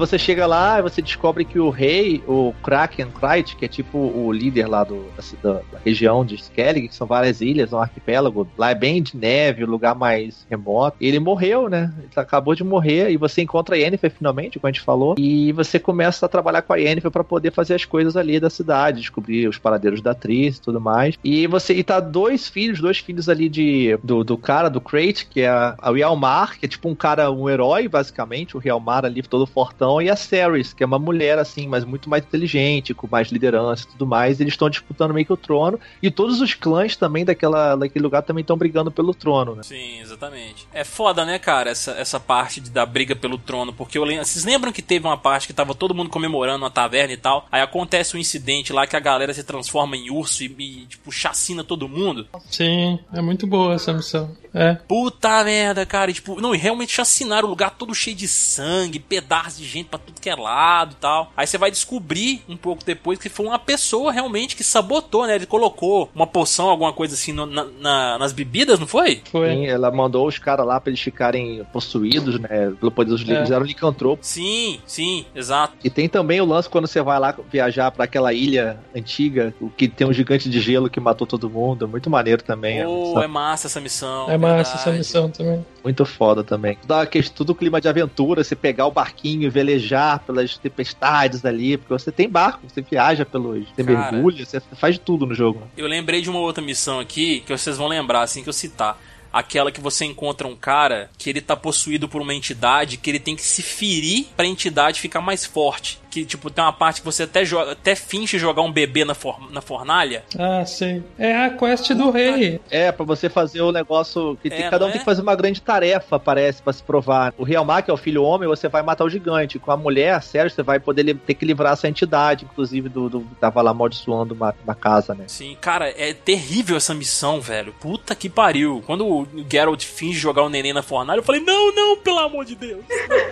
[SPEAKER 1] Você chega lá você descobre que o rei, o Kraken Kreit, que é tipo o líder lá do, da, da região de Skellig, que são várias ilhas, um arquipélago, lá é bem de neve, um lugar mais remoto. Ele morreu, né? Ele acabou de morrer e você encontra a Yennefer finalmente, como a gente falou, e você começa a trabalhar com a Yennefer para poder fazer as coisas ali da cidade, descobrir os paradeiros da atriz e tudo mais. E você e tá dois filhos, dois filhos ali de do, do cara, do Kreit, que é a, a Rialmar, que é tipo um cara, um herói, basicamente, o Rialmar ali todo fortão, e a Ceres, que é uma mulher, assim, mas muito mais inteligente, com mais liderança e tudo mais. Eles estão disputando meio que o trono, e todos os clãs também daquela, daquele lugar também estão brigando pelo trono, né?
[SPEAKER 2] Sim, exatamente. É foda, né, cara, essa, essa parte de- da briga pelo trono, porque eu lembro. Vocês lembram que teve uma parte que tava todo mundo comemorando uma taverna e tal? Aí acontece um incidente lá que a galera se transforma em urso e, e, tipo, chacina todo mundo.
[SPEAKER 4] Sim, é muito boa essa missão. É.
[SPEAKER 2] Puta merda, cara. E, tipo, não, e realmente chacinaram o lugar todo cheio de sangue, pedaços de gente gente pra tudo que é lado e tal. Aí você vai descobrir um pouco depois que foi uma pessoa realmente que sabotou, né? Ele colocou uma poção, alguma coisa assim no- na- na- nas bebidas, não foi?
[SPEAKER 4] Foi.
[SPEAKER 1] Sim, ela mandou os caras lá pra eles ficarem possuídos, né? Pelo poder dos livros,
[SPEAKER 4] É.
[SPEAKER 1] eram licantropos.
[SPEAKER 2] Sim, sim, exato.
[SPEAKER 1] E tem também o lance quando você vai lá viajar pra aquela ilha antiga, o que tem um gigante de gelo que matou todo mundo. É muito maneiro também. Sabe?
[SPEAKER 2] é massa essa missão.
[SPEAKER 4] É massa essa
[SPEAKER 2] verdade.
[SPEAKER 4] missão também.
[SPEAKER 1] Muito foda também. Dá aquele- tudo clima de aventura, você pegar o barquinho e velejar pelas tempestades ali, porque você tem barco, você viaja pelos. Você
[SPEAKER 2] Cara.
[SPEAKER 1] mergulha, você faz de tudo no jogo.
[SPEAKER 2] Eu lembrei de uma outra missão aqui que vocês vão lembrar assim que eu citar. Aquela que você encontra um cara que ele tá possuído por uma entidade que ele tem que se ferir pra entidade ficar mais forte. Que, tipo, tem uma parte que você até, joga, até finge jogar um bebê na, for- na fornalha.
[SPEAKER 4] Ah, sei. É a quest do rei.
[SPEAKER 1] É, pra você fazer o negócio. Que tem-
[SPEAKER 2] É,
[SPEAKER 1] cada um
[SPEAKER 2] não
[SPEAKER 1] tem
[SPEAKER 2] é?
[SPEAKER 1] que fazer uma grande tarefa, parece, pra se provar. O Rialmar, que é o filho homem, você vai matar o gigante. Com a mulher, sério, você vai poder ter que livrar essa entidade, inclusive do, do tava lá amaldiçoando uma, uma casa, né?
[SPEAKER 2] Sim, cara, é terrível essa missão, velho. Puta que pariu. Quando o Geralt finge jogar o neném na fornalha, eu falei, não, não, pelo amor de Deus.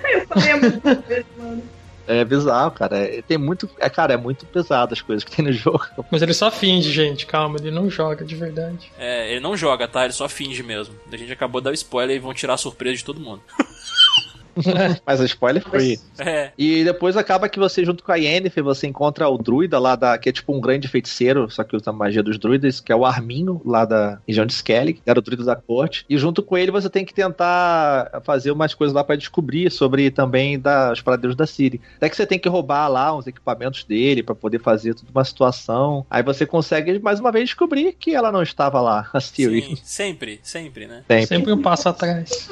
[SPEAKER 3] Eu falei, é mano.
[SPEAKER 1] É bizarro, cara. É, tem muito. É, cara, é muito pesado as coisas que tem no jogo.
[SPEAKER 4] Mas ele só finge, gente. Calma, ele não joga de verdade.
[SPEAKER 2] É, ele não joga, tá? Ele só finge mesmo. A gente acabou de dar o spoiler e vão tirar a surpresa de todo mundo.
[SPEAKER 1] Mas é spoiler free.
[SPEAKER 2] É.
[SPEAKER 1] E depois acaba que você, junto com a Yennefer, você encontra o druida lá da. que é tipo um grande feiticeiro, só que usa a magia dos druidas, que é o Arminho, lá da região de Skellig, que era o druida da corte. E junto com ele você tem que tentar fazer umas coisas lá pra descobrir sobre também da, os paradeiros da Ciri. Até que você tem que roubar lá uns equipamentos dele pra poder fazer toda uma situação. Aí você consegue mais uma vez descobrir que ela não estava lá, a Ciri.
[SPEAKER 2] Sim, sempre, sempre, né?
[SPEAKER 1] Sempre.
[SPEAKER 4] Sempre um passo atrás.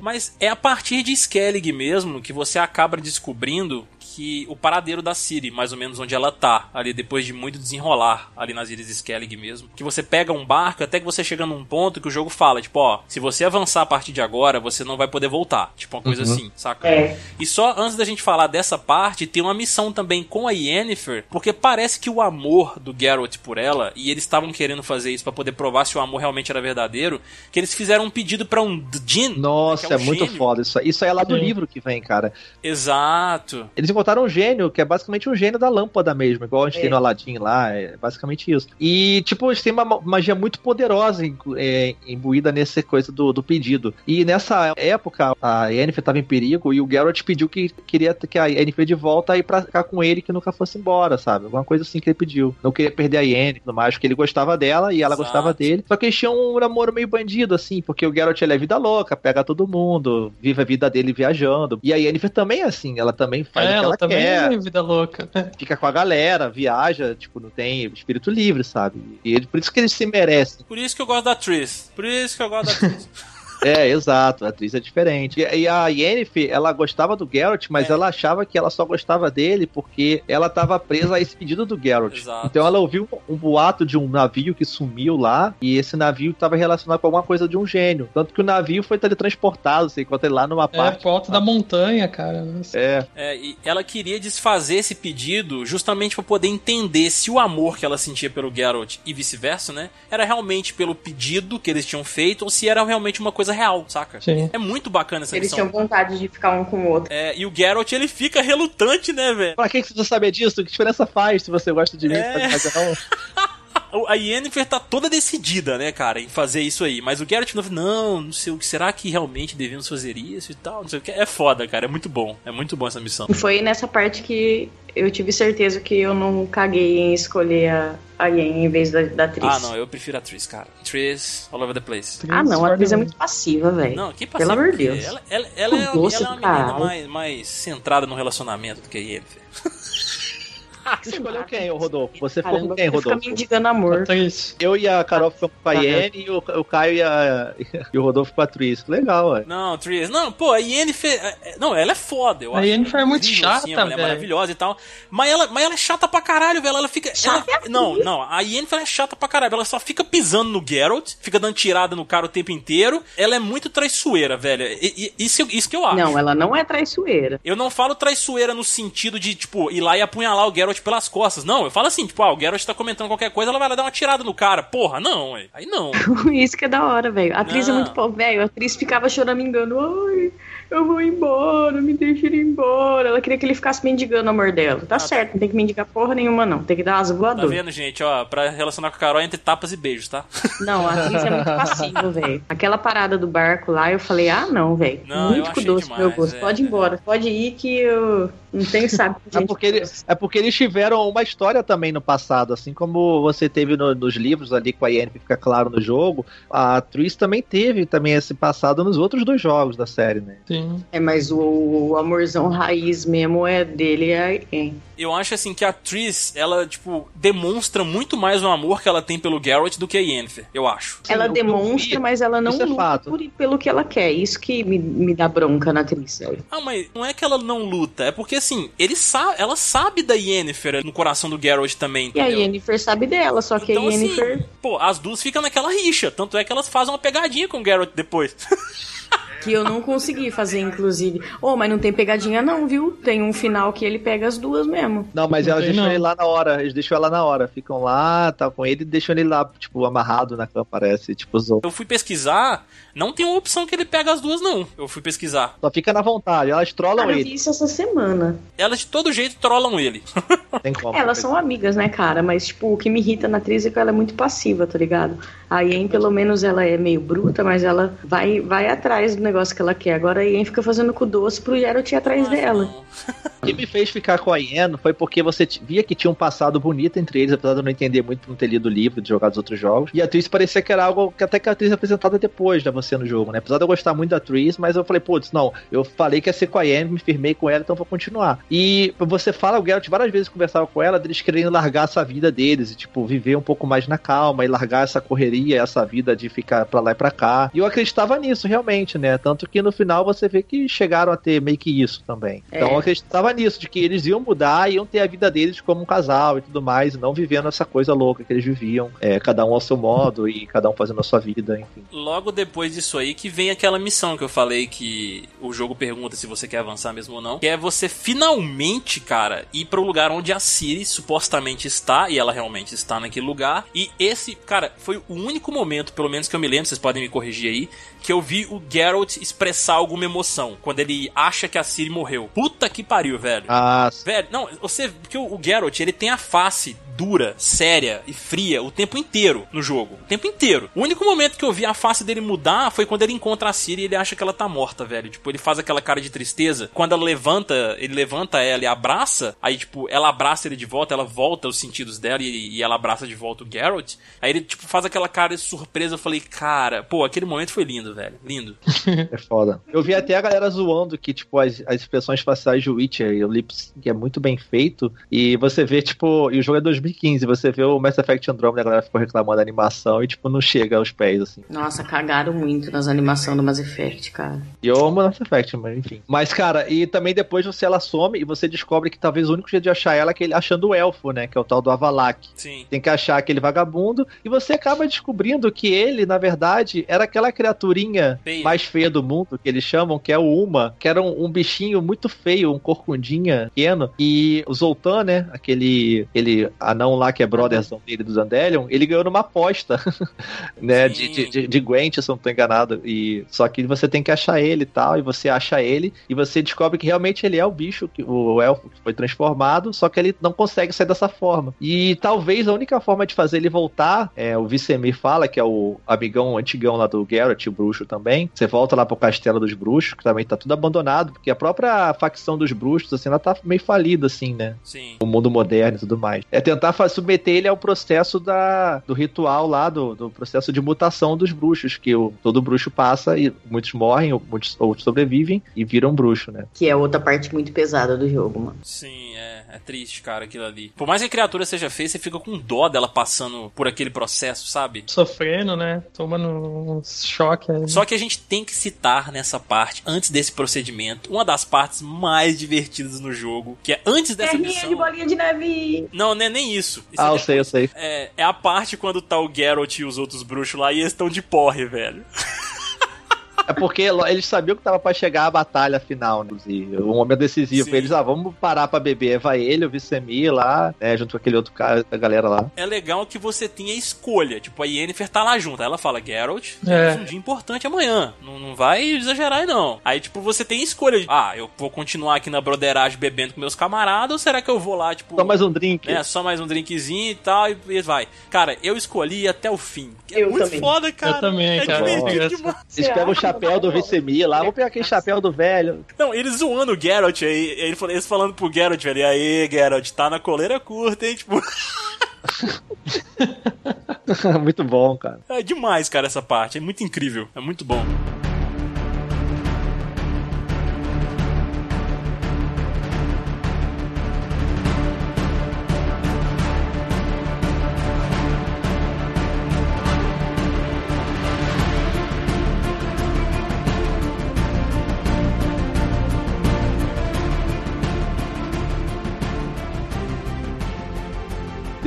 [SPEAKER 2] Mas é a partir de Skellig mesmo que você acaba descobrindo que o paradeiro da Ciri, mais ou menos onde ela tá, ali depois de muito desenrolar ali nas ilhas de Skellig mesmo, que você pega um barco até que você chega num ponto que o jogo fala, tipo, ó, se você avançar a partir de agora, você não vai poder voltar, tipo uma coisa assim, saca?
[SPEAKER 3] É.
[SPEAKER 2] E só antes da gente falar dessa parte, tem uma missão também com a Yennefer, porque parece que o amor do Geralt por ela, e eles estavam querendo fazer isso pra poder provar se o amor realmente era verdadeiro, que eles fizeram um pedido pra um Djinn.
[SPEAKER 1] Nossa,
[SPEAKER 2] que
[SPEAKER 1] é,
[SPEAKER 2] um
[SPEAKER 1] muito
[SPEAKER 2] gênio.
[SPEAKER 1] foda isso. aí. Isso aí é lá do
[SPEAKER 4] Sim.
[SPEAKER 1] livro que vem, cara.
[SPEAKER 2] Exato.
[SPEAKER 1] Eles encontraram um gênio, que é basicamente um gênio da lâmpada mesmo, igual a gente
[SPEAKER 3] É.
[SPEAKER 1] tem no Aladdin lá, é basicamente isso. E, tipo, eles têm uma ma- magia muito poderosa é, imbuída nessa coisa do, do pedido. E nessa época, a Yennefer estava em perigo e o Geralt pediu que queria que a Yennefer de volta e pra ficar com ele que nunca fosse embora, sabe? Alguma coisa assim que ele pediu. Não queria perder a Yennefer tudo mais, porque ele gostava dela e ela
[SPEAKER 2] Exato.
[SPEAKER 1] gostava dele. Só que eles tinham um namoro meio bandido, assim, porque o Geralt ele é vida louca, pega todo mundo, vive a vida dele viajando. E a Yennefer também é assim, ela também faz o que
[SPEAKER 4] ela
[SPEAKER 1] ela
[SPEAKER 4] também é vida louca. né?
[SPEAKER 1] fica com a galera, viaja, tipo, não tem espírito livre, sabe? E ele- por isso que eles se merecem.
[SPEAKER 2] Por isso que eu gosto da Triss. Por isso que eu gosto da Triss.
[SPEAKER 1] É, exato, a atriz é diferente. E, e a Yennefer, ela gostava do Geralt, mas
[SPEAKER 2] É.
[SPEAKER 1] ela achava que ela só gostava dele porque ela tava presa a esse pedido do Geralt.
[SPEAKER 2] Exato.
[SPEAKER 1] Então ela ouviu um boato de um navio que sumiu lá, e esse navio tava relacionado com alguma coisa de um gênio. Tanto que o navio foi teletransportado, você encontra ele lá numa
[SPEAKER 4] É,
[SPEAKER 1] parte.
[SPEAKER 4] pro alto da montanha, cara. Nossa.
[SPEAKER 1] É,
[SPEAKER 2] É, e ela queria desfazer esse pedido justamente pra poder entender se o amor que ela sentia pelo Geralt e vice-versa, né? Era realmente pelo pedido que eles tinham feito ou se era realmente uma coisa real, saca?
[SPEAKER 4] Sim.
[SPEAKER 2] É muito bacana essa
[SPEAKER 3] Eles
[SPEAKER 2] missão.
[SPEAKER 3] tinham vontade de ficar um com o outro.
[SPEAKER 2] É, e o Geralt, ele fica relutante, né, velho?
[SPEAKER 1] Pra que você precisa saber disso? Que diferença faz se você gosta de mim?
[SPEAKER 2] É.
[SPEAKER 1] Mas não.
[SPEAKER 2] A Yennefer tá toda decidida, né, cara, em fazer isso aí. Mas o Geralt não, não, não sei o que, será que realmente devemos fazer isso e tal? Não sei o que. É foda, cara, é muito bom. É muito bom essa missão.
[SPEAKER 3] E foi nessa parte que eu tive certeza que eu não caguei em escolher a, a Yen em vez da, da atriz.
[SPEAKER 2] Ah, não, eu prefiro a Triss, cara. Triss, all over the place.
[SPEAKER 3] Ah, não, a atriz é muito passiva, velho.
[SPEAKER 2] Não, que
[SPEAKER 3] Pelo amor de Deus.
[SPEAKER 2] Ela, ela, ela é, ela é uma menina mais, mais centrada no relacionamento do que a Yennefer.
[SPEAKER 1] Você escolheu quem, Rodolfo? Você ficou
[SPEAKER 3] Caramba,
[SPEAKER 1] com quem,
[SPEAKER 3] você fica
[SPEAKER 1] Rodolfo?
[SPEAKER 3] me indicando amor.
[SPEAKER 4] Atriz.
[SPEAKER 1] Eu e a Carol ficamos com a
[SPEAKER 3] Ah,
[SPEAKER 1] Iene e o, o Caio e, a, e o Rodolfo com a Tris. Legal, ué.
[SPEAKER 2] Não, Triss. Não, pô, a Yennefer. é- é- Não, ela é foda, eu
[SPEAKER 4] A
[SPEAKER 2] acho.
[SPEAKER 4] Yennefer é muito
[SPEAKER 2] incrível,
[SPEAKER 4] chata,
[SPEAKER 2] assim, ela é
[SPEAKER 4] velho.
[SPEAKER 2] maravilhosa e tal. Mas ela, mas ela é chata pra caralho, velho. Ela fica.
[SPEAKER 3] Chata
[SPEAKER 2] ela-
[SPEAKER 3] é
[SPEAKER 2] não,
[SPEAKER 3] assim.
[SPEAKER 2] não. A Yennefer é chata pra caralho. Ela só fica pisando no Geralt, fica dando tirada no cara o tempo inteiro. Ela é muito traiçoeira, velho. E- e- isso, isso que eu acho.
[SPEAKER 3] Não, ela não é traiçoeira.
[SPEAKER 2] Eu não falo traiçoeira no sentido de, tipo, ir lá e apunhalar o Geralt pelas costas. Não, eu falo assim, tipo, ah, o Geralt tá comentando qualquer coisa, ela vai lá dar uma tirada no cara. Porra, não, ué. Aí não.
[SPEAKER 3] Isso que é da hora, velho. A atriz é
[SPEAKER 2] Não.
[SPEAKER 3] muito pô, velho. A atriz ficava choramingando. Ai, eu vou embora, me deixa ir embora. Ela queria que ele ficasse mendigando o amor dela. Tá
[SPEAKER 2] Ah,
[SPEAKER 3] certo, não tem que mendigar porra nenhuma, não. Tem que dar as
[SPEAKER 2] Tá
[SPEAKER 3] voadoras.
[SPEAKER 2] vendo, gente? Ó, pra relacionar com a Carol é entre tapas e beijos, tá?
[SPEAKER 3] Não, a atriz é muito passiva, velho. Aquela parada do barco lá, eu falei, ah, não, velho. Muito doce pro meu
[SPEAKER 2] demais,
[SPEAKER 3] gosto.
[SPEAKER 2] é.
[SPEAKER 3] Pode ir embora, pode ir que eu não tenho saco de
[SPEAKER 1] É
[SPEAKER 3] gente
[SPEAKER 1] porque, ele-
[SPEAKER 3] doce.
[SPEAKER 1] é porque eles tiveram uma história também no passado, assim como você teve no- nos livros ali com a Yennefer, fica claro no jogo, a Tris também teve também esse passado nos outros dois jogos da série, né?
[SPEAKER 4] Sim.
[SPEAKER 3] É, mas o, o amorzão raiz mesmo é dele, é quem?
[SPEAKER 2] Eu acho assim que a Triss, ela, tipo, demonstra muito mais o amor que ela tem pelo Garrett do que a Yennefer, eu acho.
[SPEAKER 3] ela
[SPEAKER 1] o que eu
[SPEAKER 3] demonstra,
[SPEAKER 1] vi,
[SPEAKER 3] mas ela não
[SPEAKER 1] é
[SPEAKER 3] luta por- pelo que ela quer. Isso que me, me dá bronca na atriz.
[SPEAKER 2] Ah, mas não é que ela não luta, é porque assim, ele ela sabe da Yennefer no coração do Garrett também,
[SPEAKER 3] E a
[SPEAKER 2] entendeu?
[SPEAKER 3] Yennefer sabe dela, só que
[SPEAKER 2] Então,
[SPEAKER 3] a Yennefer...
[SPEAKER 2] assim, pô, as duas ficam naquela rixa. Tanto é que elas fazem uma pegadinha com o Garrett depois.
[SPEAKER 3] Que eu não consegui fazer, inclusive. Oh, mas não tem pegadinha não, viu? Tem um final que ele pega as duas mesmo.
[SPEAKER 1] Não, mas
[SPEAKER 4] Não
[SPEAKER 1] elas deixam
[SPEAKER 4] não.
[SPEAKER 1] ele lá na hora, eles deixam ela na hora, ficam lá, tá com ele e deixam ele lá, tipo, amarrado na cama, parece, tipo, zo-
[SPEAKER 2] Eu fui pesquisar, não tem uma opção que ele pega as duas, não. Eu fui pesquisar.
[SPEAKER 1] só fica na vontade, elas trollam
[SPEAKER 3] Cara, eu
[SPEAKER 1] ele,
[SPEAKER 3] vi isso essa semana.
[SPEAKER 2] Elas de todo jeito trollam ele.
[SPEAKER 1] tem como.
[SPEAKER 3] Elas são amigas, né, cara? Mas, tipo, o que me irrita na atriz é que ela é muito passiva, tá ligado? A Yen, pelo menos, ela é meio bruta, mas ela vai, vai atrás do negócio que ela quer. Agora a Yen fica fazendo com o doce pro Geralt ir atrás dela.
[SPEAKER 1] O que me fez ficar com a Yen foi porque você via que tinha um passado bonito entre eles, apesar de eu não entender muito por não ter lido o livro, de jogar os outros jogos. E a atriz parecia que era algo que até que a atriz apresentada depois da você no jogo, né? Apesar de eu gostar muito da atriz, mas eu falei, putz, não, eu falei que ia ser com a Yen, me firmei com ela, então vou continuar. E você fala, o Geralt várias vezes conversava com ela, deles querendo largar essa vida deles, e tipo, viver um pouco mais na calma e largar essa correria, essa vida de ficar pra lá e pra cá. E eu acreditava nisso, realmente, né? Tanto que no final você vê que chegaram a ter meio que isso também. Então
[SPEAKER 3] É.
[SPEAKER 1] eu acreditava nisso, de que eles iam mudar, iam ter a vida deles como um casal e tudo mais, e não vivendo essa coisa louca que eles viviam, é, cada um ao seu modo e cada um fazendo a sua vida, enfim.
[SPEAKER 2] Logo depois disso aí que vem aquela missão que eu falei que o jogo pergunta se você quer avançar mesmo ou não. Que é você finalmente, cara, ir pro lugar onde a Siri supostamente está, e ela realmente está naquele lugar. E esse, cara, foi o único momento, pelo menos que eu me lembro, vocês podem me corrigir aí, que eu vi o Geralt expressar alguma emoção. Quando ele acha que a Siri morreu. Puta que pariu, velho.
[SPEAKER 1] Ah,
[SPEAKER 2] Velho, não, você. Porque o, o Geralt, ele tem a face dura, séria e fria o tempo inteiro no jogo. O tempo inteiro. O único momento que eu vi a face dele mudar foi quando ele encontra a Ciri e ele acha que ela tá morta, velho. Tipo, ele faz aquela cara de tristeza. Quando ela levanta, ele levanta ela e abraça. Aí, tipo, ela abraça ele de volta, ela volta os sentidos dela e, e ela abraça de volta o Geralt. Aí ele, tipo, faz aquela cara de surpresa. Eu falei, cara, pô, aquele momento foi lindo, velho. Lindo.
[SPEAKER 1] é foda. Eu vi até a galera zoando que, tipo, as, as expressões faciais de Witcher e o lip sync é muito bem feito. E você vê, tipo, e o jogo é 2015, você vê o Mass Effect Andromeda, a galera ficou reclamando da animação e, tipo, não chega aos pés, assim.
[SPEAKER 3] Nossa, cagaram muito nas animações do Mass Effect, cara.
[SPEAKER 1] E eu amo Mass Effect, mas enfim. Mas, cara, e também depois você ela some e você descobre que talvez o único jeito de achar ela é aquele achando o elfo, né? Que é o tal do Avalak.
[SPEAKER 2] Sim.
[SPEAKER 1] Tem que achar aquele vagabundo. E você acaba descobrindo que ele, na verdade, era aquela criaturinha
[SPEAKER 2] Feia.
[SPEAKER 1] mais feia do mundo, que eles chamam, que é o Uma, que era um, um bichinho muito feio, um corcundinha pequeno. E o Zoltan, né? Aquele, aquele anão lá que é brotherzão dele do Zandelion, ele ganhou numa aposta, né? De, de, de, de Gwent, se eu não tô enganado. E, só que você tem que achar ele e tal, e você acha ele, e você descobre que realmente ele é o bicho, que, o elfo que foi transformado, só que ele não consegue sair dessa forma. E talvez a única forma de fazer ele voltar, é, o Vicemir fala, que é o amigão antigão lá do Garrett, o bruxo também. Você volta lá pro castelo dos bruxos, que também tá tudo abandonado, porque a própria facção dos bruxos, assim, ela tá meio falida, assim, né?
[SPEAKER 2] Sim.
[SPEAKER 1] o mundo moderno e tudo mais. É tentar submeter ele ao processo da, do ritual lá, do, do processo de mutação dos bruxos, que o, todo bruxo passa e muitos morrem, ou muitos outros sobrevivem e viram bruxo, né?
[SPEAKER 3] Que é outra parte muito pesada do jogo, mano.
[SPEAKER 2] Sim, é, é triste, cara, aquilo ali. Por mais que a criatura seja feia, você fica com dó dela passando por aquele processo, sabe?
[SPEAKER 4] Sofrendo, né? Tomando um choque aí.
[SPEAKER 2] Só que a gente tem que citar nessa parte, antes desse procedimento, uma das partes mais divertidas no jogo, que é antes dessa
[SPEAKER 3] Perninha
[SPEAKER 2] missão.
[SPEAKER 3] de bolinha de neve.
[SPEAKER 2] Não, não é nem isso. Isso
[SPEAKER 1] Ah,
[SPEAKER 2] é
[SPEAKER 1] eu sei, eu sei.
[SPEAKER 2] É, é a parte quando tá o Geralt e os outros bruxos lá e eles estão de porre, velho.
[SPEAKER 1] É porque eles sabiam que tava pra chegar a batalha final, né? inclusive, o momento decisivo.
[SPEAKER 2] Sim.
[SPEAKER 1] Eles, ah, vamos parar pra beber. Vai ele, o Vicemir lá, né, junto com aquele outro cara, a galera lá.
[SPEAKER 2] É legal que você tenha escolha. Tipo, a Yennefer tá lá junto. Aí ela fala, Geralt,
[SPEAKER 4] É.
[SPEAKER 2] temos um dia importante amanhã. Não, não vai exagerar aí, não. Aí, tipo, você tem escolha. de, Ah, eu vou continuar aqui na broderagem bebendo com meus camaradas ou será que eu vou lá, tipo...
[SPEAKER 1] Só mais um drink.
[SPEAKER 2] É, só mais um drinkzinho e tal, e, e vai. Cara, eu escolhi até o fim. É
[SPEAKER 3] Eu
[SPEAKER 2] muito
[SPEAKER 3] também.
[SPEAKER 2] foda, cara.
[SPEAKER 4] Eu também,
[SPEAKER 2] é
[SPEAKER 4] cara.
[SPEAKER 2] divertido
[SPEAKER 4] Nossa.
[SPEAKER 2] demais.
[SPEAKER 1] Eles pegam o chapéu do Vicemir lá, vamos pegar aquele chapéu do velho.
[SPEAKER 2] Não, eles zoando o Geralt aí, ele, eles falando pro Geralt, velho, e aí, Geralt, tá na coleira curta, hein? Tipo,
[SPEAKER 1] Muito bom, cara.
[SPEAKER 2] é demais, cara, essa parte. É muito incrível. É muito bom.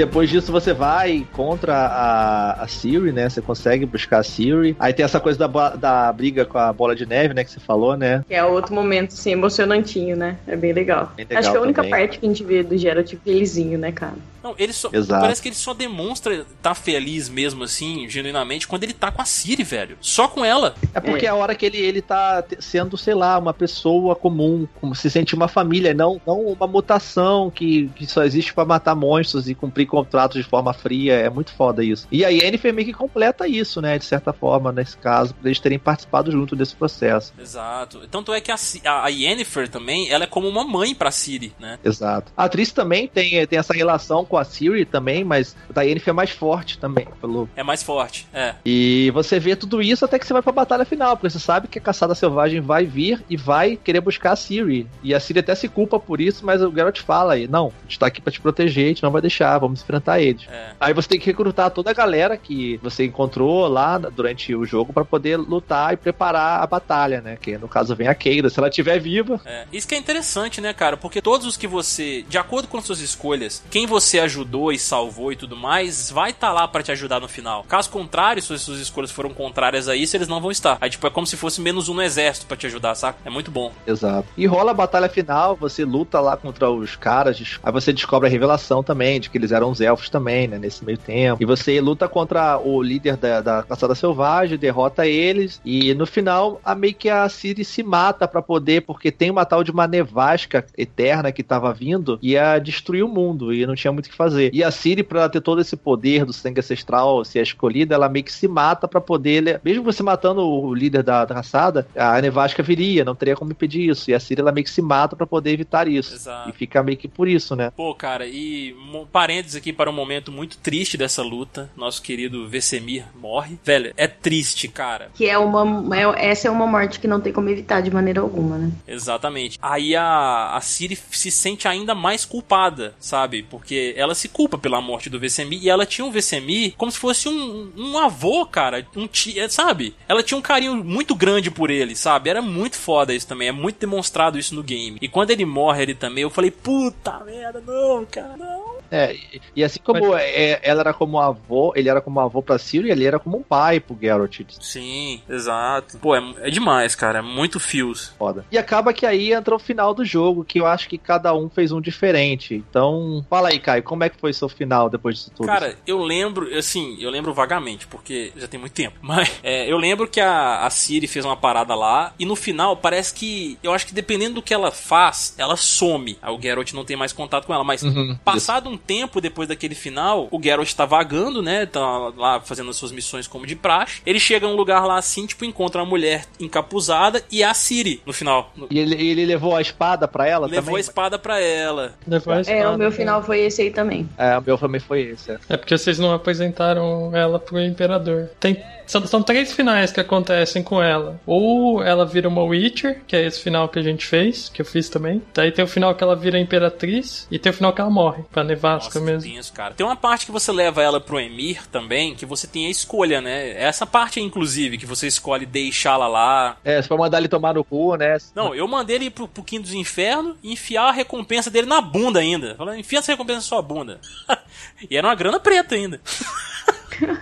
[SPEAKER 1] Depois disso você vai contra a, a Siri, né? Você consegue buscar a Siri. Aí tem essa coisa da, da briga com a bola de neve, né? Que você falou, né?
[SPEAKER 3] Que é outro momento, assim, emocionantinho, né? É bem legal.
[SPEAKER 1] Bem legal
[SPEAKER 3] Acho que é a única
[SPEAKER 1] também.
[SPEAKER 3] parte que a gente vê do Geralt felizinho, né, cara?
[SPEAKER 2] Não, ele só.
[SPEAKER 1] Exato.
[SPEAKER 2] Parece que ele só demonstra tá feliz mesmo, assim, genuinamente, quando ele tá com a Siri, velho. Só com ela.
[SPEAKER 1] É porque é a hora que ele, ele tá sendo, sei lá, uma pessoa comum, como se sente uma família, não, não uma mutação que, que só existe pra matar monstros e cumprir contratos de forma fria. É muito foda isso. E a Yennefer meio que completa isso, né? De certa forma, nesse caso, pra eles terem participado junto desse processo.
[SPEAKER 2] Exato. Tanto é que a, a, a Yennefer também, ela é como uma mãe pra Siri, né?
[SPEAKER 1] Exato. A atriz também tem, tem essa relação com a Siri também, mas a Yennefer é mais forte também, pelo,
[SPEAKER 2] É mais forte. É.
[SPEAKER 1] E você vê tudo isso até que você vai pra batalha final, porque você sabe que a caçada selvagem vai vir e vai querer buscar a Ciri. E a Ciri até se culpa por isso, mas o Geralt fala aí, não, a gente tá aqui pra te proteger, a gente não vai deixar, vamos enfrentar eles.
[SPEAKER 2] É.
[SPEAKER 1] Aí você tem que recrutar toda a galera que você encontrou lá durante o jogo pra poder lutar e preparar a batalha, né? Que no caso vem a Keira, se ela estiver viva.
[SPEAKER 2] É, isso que é interessante, né, cara? Porque todos os que você, de acordo com as suas escolhas, quem você ajudou e salvou e tudo mais, vai estar lá pra te ajudar no final. Caso contrário, se as suas escolhas foram contrárias a isso, eles não vão estar. Aí, tipo, é como se fosse menos um no exército pra te ajudar, saca? É muito bom.
[SPEAKER 1] Exato. E rola a batalha final, você luta lá contra os caras, aí você descobre a revelação também de que eles eram os elfos também, né, nesse meio tempo. E você luta contra o líder da, da caçada selvagem, derrota eles, e no final, a meio que a Ciri se mata pra poder, porque tem uma tal de uma nevasca eterna que tava vindo, e ia destruir o mundo, e não tinha muito que fazer. E a Ciri, pra ela ter todo esse poder do sangue ancestral, ser a escolhida, ela meio que se mata pra poder, mesmo você matando o líder da, da caçada, a nevasca viria, não teria como impedir isso. E a Ciri, ela meio que se mata pra poder evitar isso.
[SPEAKER 2] Exato.
[SPEAKER 1] E fica meio que por isso, né?
[SPEAKER 2] Pô, cara, e mo- parênteses aqui para um momento muito triste dessa luta. Nosso querido Vesemir morre. Velho, é triste, cara.
[SPEAKER 3] Que é uma. é- essa é uma morte que não tem como evitar de maneira alguma, né?
[SPEAKER 2] Exatamente. Aí a, a Ciri se sente ainda mais culpada, sabe? Porque ela se culpa pela morte do Vesemir e ela tinha um Vesemir como se fosse um, um avô, cara. Um tio, sabe? Ela tinha um carinho muito grande por ele, sabe? Era muito foda isso também. É muito demonstrado isso no game. E quando ele morre ele também, eu falei, puta merda, não, cara, não.
[SPEAKER 1] É, e, e assim como é, ela era como avô, ele era como avô pra Ciri, ele era como um pai pro Geralt.
[SPEAKER 2] Sim, exato. Pô, é, é demais, cara. É muito fios.
[SPEAKER 1] Foda. E acaba que aí entra o final do jogo, que eu acho que cada um fez um diferente. Então, fala aí, Caio, como é que foi seu final depois disso tudo?
[SPEAKER 2] Cara, eu lembro, assim, eu lembro vagamente, porque já tem muito tempo. Mas é, eu lembro que a, a Siri fez uma parada lá e no final parece que. Eu acho que dependendo do que ela faz, ela some. Aí o Geralt não tem mais contato com ela. Mas
[SPEAKER 1] Uhum,
[SPEAKER 2] passado um tempo depois daquele final, o Geralt tá vagando, né? Tá lá fazendo as suas missões como de praxe. Ele chega a um lugar lá assim, tipo, encontra uma mulher encapuzada e a Siri no final.
[SPEAKER 1] E ele, ele levou a espada pra ela
[SPEAKER 2] Levou
[SPEAKER 1] também?
[SPEAKER 2] a espada pra ela.
[SPEAKER 4] Levou a
[SPEAKER 3] É,
[SPEAKER 4] espada,
[SPEAKER 3] o meu
[SPEAKER 4] né?
[SPEAKER 3] final foi esse aí também.
[SPEAKER 1] É, o meu também foi esse. é.
[SPEAKER 4] É porque vocês não apresentaram ela pro Imperador. Tem, são, são três finais que acontecem com ela. Ou ela vira uma Witcher, que é esse final que a gente fez, que eu fiz também. Daí tem o final que ela vira Imperatriz, e tem o final que ela morre, pra Nevasca
[SPEAKER 2] Nossa,
[SPEAKER 4] mesmo.
[SPEAKER 2] tenso, cara. Tem uma parte que você leva ela pro Emir também, que você tem a escolha, né? Essa parte, inclusive, que você escolhe deixá-la lá.
[SPEAKER 1] É, você mandar ele tomar no cu, né?
[SPEAKER 2] Não, eu mandei ele pro, pro Quinto dos Infernos e enfiar a recompensa dele na bunda ainda. Falando, enfia essa recompensa na sua bunda. e era uma grana preta ainda.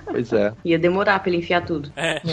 [SPEAKER 1] Pois é.
[SPEAKER 3] Ia demorar pra ele enfiar tudo.
[SPEAKER 2] É.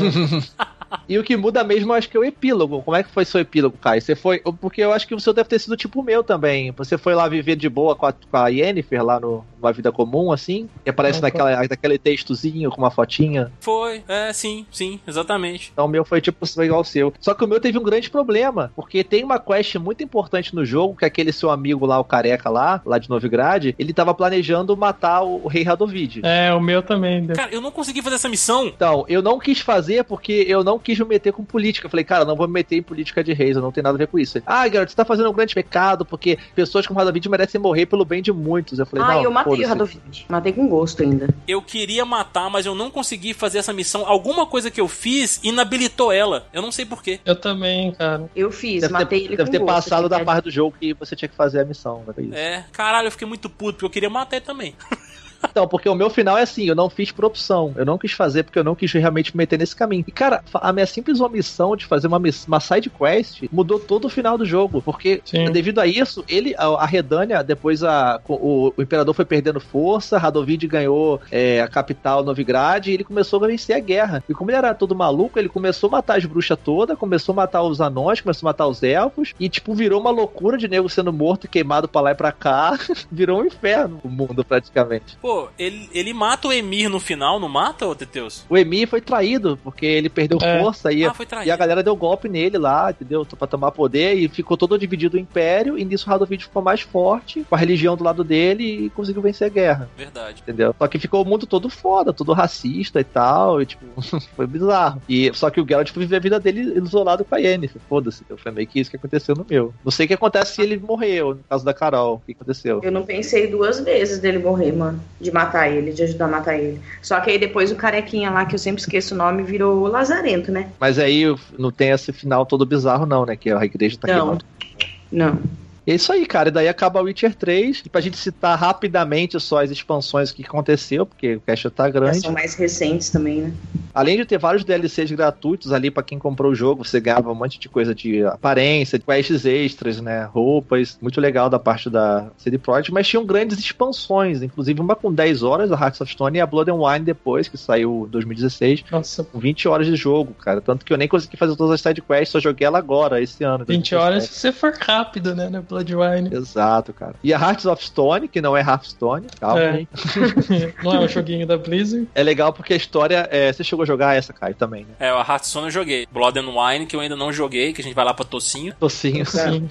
[SPEAKER 1] E o que muda mesmo, eu acho que é o epílogo. Como é que foi seu epílogo, Kai? Você foi. Porque eu acho que o seu deve ter sido tipo o meu também. Você foi lá viver de boa com a, com a Yennefer lá no, numa vida comum, assim. E aparece
[SPEAKER 4] Ah,
[SPEAKER 1] naquela, naquele textozinho com uma fotinha.
[SPEAKER 2] Foi, é, sim, sim, exatamente.
[SPEAKER 1] Então o meu foi tipo foi igual ao seu. Só que o meu teve um grande problema, porque tem uma quest muito importante no jogo, que é aquele seu amigo lá, o careca lá, lá de Novigrad, ele tava planejando matar o, o rei Radovid.
[SPEAKER 4] É, o meu também. deu.
[SPEAKER 2] Cara, eu não consegui fazer essa missão.
[SPEAKER 1] Então, eu não quis fazer porque eu não quis me meter com política. Eu falei, cara, não vou me meter em política de reis, eu não tenho nada a ver com isso. Ele, ah, garoto, você tá fazendo um grande pecado, porque pessoas como Radovid merecem morrer pelo bem de muitos. Eu falei,
[SPEAKER 3] Ah,
[SPEAKER 1] não,
[SPEAKER 3] eu matei o. Radovid. Matei com gosto ainda.
[SPEAKER 2] Eu queria matar, mas eu não consegui fazer essa missão. Alguma coisa que eu fiz inabilitou ela. Eu não sei porquê.
[SPEAKER 4] Eu também, cara.
[SPEAKER 3] Eu fiz,
[SPEAKER 1] Deve
[SPEAKER 3] matei
[SPEAKER 1] ter,
[SPEAKER 3] ele
[SPEAKER 1] deve
[SPEAKER 3] com
[SPEAKER 1] ter
[SPEAKER 3] gosto.
[SPEAKER 1] passado da
[SPEAKER 3] assim,
[SPEAKER 1] parte do jogo que você tinha que fazer a missão. Né?
[SPEAKER 2] É, caralho, eu fiquei muito puto, porque eu queria matar ele também.
[SPEAKER 1] Então, porque o meu final é assim, eu não fiz por opção. Eu não quis fazer porque eu não quis realmente me meter nesse caminho. E, cara, a minha simples omissão de fazer uma, uma side quest mudou todo o final do jogo. Porque,
[SPEAKER 4] Sim.
[SPEAKER 1] devido a isso, ele, a, Redânia, depois a, o, o Imperador foi perdendo força, Radovid ganhou é, a capital Novigrad e ele começou a vencer a guerra. E como ele era todo maluco, ele começou a matar as bruxas todas, começou a matar os anões, começou a matar os elfos, e, tipo, virou uma loucura de nego sendo morto e queimado pra lá e pra cá. virou um inferno o mundo, praticamente.
[SPEAKER 2] Pô, ele, ele mata o Emir no final, não mata, ô Teteus?
[SPEAKER 1] O Emir foi traído, porque ele perdeu
[SPEAKER 4] É.
[SPEAKER 1] força e,
[SPEAKER 2] Ah,
[SPEAKER 1] e a galera deu golpe nele lá, entendeu? Pra tomar poder e ficou todo dividido o império. E nisso o Radovid ficou mais forte, com a religião do lado dele e conseguiu vencer a guerra,
[SPEAKER 2] Verdade.
[SPEAKER 1] entendeu? Só que ficou o mundo todo foda, todo racista e tal, e tipo, foi bizarro. E só que o Geralt foi viver a vida dele isolado com a Yennefer, foda-se. entendeu? Foi meio que isso que aconteceu no meu. Não sei o que acontece se ele morreu, no caso da Carol. O que aconteceu?
[SPEAKER 3] Eu não pensei duas vezes dele morrer, mano. De matar ele, de ajudar a matar ele. Só que aí depois o carequinha lá, que eu sempre esqueço o nome, virou o Lazarento, né?
[SPEAKER 1] Mas aí não tem esse final todo bizarro, não, né? Que a igreja tá
[SPEAKER 3] Não.
[SPEAKER 1] queimando.
[SPEAKER 3] Não.
[SPEAKER 1] E é isso aí, cara. E daí acaba o Witcher 3. E pra gente citar rapidamente só as expansões que aconteceu, porque o cast tá grande.
[SPEAKER 3] são mais recentes também, né?
[SPEAKER 1] Além de ter vários DLCs gratuitos ali pra quem comprou o jogo, você ganhava um monte de coisa de aparência, de quests extras, né? Roupas. Muito legal da parte da CD Projekt. Mas tinham grandes expansões, inclusive uma com 10 horas, a Hearts of Stone, e a Blood and Wine depois, que saiu em 2016.
[SPEAKER 4] Nossa,
[SPEAKER 1] Com 20 horas de jogo, cara. Tanto que eu nem consegui fazer todas as side quests, só joguei ela agora, esse ano.
[SPEAKER 4] 20 horas se você for rápido, né, no Bloodwine.
[SPEAKER 1] Exato, cara. E a Hearts of Stone, que não é Hearthstone, calma
[SPEAKER 4] É.
[SPEAKER 1] aí.
[SPEAKER 4] Não é um joguinho da Blizzard.
[SPEAKER 1] É legal porque a história. É... Você chegou a jogar essa, Caio, também, né?
[SPEAKER 2] É, a Hearthstone eu joguei. Blood and Wine, que eu ainda não joguei, que a gente vai lá pra Tocinho.
[SPEAKER 1] Tocinho.
[SPEAKER 4] Sim.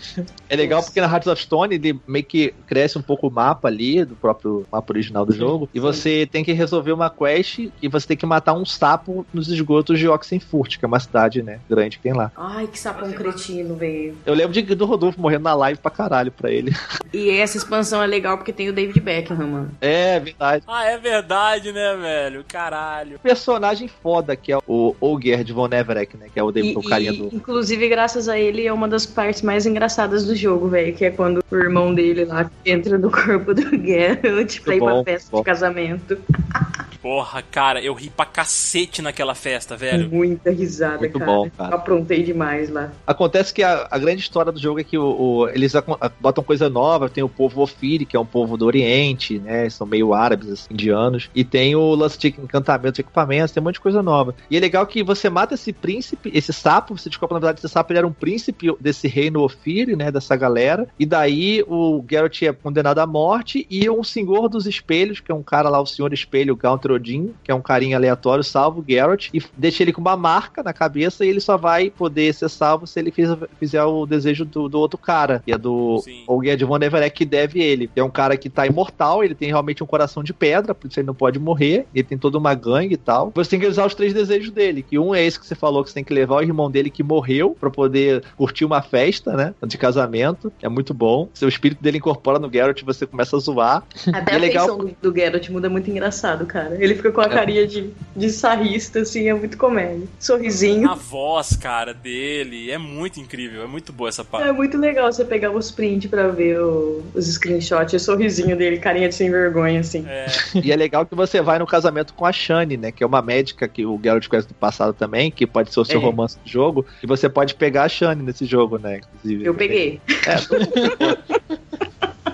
[SPEAKER 1] É legal porque na Hearts of Stone ele meio que cresce um pouco o mapa ali, do próprio mapa original do jogo. E você tem que resolver uma quest e você tem que matar um sapo nos esgotos de Oxenfurt, que é uma cidade, né, grande que tem lá.
[SPEAKER 3] Ai, que sapão cretino, velho.
[SPEAKER 1] Eu lembro de, do Rodolfo morrendo na live pra caralho pra ele.
[SPEAKER 3] E essa expansão é legal porque tem o David Beckham, mano.
[SPEAKER 1] É, verdade.
[SPEAKER 2] Ah, é verdade, né, velho? Caralho.
[SPEAKER 1] Personagem foda que é o Olger de Von Everett, né? Que é o,
[SPEAKER 3] E,
[SPEAKER 1] o carinha
[SPEAKER 3] e,
[SPEAKER 1] do.
[SPEAKER 3] inclusive, graças a ele, é uma das partes mais engraçadas do jogo, velho. Que é quando o irmão dele lá entra no corpo do Geralt pra ir pra festa
[SPEAKER 1] bom.
[SPEAKER 3] de casamento.
[SPEAKER 2] Porra, cara, eu ri pra cacete naquela festa, velho.
[SPEAKER 3] Muita risada,
[SPEAKER 1] Muito
[SPEAKER 3] cara.
[SPEAKER 1] bom, cara.
[SPEAKER 3] Eu aprontei demais lá.
[SPEAKER 1] Acontece que a, a grande história do jogo é que o, o- eles botam coisa nova, tem o povo Ofiri, que é um povo do Oriente, né? São meio árabes, assim, indianos. E tem o lance de encantamento de equipamentos, tem um monte de coisa nova. E é legal que você mata esse príncipe, esse sapo, você descobre, na verdade, esse sapo ele era um príncipe desse reino Ofiri, né? Dessa galera. E daí o Geralt é condenado à morte e um senhor dos espelhos, que é um cara lá, o senhor espelho Gaunter Odin, que é um carinha aleatório, salva o Geralt e deixa ele com uma marca na cabeça e ele só vai poder ser salvo se ele fizer, fizer o desejo do, do outro cara, que é do
[SPEAKER 2] Sim.
[SPEAKER 1] Olguer de Von Everett, que deve ele. É um cara que tá imortal, ele tem realmente um coração de pedra, por isso ele não pode morrer, ele tem toda uma gangue e tal. Você tem que usar os três desejos dele, que um é esse que você falou, que você tem que levar o irmão dele que morreu pra poder curtir uma festa, né, de casamento, é muito bom. Seu espírito dele incorpora no Geralt você começa a zoar.
[SPEAKER 3] Até
[SPEAKER 1] E
[SPEAKER 3] a
[SPEAKER 1] é legal-
[SPEAKER 3] do, do Geralt muda muito engraçado, cara. Ele fica com a
[SPEAKER 1] É.
[SPEAKER 3] carinha de, de sarrista, assim, é muito comédia. Sorrisinho.
[SPEAKER 2] A voz, cara, dele é muito incrível, é muito boa essa parte.
[SPEAKER 3] É muito legal você pegar os prints pra ver o- os screenshots e o sorrisinho dele, carinha de sem vergonha, assim.
[SPEAKER 2] É,
[SPEAKER 1] E é legal que você vai no casamento com a Shani, né? Que é uma médica que o Geralt conhece do passado também, que pode ser o seu
[SPEAKER 3] É.
[SPEAKER 1] romance do jogo. E você pode pegar a Shani nesse jogo, né? Inclusive.
[SPEAKER 3] Eu peguei.
[SPEAKER 1] É.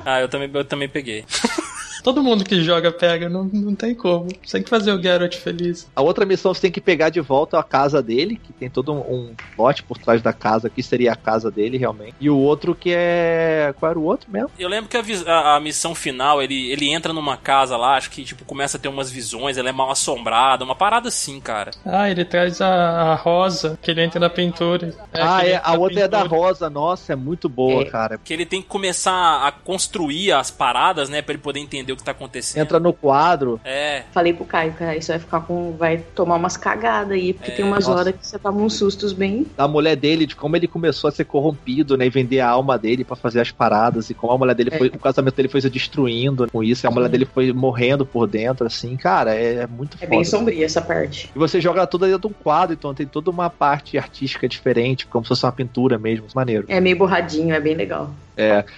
[SPEAKER 2] Ah, eu também, eu também peguei.
[SPEAKER 4] Todo mundo que joga pega, não, não tem como. Você tem que fazer o Geralt feliz.
[SPEAKER 1] A outra missão você tem que pegar de volta a casa dele, que tem todo um, lote por trás da casa, que seria a casa dele realmente. E o outro que é. Qual era o outro mesmo?
[SPEAKER 2] Eu lembro que a, a- a missão final, ele, ele entra numa casa lá, acho que tipo, começa a ter umas visões, ela é mal assombrada, uma parada assim, cara.
[SPEAKER 4] Ah, ele traz a, a rosa, que ele entra na pintura.
[SPEAKER 1] ah,
[SPEAKER 4] que ele
[SPEAKER 1] é. A outra é da
[SPEAKER 4] pintura.
[SPEAKER 1] Rosa. Nossa, é muito boa,
[SPEAKER 3] É.
[SPEAKER 1] cara.
[SPEAKER 2] Que ele tem que começar a construir as paradas, né, pra ele poder entender o que tá acontecendo.
[SPEAKER 1] Entra no quadro.
[SPEAKER 2] É,
[SPEAKER 3] Falei pro Caio, cara, isso vai ficar com. Vai tomar umas cagadas aí, porque
[SPEAKER 2] É,
[SPEAKER 3] tem umas
[SPEAKER 1] nossa.
[SPEAKER 3] horas que você toma uns sustos bem.
[SPEAKER 1] da mulher dele, de como ele começou a ser corrompido, né? E vender a alma dele pra fazer as paradas, e como a mulher dele
[SPEAKER 3] É.
[SPEAKER 1] foi. O casamento dele foi se destruindo com isso, e a mulher dele foi morrendo por dentro, assim, cara, é, é muito
[SPEAKER 3] É
[SPEAKER 1] foda.
[SPEAKER 3] bem sombria essa parte.
[SPEAKER 1] E você joga tudo dentro de um quadro, então tem toda uma parte artística diferente, como se fosse uma pintura mesmo, maneiro.
[SPEAKER 3] É meio borradinho, é bem legal.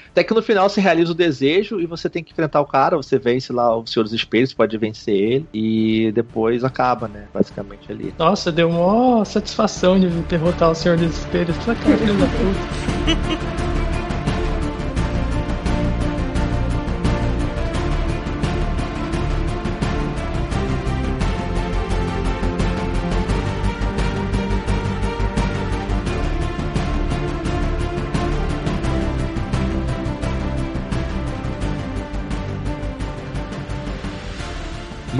[SPEAKER 1] Até que no final você realiza o desejo e você tem que enfrentar o cara, você vence lá o Senhor dos Espelhos, pode vencer ele, e depois acaba, né? Basicamente ali.
[SPEAKER 4] Nossa, deu uma satisfação de derrotar o Senhor dos Espelhos. Filho da puta.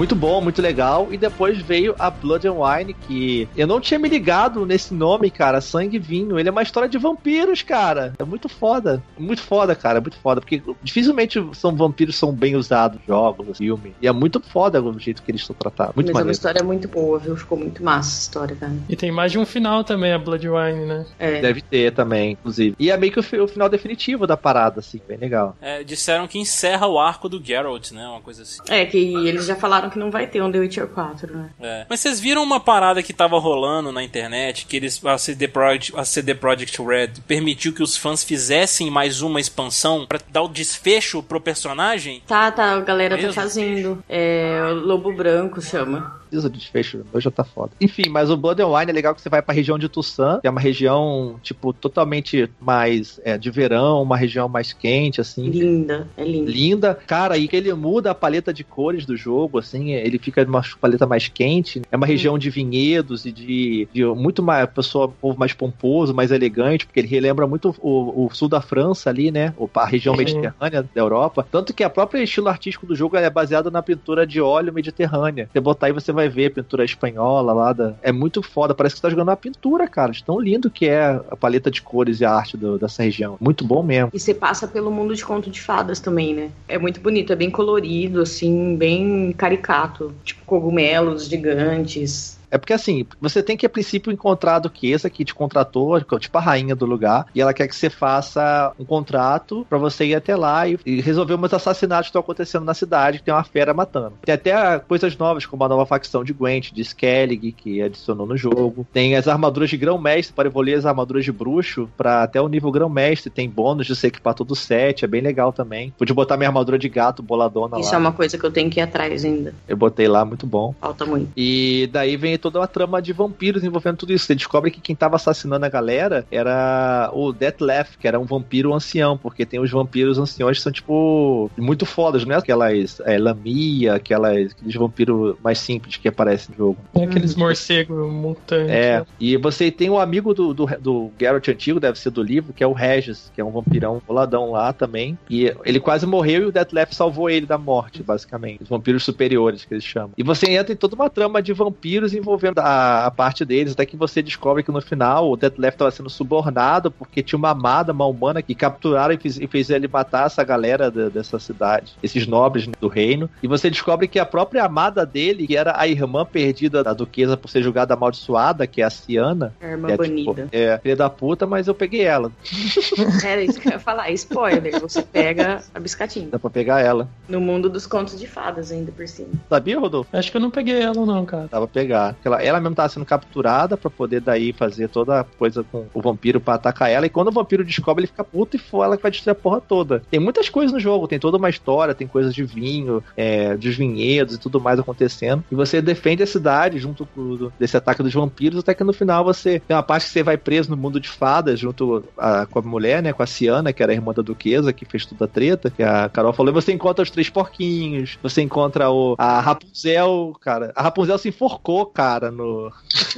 [SPEAKER 1] Muito bom, muito legal. E depois veio a Blood and Wine, que eu não tinha me ligado nesse nome, cara. Sangue e Vinho. Ele é uma história de vampiros, cara. É muito foda. Muito foda, cara. Muito foda. Porque dificilmente são vampiros são bem usados jogos, filme. E é muito foda o jeito que eles são tratados. Muito
[SPEAKER 3] Mas é uma
[SPEAKER 1] maneiro.
[SPEAKER 3] história muito boa, viu? Ficou muito massa essa história, cara.
[SPEAKER 4] E tem mais de um final também, a Bloodwine, né?
[SPEAKER 3] É.
[SPEAKER 1] Deve ter também, inclusive. E é meio que o, o final definitivo da parada, assim. Bem legal.
[SPEAKER 2] é, disseram que encerra o arco do Geralt, né, uma coisa assim.
[SPEAKER 3] É, que eles já falaram que não vai ter um The Witcher 4, né?
[SPEAKER 2] É. Mas vocês viram uma parada que tava rolando na internet, que eles, a CD, Projekt, a CD Projekt Red permitiu que os fãs fizessem mais uma expansão pra dar o desfecho pro personagem?
[SPEAKER 3] Tá, tá, a galera tá
[SPEAKER 2] Mesmo?
[SPEAKER 3] fazendo. É, o Lobo Branco chama.
[SPEAKER 1] Precisa de desfecho, hoje já tá foda. Enfim, mas o Blood and Wine é legal que você vai pra região de Tucson, que é uma região, tipo, totalmente mais é, de verão, uma região mais quente, assim.
[SPEAKER 3] Linda, é linda.
[SPEAKER 1] linda. Cara, e que ele muda a paleta de cores do jogo, assim, ele fica numa paleta mais quente. É uma região de vinhedos e de, de muito mais pessoa, povo mais pomposo, mais elegante, porque ele relembra muito o, o sul da França ali, né? A região mediterrânea da Europa. Tanto que a própria estilo artístico do jogo é baseado na pintura de óleo mediterrânea. Você botar aí, você vai ver a pintura espanhola lá. Da... É muito foda, parece que você tá jogando uma pintura, cara. De tão lindo que é a paleta de cores e a arte do- dessa região. Muito bom mesmo.
[SPEAKER 3] E você passa pelo mundo de conto de fadas também, né? É muito bonito, é bem colorido, assim, bem caricato. Tipo, cogumelos gigantes.
[SPEAKER 1] É porque assim, você tem que a princípio encontrar a duquesa que te contratou, tipo a rainha do lugar, e ela quer que você faça um contrato pra você ir até lá e, e resolver uns assassinatos que estão acontecendo na cidade, que tem uma fera matando. Tem até coisas novas, como a nova facção de Gwent, de Skellig, que adicionou no jogo. Tem as armaduras de grão-mestre para evoluir as armaduras de bruxo para até o nível grão-mestre. Tem bônus de você equipar todo o set, é bem legal também. Pude botar minha armadura de gato boladona
[SPEAKER 3] Isso
[SPEAKER 1] lá.
[SPEAKER 3] é uma coisa que eu tenho que ir atrás ainda.
[SPEAKER 1] Eu botei lá, muito bom.
[SPEAKER 3] Falta muito.
[SPEAKER 1] E daí vem toda uma trama de vampiros envolvendo tudo isso. Você descobre que quem tava assassinando a galera era o Deathleaf, que era um vampiro ancião, porque tem os vampiros anciões que são, tipo, muito fodas, não é aquelas é, lamia, aquelas, aqueles vampiros mais simples que aparecem no jogo.
[SPEAKER 4] Tem aqueles morcegos mutantes.
[SPEAKER 1] É,
[SPEAKER 4] né?
[SPEAKER 1] e você tem um amigo do, do, do Geralt antigo, deve ser do livro, que é o Regis, que é um vampirão boladão lá também. E ele quase morreu e o Deathleaf salvou ele da morte, basicamente. Os vampiros superiores, que eles chamam. E você entra em toda uma trama de vampiros envolvendo a, a parte deles, até que você descobre que no final o Deathleaf estava sendo subornado porque tinha uma amada, uma humana, que capturaram e fez, e fez ele matar essa galera da- dessa cidade, esses nobres né, do reino. E você descobre que a própria amada dele, que era a irmã perdida da duquesa por ser julgada amaldiçoada, que é a Ciana,
[SPEAKER 3] A irmã
[SPEAKER 1] é,
[SPEAKER 3] banida.
[SPEAKER 1] tipo, é filha da puta, mas eu peguei ela.
[SPEAKER 3] Era isso que eu ia falar. Spoiler, você pega a biscatinha.
[SPEAKER 1] Dá pra pegar ela.
[SPEAKER 3] No mundo dos contos de fadas, ainda por cima.
[SPEAKER 1] Sabia, Rodolfo?
[SPEAKER 4] Acho que eu não peguei ela, não, cara.
[SPEAKER 1] Dá pra pegar. Que ela, ela mesmo tava sendo capturada pra poder daí fazer toda a coisa com o vampiro pra atacar ela. E quando o vampiro descobre, ele fica puto e foi ela que vai destruir a porra toda. Tem muitas coisas no jogo, tem toda uma história, tem coisas de vinho, é, dos vinhedos e tudo mais acontecendo. E você defende a cidade junto com desse ataque dos vampiros, até que no final você tem uma parte que você vai preso no mundo de fadas junto a, com a mulher, né? Com a Ciana, que era a irmã da duquesa, que fez toda a treta, que a Carol falou. E você encontra os três porquinhos, você encontra o, a Rapunzel, cara. A Rapunzel se enforcou, cara, no,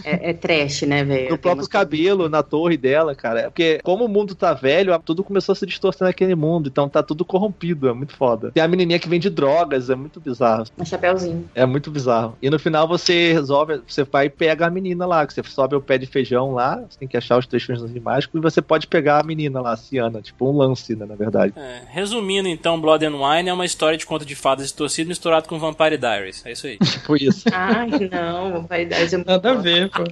[SPEAKER 3] É, é trash, né, velho?
[SPEAKER 1] no próprio cabelo, na torre dela, cara. É Porque como o mundo tá velho, tudo começou a se distorcer naquele mundo, então tá tudo corrompido, é muito foda. Tem a menininha que vende drogas, é muito bizarro.
[SPEAKER 3] Um chapéuzinho.
[SPEAKER 1] É muito bizarro. E no final você resolve, você vai e pega a menina lá, que você sobe o pé de feijão lá, você tem que achar os três feijões mágicos e você pode pegar a menina lá, a Ciana, tipo um lance, né, na verdade.
[SPEAKER 2] É, resumindo, então, Blood and Wine é uma história de conto de fadas distorcido misturado com Vampire Diaries. É isso aí.
[SPEAKER 1] Tipo isso.
[SPEAKER 3] Ai, não, Vampire é muito
[SPEAKER 4] Nada a ver, pô.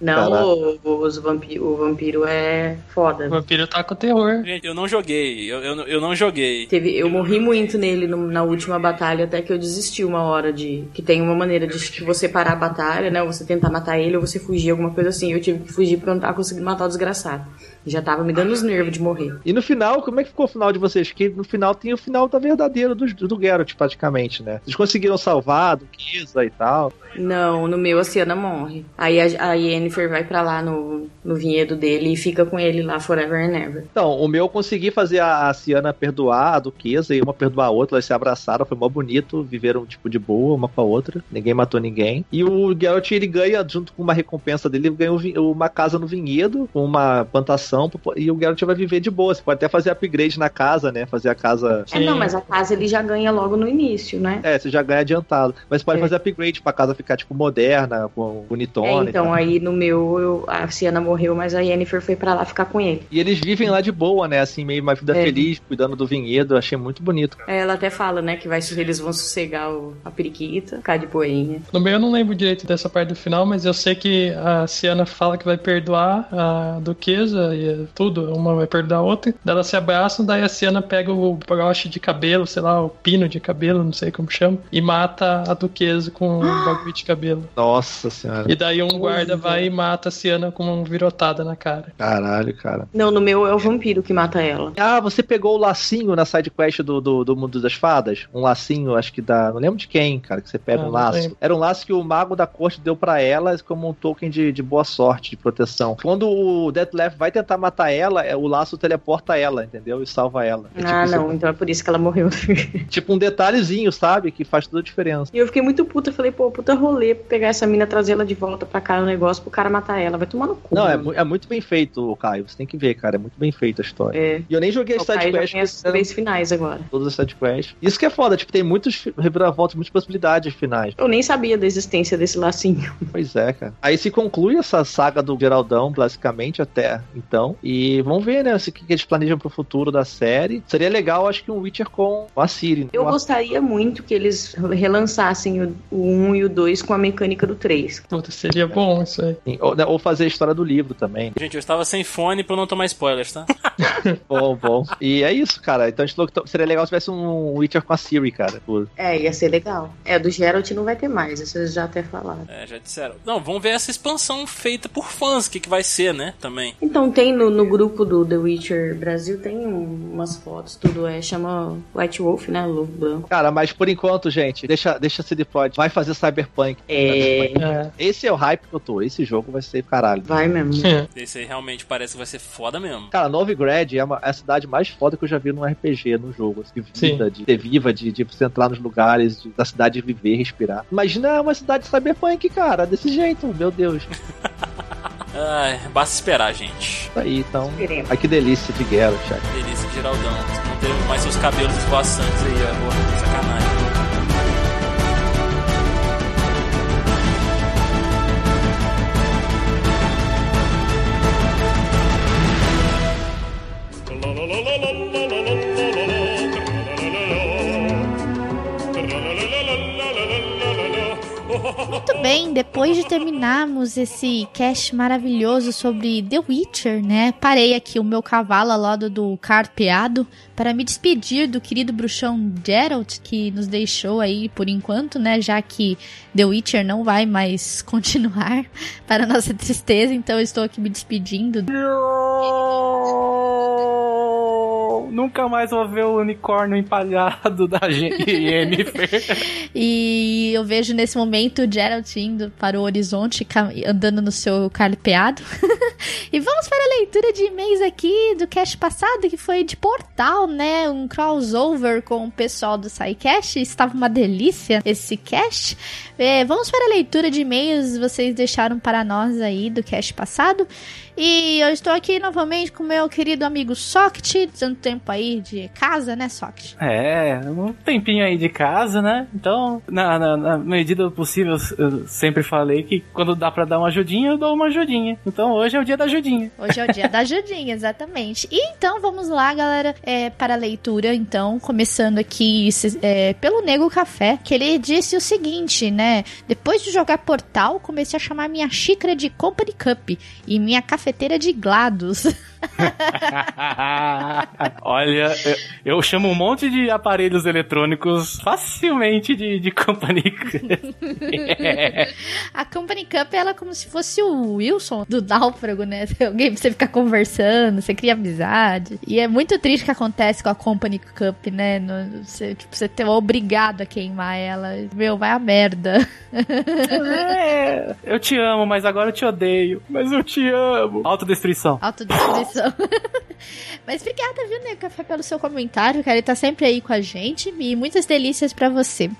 [SPEAKER 3] Não, o, os vampi o vampiro é
[SPEAKER 4] O
[SPEAKER 3] foda.
[SPEAKER 4] vampiro tá com terror.
[SPEAKER 2] Gente, eu não joguei. Eu, eu, eu não joguei.
[SPEAKER 3] Teve, eu morri muito nele no- na última batalha, até que eu desisti uma hora de. Que tem uma maneira de que você parar a batalha, né? Você tentar matar ele ou você fugir, alguma coisa assim. Eu tive que fugir porque eu não tava conseguindo matar o desgraçado. Já tava me dando os nervos de morrer.
[SPEAKER 1] E no final, como é que ficou o final de vocês? Que no final tem o final da verdadeira do, do Geralt, praticamente, né? Vocês conseguiram salvar a Duquesa e tal.
[SPEAKER 3] Não, no meu a Ciana morre. Aí a, a Yennefer vai pra lá no, no vinhedo dele e fica com ele lá forever and ever.
[SPEAKER 1] Então, o meu eu consegui fazer a, a Ciana perdoar a Duquesa e uma perdoar a outra, elas se abraçaram, foi mó bonito, viveram tipo de boa uma com a outra, ninguém matou ninguém. E o Geralt ele ganha, junto com uma recompensa dele, ele ganha vi- uma casa no vinhedo, com uma plantação, e o Geralt vai viver de boa. Você pode até fazer upgrade na casa, né? Fazer a casa.
[SPEAKER 3] É, não, mas a casa ele já ganha logo no início, né?
[SPEAKER 1] É, você já ganha adiantado. Mas pode
[SPEAKER 3] É.
[SPEAKER 1] fazer upgrade pra casa ficar, tipo, moderna, com bonitona.
[SPEAKER 3] É,
[SPEAKER 1] e
[SPEAKER 3] então,
[SPEAKER 1] tal.
[SPEAKER 3] aí no meu, eu- a Ciana morreu, mas a Yennefer foi pra lá ficar com ele.
[SPEAKER 1] E eles vivem lá de boa, né? Assim, meio uma vida
[SPEAKER 3] É.
[SPEAKER 1] feliz, cuidando do vinhedo. Eu achei muito bonito.
[SPEAKER 3] É, Ela até fala, né, que vai, eles vão sossegar o- a periquita, ficar de boinha.
[SPEAKER 4] No meio eu não lembro direito dessa parte do final, mas eu sei que a Ciana fala que vai perdoar a Duquesa e tudo, uma vai perdoar a outra. Daí elas se abraçam, daí a Ciana pega o broche de cabelo, sei lá, o pino de cabelo, não sei como chama, e mata a Duquesa com um bagulho de cabelo.
[SPEAKER 1] Nossa senhora.
[SPEAKER 4] E daí um guarda vai e mata a Ciana com uma virotada na cara.
[SPEAKER 1] Caralho, cara.
[SPEAKER 3] Não, no meu é o vampiro que mata ela.
[SPEAKER 1] Ah, você pegou o lacinho na sidequest do, do, do Mundo das Fadas? Um lacinho, acho que da. Não lembro de quem, cara, que você pega
[SPEAKER 4] Ah,
[SPEAKER 1] um laço.
[SPEAKER 4] lembro.
[SPEAKER 1] Era um laço que o mago da corte deu pra ela como um token de, de boa sorte, de proteção. Quando o Deathleaf vai tentar matar ela, é, o laço teleporta ela, entendeu? E salva ela. É
[SPEAKER 3] ah,
[SPEAKER 1] tipo,
[SPEAKER 3] não, então é por isso que ela morreu.
[SPEAKER 1] Tipo um detalhezinho, sabe? Que faz toda a diferença.
[SPEAKER 3] e eu fiquei muito puta, falei, pô, puta rolê pegar essa mina, trazer ela de volta pra cá no negócio, pro cara matar ela. Vai tomar no cu.
[SPEAKER 1] Não, é, é muito bem feito, Caio. Você tem que ver, cara. É muito bem feita a história.
[SPEAKER 3] É.
[SPEAKER 1] E eu nem joguei as sidequests. eram
[SPEAKER 3] três finais agora.
[SPEAKER 1] Todas as sidequests. Isso que é foda, tipo, tem muitos reviravoltas, muitas possibilidades finais.
[SPEAKER 3] Eu nem sabia da existência desse lacinho.
[SPEAKER 1] Pois é, cara. Aí se conclui essa saga do Geraldão, basicamente, até então. E vamos ver, né, o que, eles planejam pro futuro da série. Seria legal, acho que um Witcher com a Ciri.
[SPEAKER 3] Eu
[SPEAKER 1] Uma-
[SPEAKER 3] gostaria muito que eles relançassem o, o 1 e o 2 com a mecânica do 3.
[SPEAKER 4] Puta, seria bom isso aí.
[SPEAKER 1] Ou, né, ou fazer a história do livro também.
[SPEAKER 2] Gente, eu estava sem fone pra eu não tomar spoilers, tá?
[SPEAKER 1] bom, bom. E é isso, cara. Então a gente falou que seria legal se tivesse um Witcher com a Siri, cara. Por-
[SPEAKER 3] É, ia ser legal. É, do Geralt não vai ter mais, isso eles já até falaram.
[SPEAKER 2] É, já disseram. Não, vamos ver essa expansão feita por fãs, o que, que vai ser, né? Também.
[SPEAKER 3] Então tem no, no grupo do The Witcher Brasil, tem um- umas fotos, tudo é, chama White Wolf, né, Lobo Branco.
[SPEAKER 1] Cara, mas por enquanto, gente, deixa, deixa a CD Projekt. Vai fazer Cyberpunk.
[SPEAKER 3] É,
[SPEAKER 4] É.
[SPEAKER 1] Esse é o hype que eu tô. Esse jogo vai ser caralho.
[SPEAKER 3] vai mesmo.
[SPEAKER 2] Esse aí realmente parece que vai ser foda mesmo.
[SPEAKER 1] Cara, Novigrad é, uma- é a cidade mais foda que eu já vi num RPG, num jogo. Assim,
[SPEAKER 4] Sim.
[SPEAKER 1] vida, de ser viva, de, de você entrar nos lugares, de- da cidade viver, respirar. Imagina uma cidade cyberpunk, cara, desse jeito, meu Deus.
[SPEAKER 2] Ai, basta esperar, gente.
[SPEAKER 1] Isso aí, então.
[SPEAKER 3] Esperemos.
[SPEAKER 1] Ai, que delícia de Geralt, cara.
[SPEAKER 2] Delícia de Geraldão. Não ter mais seus cabelos esvoaçantes aí, ó. Sacanagem.
[SPEAKER 5] Muito bem, depois de terminarmos esse cast maravilhoso sobre The Witcher, né? Parei aqui o meu cavalo ao lado do carpeado para me despedir do querido bruxão Geralt, que nos deixou aí por enquanto, né? Já que The Witcher não vai mais continuar, para nossa tristeza, então estou aqui me despedindo.
[SPEAKER 6] Nunca mais vou ver o unicórnio empalhado da Jennifer.
[SPEAKER 5] E eu vejo nesse momento o Geralt indo para o horizonte, andando no seu carpeado. e vamos para a leitura de e-mails aqui do cast passado, que foi de Portal, né? Um crossover com o pessoal do SciCast. Estava uma delícia esse cast. É, vamos para a leitura de e-mails vocês deixaram para nós aí do cast passado. E eu estou aqui novamente com meu querido amigo Socket, tanto tempo aí de casa, né, Socket?
[SPEAKER 6] É, um tempinho aí de casa, né? Então, na, na- na medida possível, eu sempre falei que quando dá pra dar uma ajudinha, eu dou uma ajudinha. Então hoje é o dia da ajudinha.
[SPEAKER 5] Hoje é o dia da ajudinha, exatamente. E então vamos lá, galera, é, para a leitura, então, começando aqui é, pelo Nego Café, que ele disse o seguinte, né? Depois de jogar Portal, comecei a chamar minha xícara de Company Cup e minha cafeteira de GLaDOS.
[SPEAKER 6] Olha, eu, eu chamo um monte de aparelhos eletrônicos facilmente de, de company.
[SPEAKER 5] A Company Cup, ela é como se fosse o Wilson do Náufrago, né? Alguém pra você ficar conversando, você cria amizade. E é muito triste o que acontece com a Company Cup, né? No- Você, tipo, você ter obrigado a queimar ela. Meu, vai a merda.
[SPEAKER 6] É, eu te amo, mas agora eu te odeio. Mas eu te amo. Autodestruição.
[SPEAKER 5] Autodestruição. Mas obrigada, viu, Nego Café, pelo seu comentário, cara. Ele tá sempre aí com a gente e muitas delícias pra você.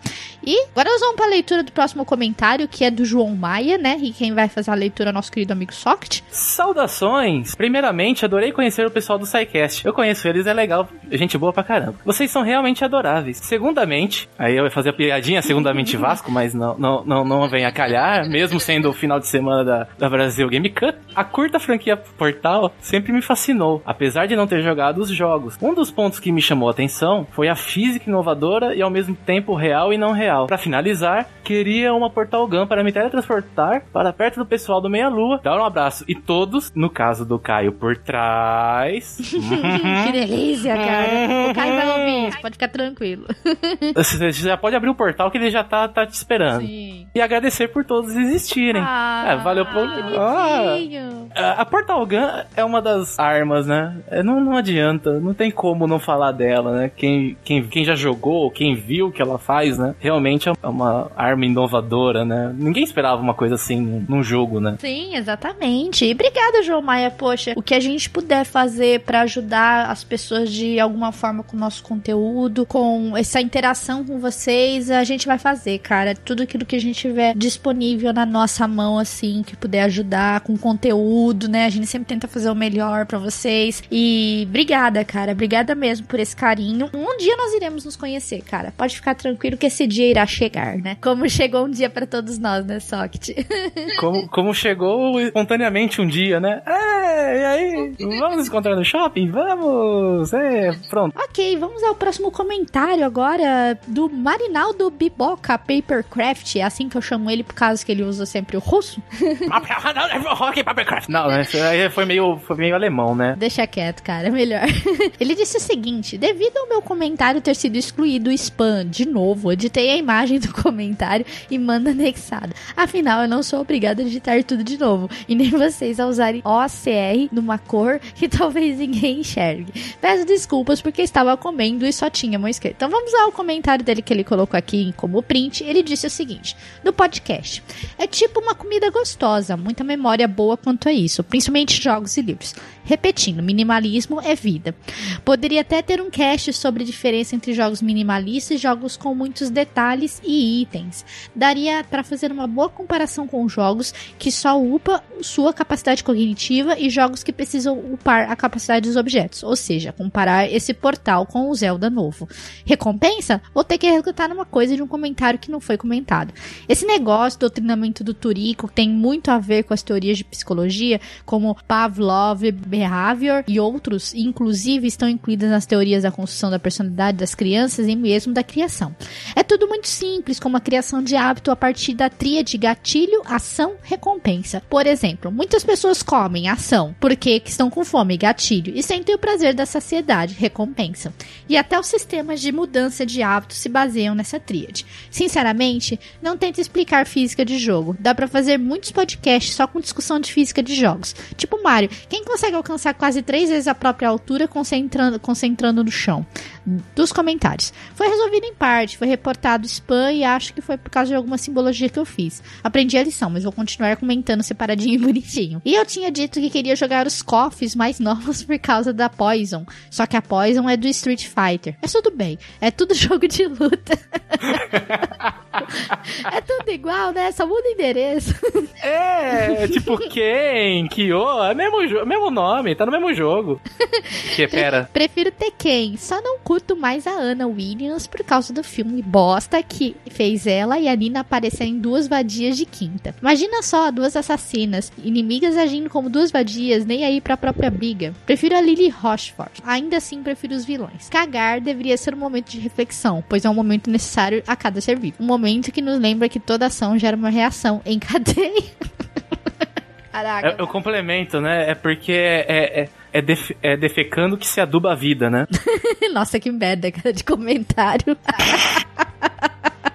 [SPEAKER 5] E agora nós vamos pra leitura do próximo comentário, que é do João Maia, né? E quem vai fazer a leitura é nosso querido amigo Socket.
[SPEAKER 6] Saudações! Primeiramente, adorei conhecer o pessoal do SciCast. Eu conheço eles, é legal, gente boa pra caramba. Vocês são realmente adoráveis. Segundamente, aí eu ia fazer a piadinha segundamente Vasco, mas não, não, não, não vem a calhar, mesmo sendo o final de semana da, da Brasil Game Cup. A curta franquia Portal sempre me fascinou, apesar de não ter jogado os jogos. Um dos pontos que me chamou a atenção foi a física inovadora e ao mesmo tempo real e não real. Pra finalizar, queria uma Portal Gun para me teletransportar para perto do pessoal do Meia Lua, dar um abraço. E todos, no caso do Caio por trás.
[SPEAKER 5] que delícia, cara. O Caio vai ouvir pode ficar tranquilo.
[SPEAKER 6] Você já pode abrir o portal que ele já tá, tá te esperando.
[SPEAKER 5] Sim.
[SPEAKER 6] E agradecer por todos existirem.
[SPEAKER 5] Ah,
[SPEAKER 6] É, valeu por- Ah.
[SPEAKER 5] bonitinho.
[SPEAKER 6] A Portal Gun é uma das armas, né? É, Não, não adianta, não tem como não falar dela, né? Quem, quem, quem já jogou, quem viu o que ela faz, né? Realmente é uma arma inovadora, né? Ninguém esperava uma coisa assim num, jogo, né?
[SPEAKER 5] Sim, exatamente. E obrigada, João Maia. Poxa, o que a gente puder fazer pra ajudar as pessoas de alguma forma com o nosso conteúdo, com essa interação com vocês, a gente vai fazer, cara. Tudo aquilo que a gente tiver disponível na nossa mão, assim, que puder ajudar com conteúdo, né? A gente sempre tenta fazer o melhor pra vocês. E obrigada, cara. Obrigada mesmo por esse carinho. Um dia nós iremos nos conhecer, cara. Pode ficar tranquilo que esse dia irá chegar, né? Como chegou um dia pra todos nós, né, Socket?
[SPEAKER 6] Como, como chegou espontaneamente um dia, né? É, e aí? Vamos nos encontrar no shopping? Vamos! É, pronto.
[SPEAKER 5] Ok, vamos ao próximo comentário agora do Marinaldo Biboca Papercraft. É assim que eu chamo ele por causa que ele usa sempre o russo.
[SPEAKER 6] Não, foi meio, foi meio alemão, né?
[SPEAKER 5] Deixa quieto, cara, é melhor. ele disse o seguinte: devido ao meu comentário ter sido excluído o spam de novo, editei a imagem do comentário e manda anexado. Afinal, eu não sou obrigado a digitar tudo de novo. E nem vocês a usarem OCR numa cor que talvez ninguém enxergue. Peço desculpas porque estava comendo e só tinha mão esquerda. Então vamos ao comentário dele que ele colocou aqui como print. Ele disse o seguinte: no podcast. É tipo uma comida gostosa, muita memória boa quanto a isso, principalmente jogos e livros. Repetindo, minimalismo é vida. Poderia até ter um cast sobre a diferença entre jogos minimalistas e jogos com muitos detalhes e itens. Daria para fazer uma boa comparação com jogos que só upa sua capacidade cognitiva e jogos que precisam upar a capacidade dos objetos, ou seja, comparar esse portal com o Zelda novo. Recompensa? Vou ter que recrutar uma coisa de um comentário que não foi comentado. Esse negócio do treinamento do Turico tem muito a ver com as teorias de psicologia, como Pavlov, Behavior e outros, inclusive estão incluídas nas teorias da construção da personalidade das crianças e mesmo da criação. É tudo muito simples, como a criação de hábito a partir da tríade gatilho, ação, recompensa. Por exemplo, muitas pessoas comem ação porque estão com fome, gatilho, e sentem o prazer da saciedade, recompensa. E até os sistemas de mudança de hábito se baseiam nessa tríade. Sinceramente, não tente explicar física de jogo. Dá para fazer muitos podcasts só com discussão de física de jogos. Tipo Mario, quem consegue alcançar quase três vezes a própria altura concentrando, concentrando no chão? Dos comentários. Foi resolvido em parte, foi reportado spam e acho que foi por causa de alguma simbologia que eu fiz. Aprendi a lição, mas vou continuar comentando separadinho e bonitinho. E eu tinha dito que queria jogar os cofres mais novos por causa da Poison. Só que a Poison é do Street Fighter. É tudo bem, é tudo jogo de luta. é tudo igual, né? Só muda endereço.
[SPEAKER 6] É, tipo quem, Kyo, é mesmo, mesmo nome, tá no mesmo jogo. Que, pera.
[SPEAKER 5] Prefiro Tekken, só não curto mais a Ana Williams por causa do filme bosta que fez ela e a Nina aparecer em duas vadias de quinta. Imagina só, duas assassinas, inimigas agindo como duas vadias, nem aí pra própria briga. Prefiro a Lily Rochefort. Ainda assim, prefiro os vilões. Cagar deveria ser um momento de reflexão, pois é um momento necessário a cada ser vivo. Um momento que nos lembra que toda ação gera uma reação em cadeia.
[SPEAKER 6] É, o complemento, né? É porque é, é, é, def, é defecando que se aduba a vida, né?
[SPEAKER 5] Nossa, que merda, cara, de comentário.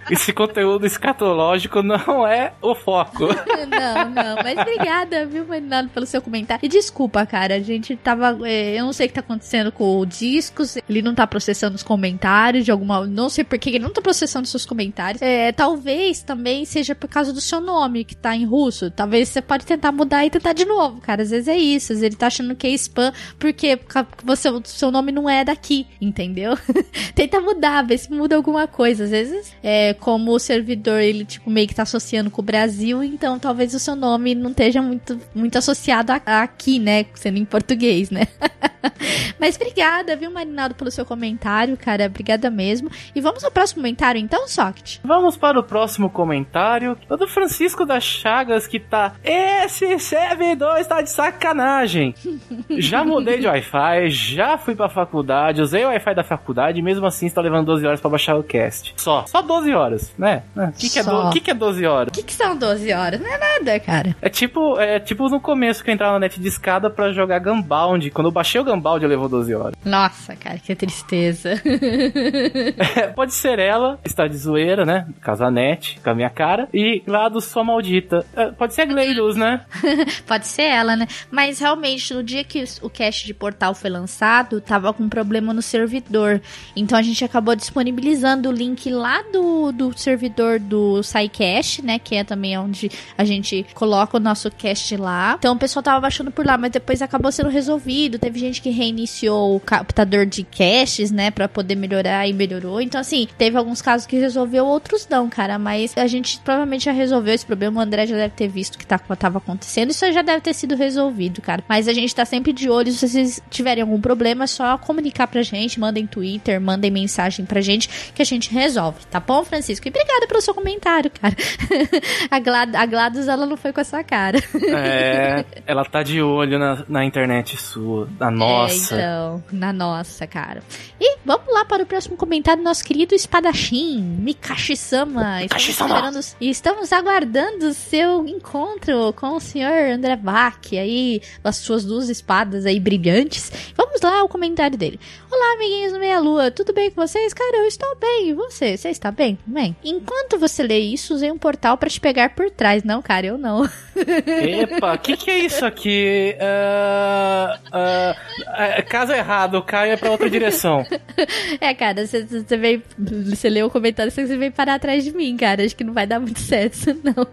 [SPEAKER 6] Esse conteúdo escatológico não é o foco.
[SPEAKER 5] não, não. Mas obrigada, viu, Marinado, pelo seu comentário. E desculpa, cara, a gente tava. É, eu não sei o que tá acontecendo com o Discos. Ele não tá processando os comentários de alguma. Não sei por que ele não tá processando seus comentários. É, talvez também seja por causa do seu nome, que tá em russo. Talvez você pode tentar mudar e tentar de novo, cara. Às vezes é isso. Às vezes ele tá achando que é spam porque você, o seu nome não é daqui, entendeu? Tenta mudar, ver se muda alguma coisa. Às vezes é como o servidor, ele, tipo, meio que tá associando com o Brasil, então talvez o seu nome não esteja muito, muito associado a, a aqui, né? Sendo em português, né? Mas obrigada, viu, Marinaldo, pelo seu comentário, cara. Obrigada mesmo. E vamos ao próximo comentário, então, Socket?
[SPEAKER 6] Vamos para o próximo comentário. O do Francisco das Chagas, que tá. Esse servidor está de sacanagem. já mudei de Wi-Fi, já fui pra faculdade, usei o Wi-Fi da faculdade e mesmo assim está levando 12 horas para baixar o cast. Só. Só 12 horas, né? O que, que, é do... que, que é 12 horas?
[SPEAKER 5] O que, que são 12 horas? Não é nada, cara.
[SPEAKER 6] É tipo, é tipo no começo que eu entrava na net de escada pra jogar Gunbound. Quando eu baixei o Gunbound, levou 12 horas.
[SPEAKER 5] Nossa, cara, que tristeza.
[SPEAKER 6] é, pode ser ela, está de zoeira, né? Casanete, com a minha cara. E lá do Sua Maldita. É, pode ser a Gleidos, né?
[SPEAKER 5] pode ser ela, né? Mas realmente, no dia que o cast de portal foi lançado, tava com problema no servidor. Então a gente acabou disponibilizando o link lá do, do servidor do SciCast, né? Que é também onde a gente coloca o nosso cast lá. Então o pessoal tava baixando por lá, mas depois acabou sendo resolvido. Teve gente que reiniciou o captador de caches, né? Pra poder melhorar e melhorou. Então, assim, teve alguns casos que resolveu, outros não, cara. Mas a gente provavelmente já resolveu esse problema. O André já deve ter visto que tá, tava acontecendo. Isso já deve ter sido resolvido, cara. Mas a gente tá sempre de olho. Se vocês tiverem algum problema, é só comunicar pra gente. Mandem Twitter, mandem mensagem pra gente que a gente resolve, tá bom, Francisco? E obrigada pelo seu comentário, cara. a, Glad a Gladys, ela não foi com essa cara.
[SPEAKER 6] É, ela tá de olho na, na internet sua, na nossa.
[SPEAKER 5] É, então, na nossa, cara. E vamos lá para o próximo comentário do nosso querido espadachim, Mikashi-sama.
[SPEAKER 6] Mikashi-sama.
[SPEAKER 5] E estamos aguardando o seu encontro com o senhor André Bach, aí, as suas duas espadas aí brilhantes. Vamos lá ao comentário dele. Olá, amiguinhos do Meia Lua, tudo bem com vocês? Cara, eu estou bem, e você? Você está bem? Bem. Enquanto você lê isso, usei um portal para te pegar por trás. Não, cara, eu não.
[SPEAKER 6] Epa, o que, que é isso aqui? Uh, uh, caso errado, o Caio é pra outra direção.
[SPEAKER 5] É, cara, você, você veio. Você leu o comentário, você veio parar atrás de mim, cara. Acho que não vai dar muito certo, não.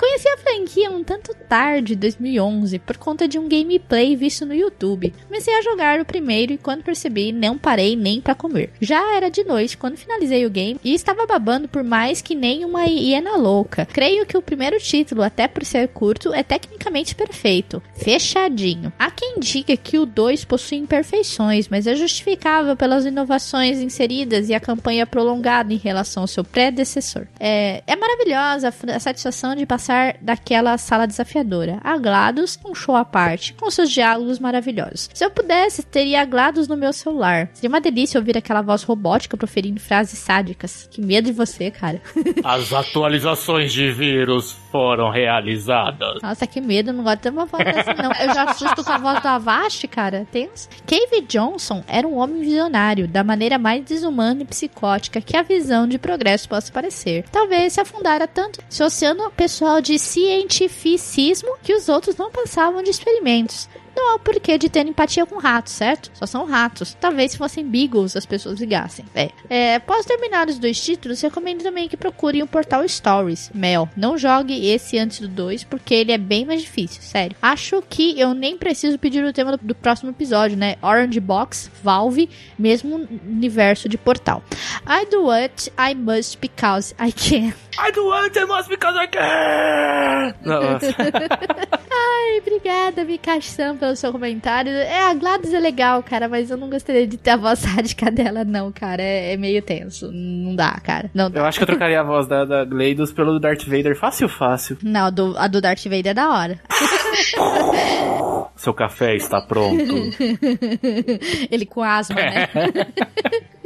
[SPEAKER 5] Conheci a franquia um tanto tarde, 2011, por conta de um gameplay visto no YouTube. Comecei a jogar o primeiro e quando percebi, não parei nem para comer. Já era de noite quando finalizei o game e estava babando por mais que nem uma hiena louca. Creio que o primeiro título, até por ser curto, é tecnicamente perfeito, fechadinho. Há quem diga que o 2 possui imperfeições, mas é justificável pelas inovações inseridas e a campanha prolongada em relação ao seu predecessor. É, é maravilhosa a satisfação de passar daquela sala desafiadora. A GLaDOS, um show à parte, com seus diálogos maravilhosos. Se eu pudesse, teria a GLaDOS no meu celular. Seria uma delícia ouvir aquela voz robótica proferindo frases sádicas. Que medo de você, cara.
[SPEAKER 6] As atualizações de vírus foram realizadas.
[SPEAKER 5] Nossa, que medo, não gosto de ter uma voz assim, não. Eu já assusto com a voz do Avast, cara. Tenso. Cave Johnson era um homem visionário, da maneira mais desumana e psicótica que a visão de progresso possa parecer. Talvez se afundara tanto se oceano pessoal de cientificismo que os outros não passavam de experimentos. Não há o porquê de ter empatia com ratos, certo? Só são ratos. Talvez se fossem beagles as pessoas ligassem. É. é após terminar os dois títulos, recomendo também que procurem o portal Stories. Mel, não jogue esse antes do 2, porque ele é bem mais difícil, sério. Acho que eu nem preciso pedir o tema do, do próximo episódio, né? Orange Box, Valve, mesmo universo de portal. I do what I must because I can.
[SPEAKER 6] I do what I must because I can!
[SPEAKER 5] Ai, obrigada, Mikash-san, pelo seu comentário. É, a Gladys é legal, cara, mas eu não gostaria de ter a voz sádica dela, não, cara. É, é meio tenso. Não dá, cara. Não dá.
[SPEAKER 6] Eu acho que eu trocaria a voz da, da Gleidos pelo Darth Vader fácil, fácil.
[SPEAKER 5] Não, a do, a do Darth Vader é da hora.
[SPEAKER 6] Seu café está pronto.
[SPEAKER 5] Ele com asma, né?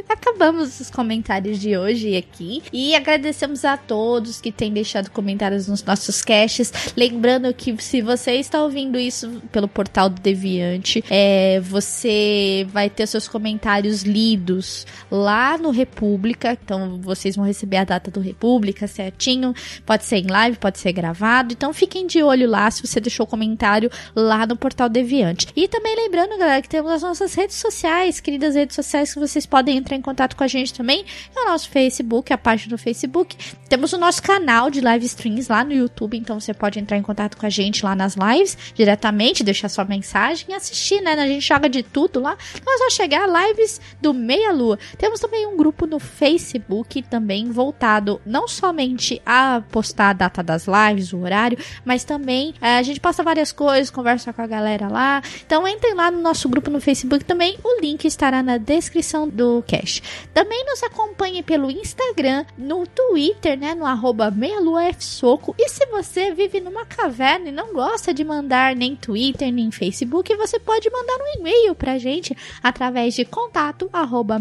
[SPEAKER 5] Acabamos os comentários de hoje aqui e agradecemos a todos que têm deixado comentários nos nossos caches. Lembrando que se você está ouvindo isso pelo portal do Deviante, é, você vai ter seus comentários lidos lá no República. Então vocês vão receber a data do República certinho. Pode ser em live, pode ser gravado. Então fiquem de olho lá se você deixou comentário lá no portal Deviante. E também lembrando, galera, que temos as nossas redes sociais, queridas redes sociais que vocês podem entrar em contato com a gente também é o nosso Facebook, a página do Facebook. Temos o nosso canal de live streams lá no YouTube, então você pode entrar em contato com a gente lá nas lives diretamente, deixar sua mensagem e assistir, né? A gente joga de tudo lá. Nós vamos chegar lives do Meia Lua. Temos também um grupo no Facebook também voltado não somente a postar a data das lives, o horário, mas também é, a gente posta várias coisas, conversa com a galera lá. Então entrem lá no nosso grupo no Facebook também. O link estará na descrição do cast. Também nos acompanhe pelo Instagram, no Twitter, né, no arroba meialuafsoco. E se você vive numa caverna e não gosta de mandar nem Twitter, nem Facebook, você pode mandar um e-mail pra gente através de contato arroba.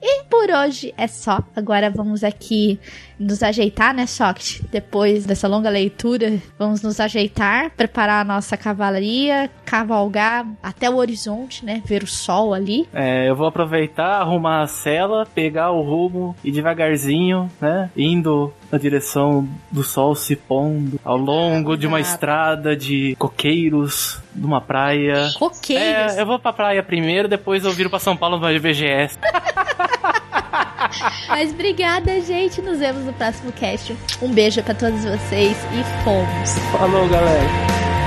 [SPEAKER 5] E por hoje é só. Agora vamos aqui nos ajeitar, né, Socket? Depois dessa longa leitura, vamos nos ajeitar, preparar a nossa cavalaria, cavalgar até o horizonte, né? Ver o sol ali.
[SPEAKER 6] É, eu vou aproveitar, arrumar a cela, pegar o rumo e devagarzinho, né? Indo na direção do sol se pondo ao longo de uma estrada de coqueiros, de uma praia.
[SPEAKER 5] Coqueiros?
[SPEAKER 6] É, eu vou pra praia primeiro, depois eu viro pra São Paulo no VGS.
[SPEAKER 5] Mas obrigada, gente. Nos vemos no próximo cast. Um beijo para todos vocês e fomos.
[SPEAKER 6] Falou, galera.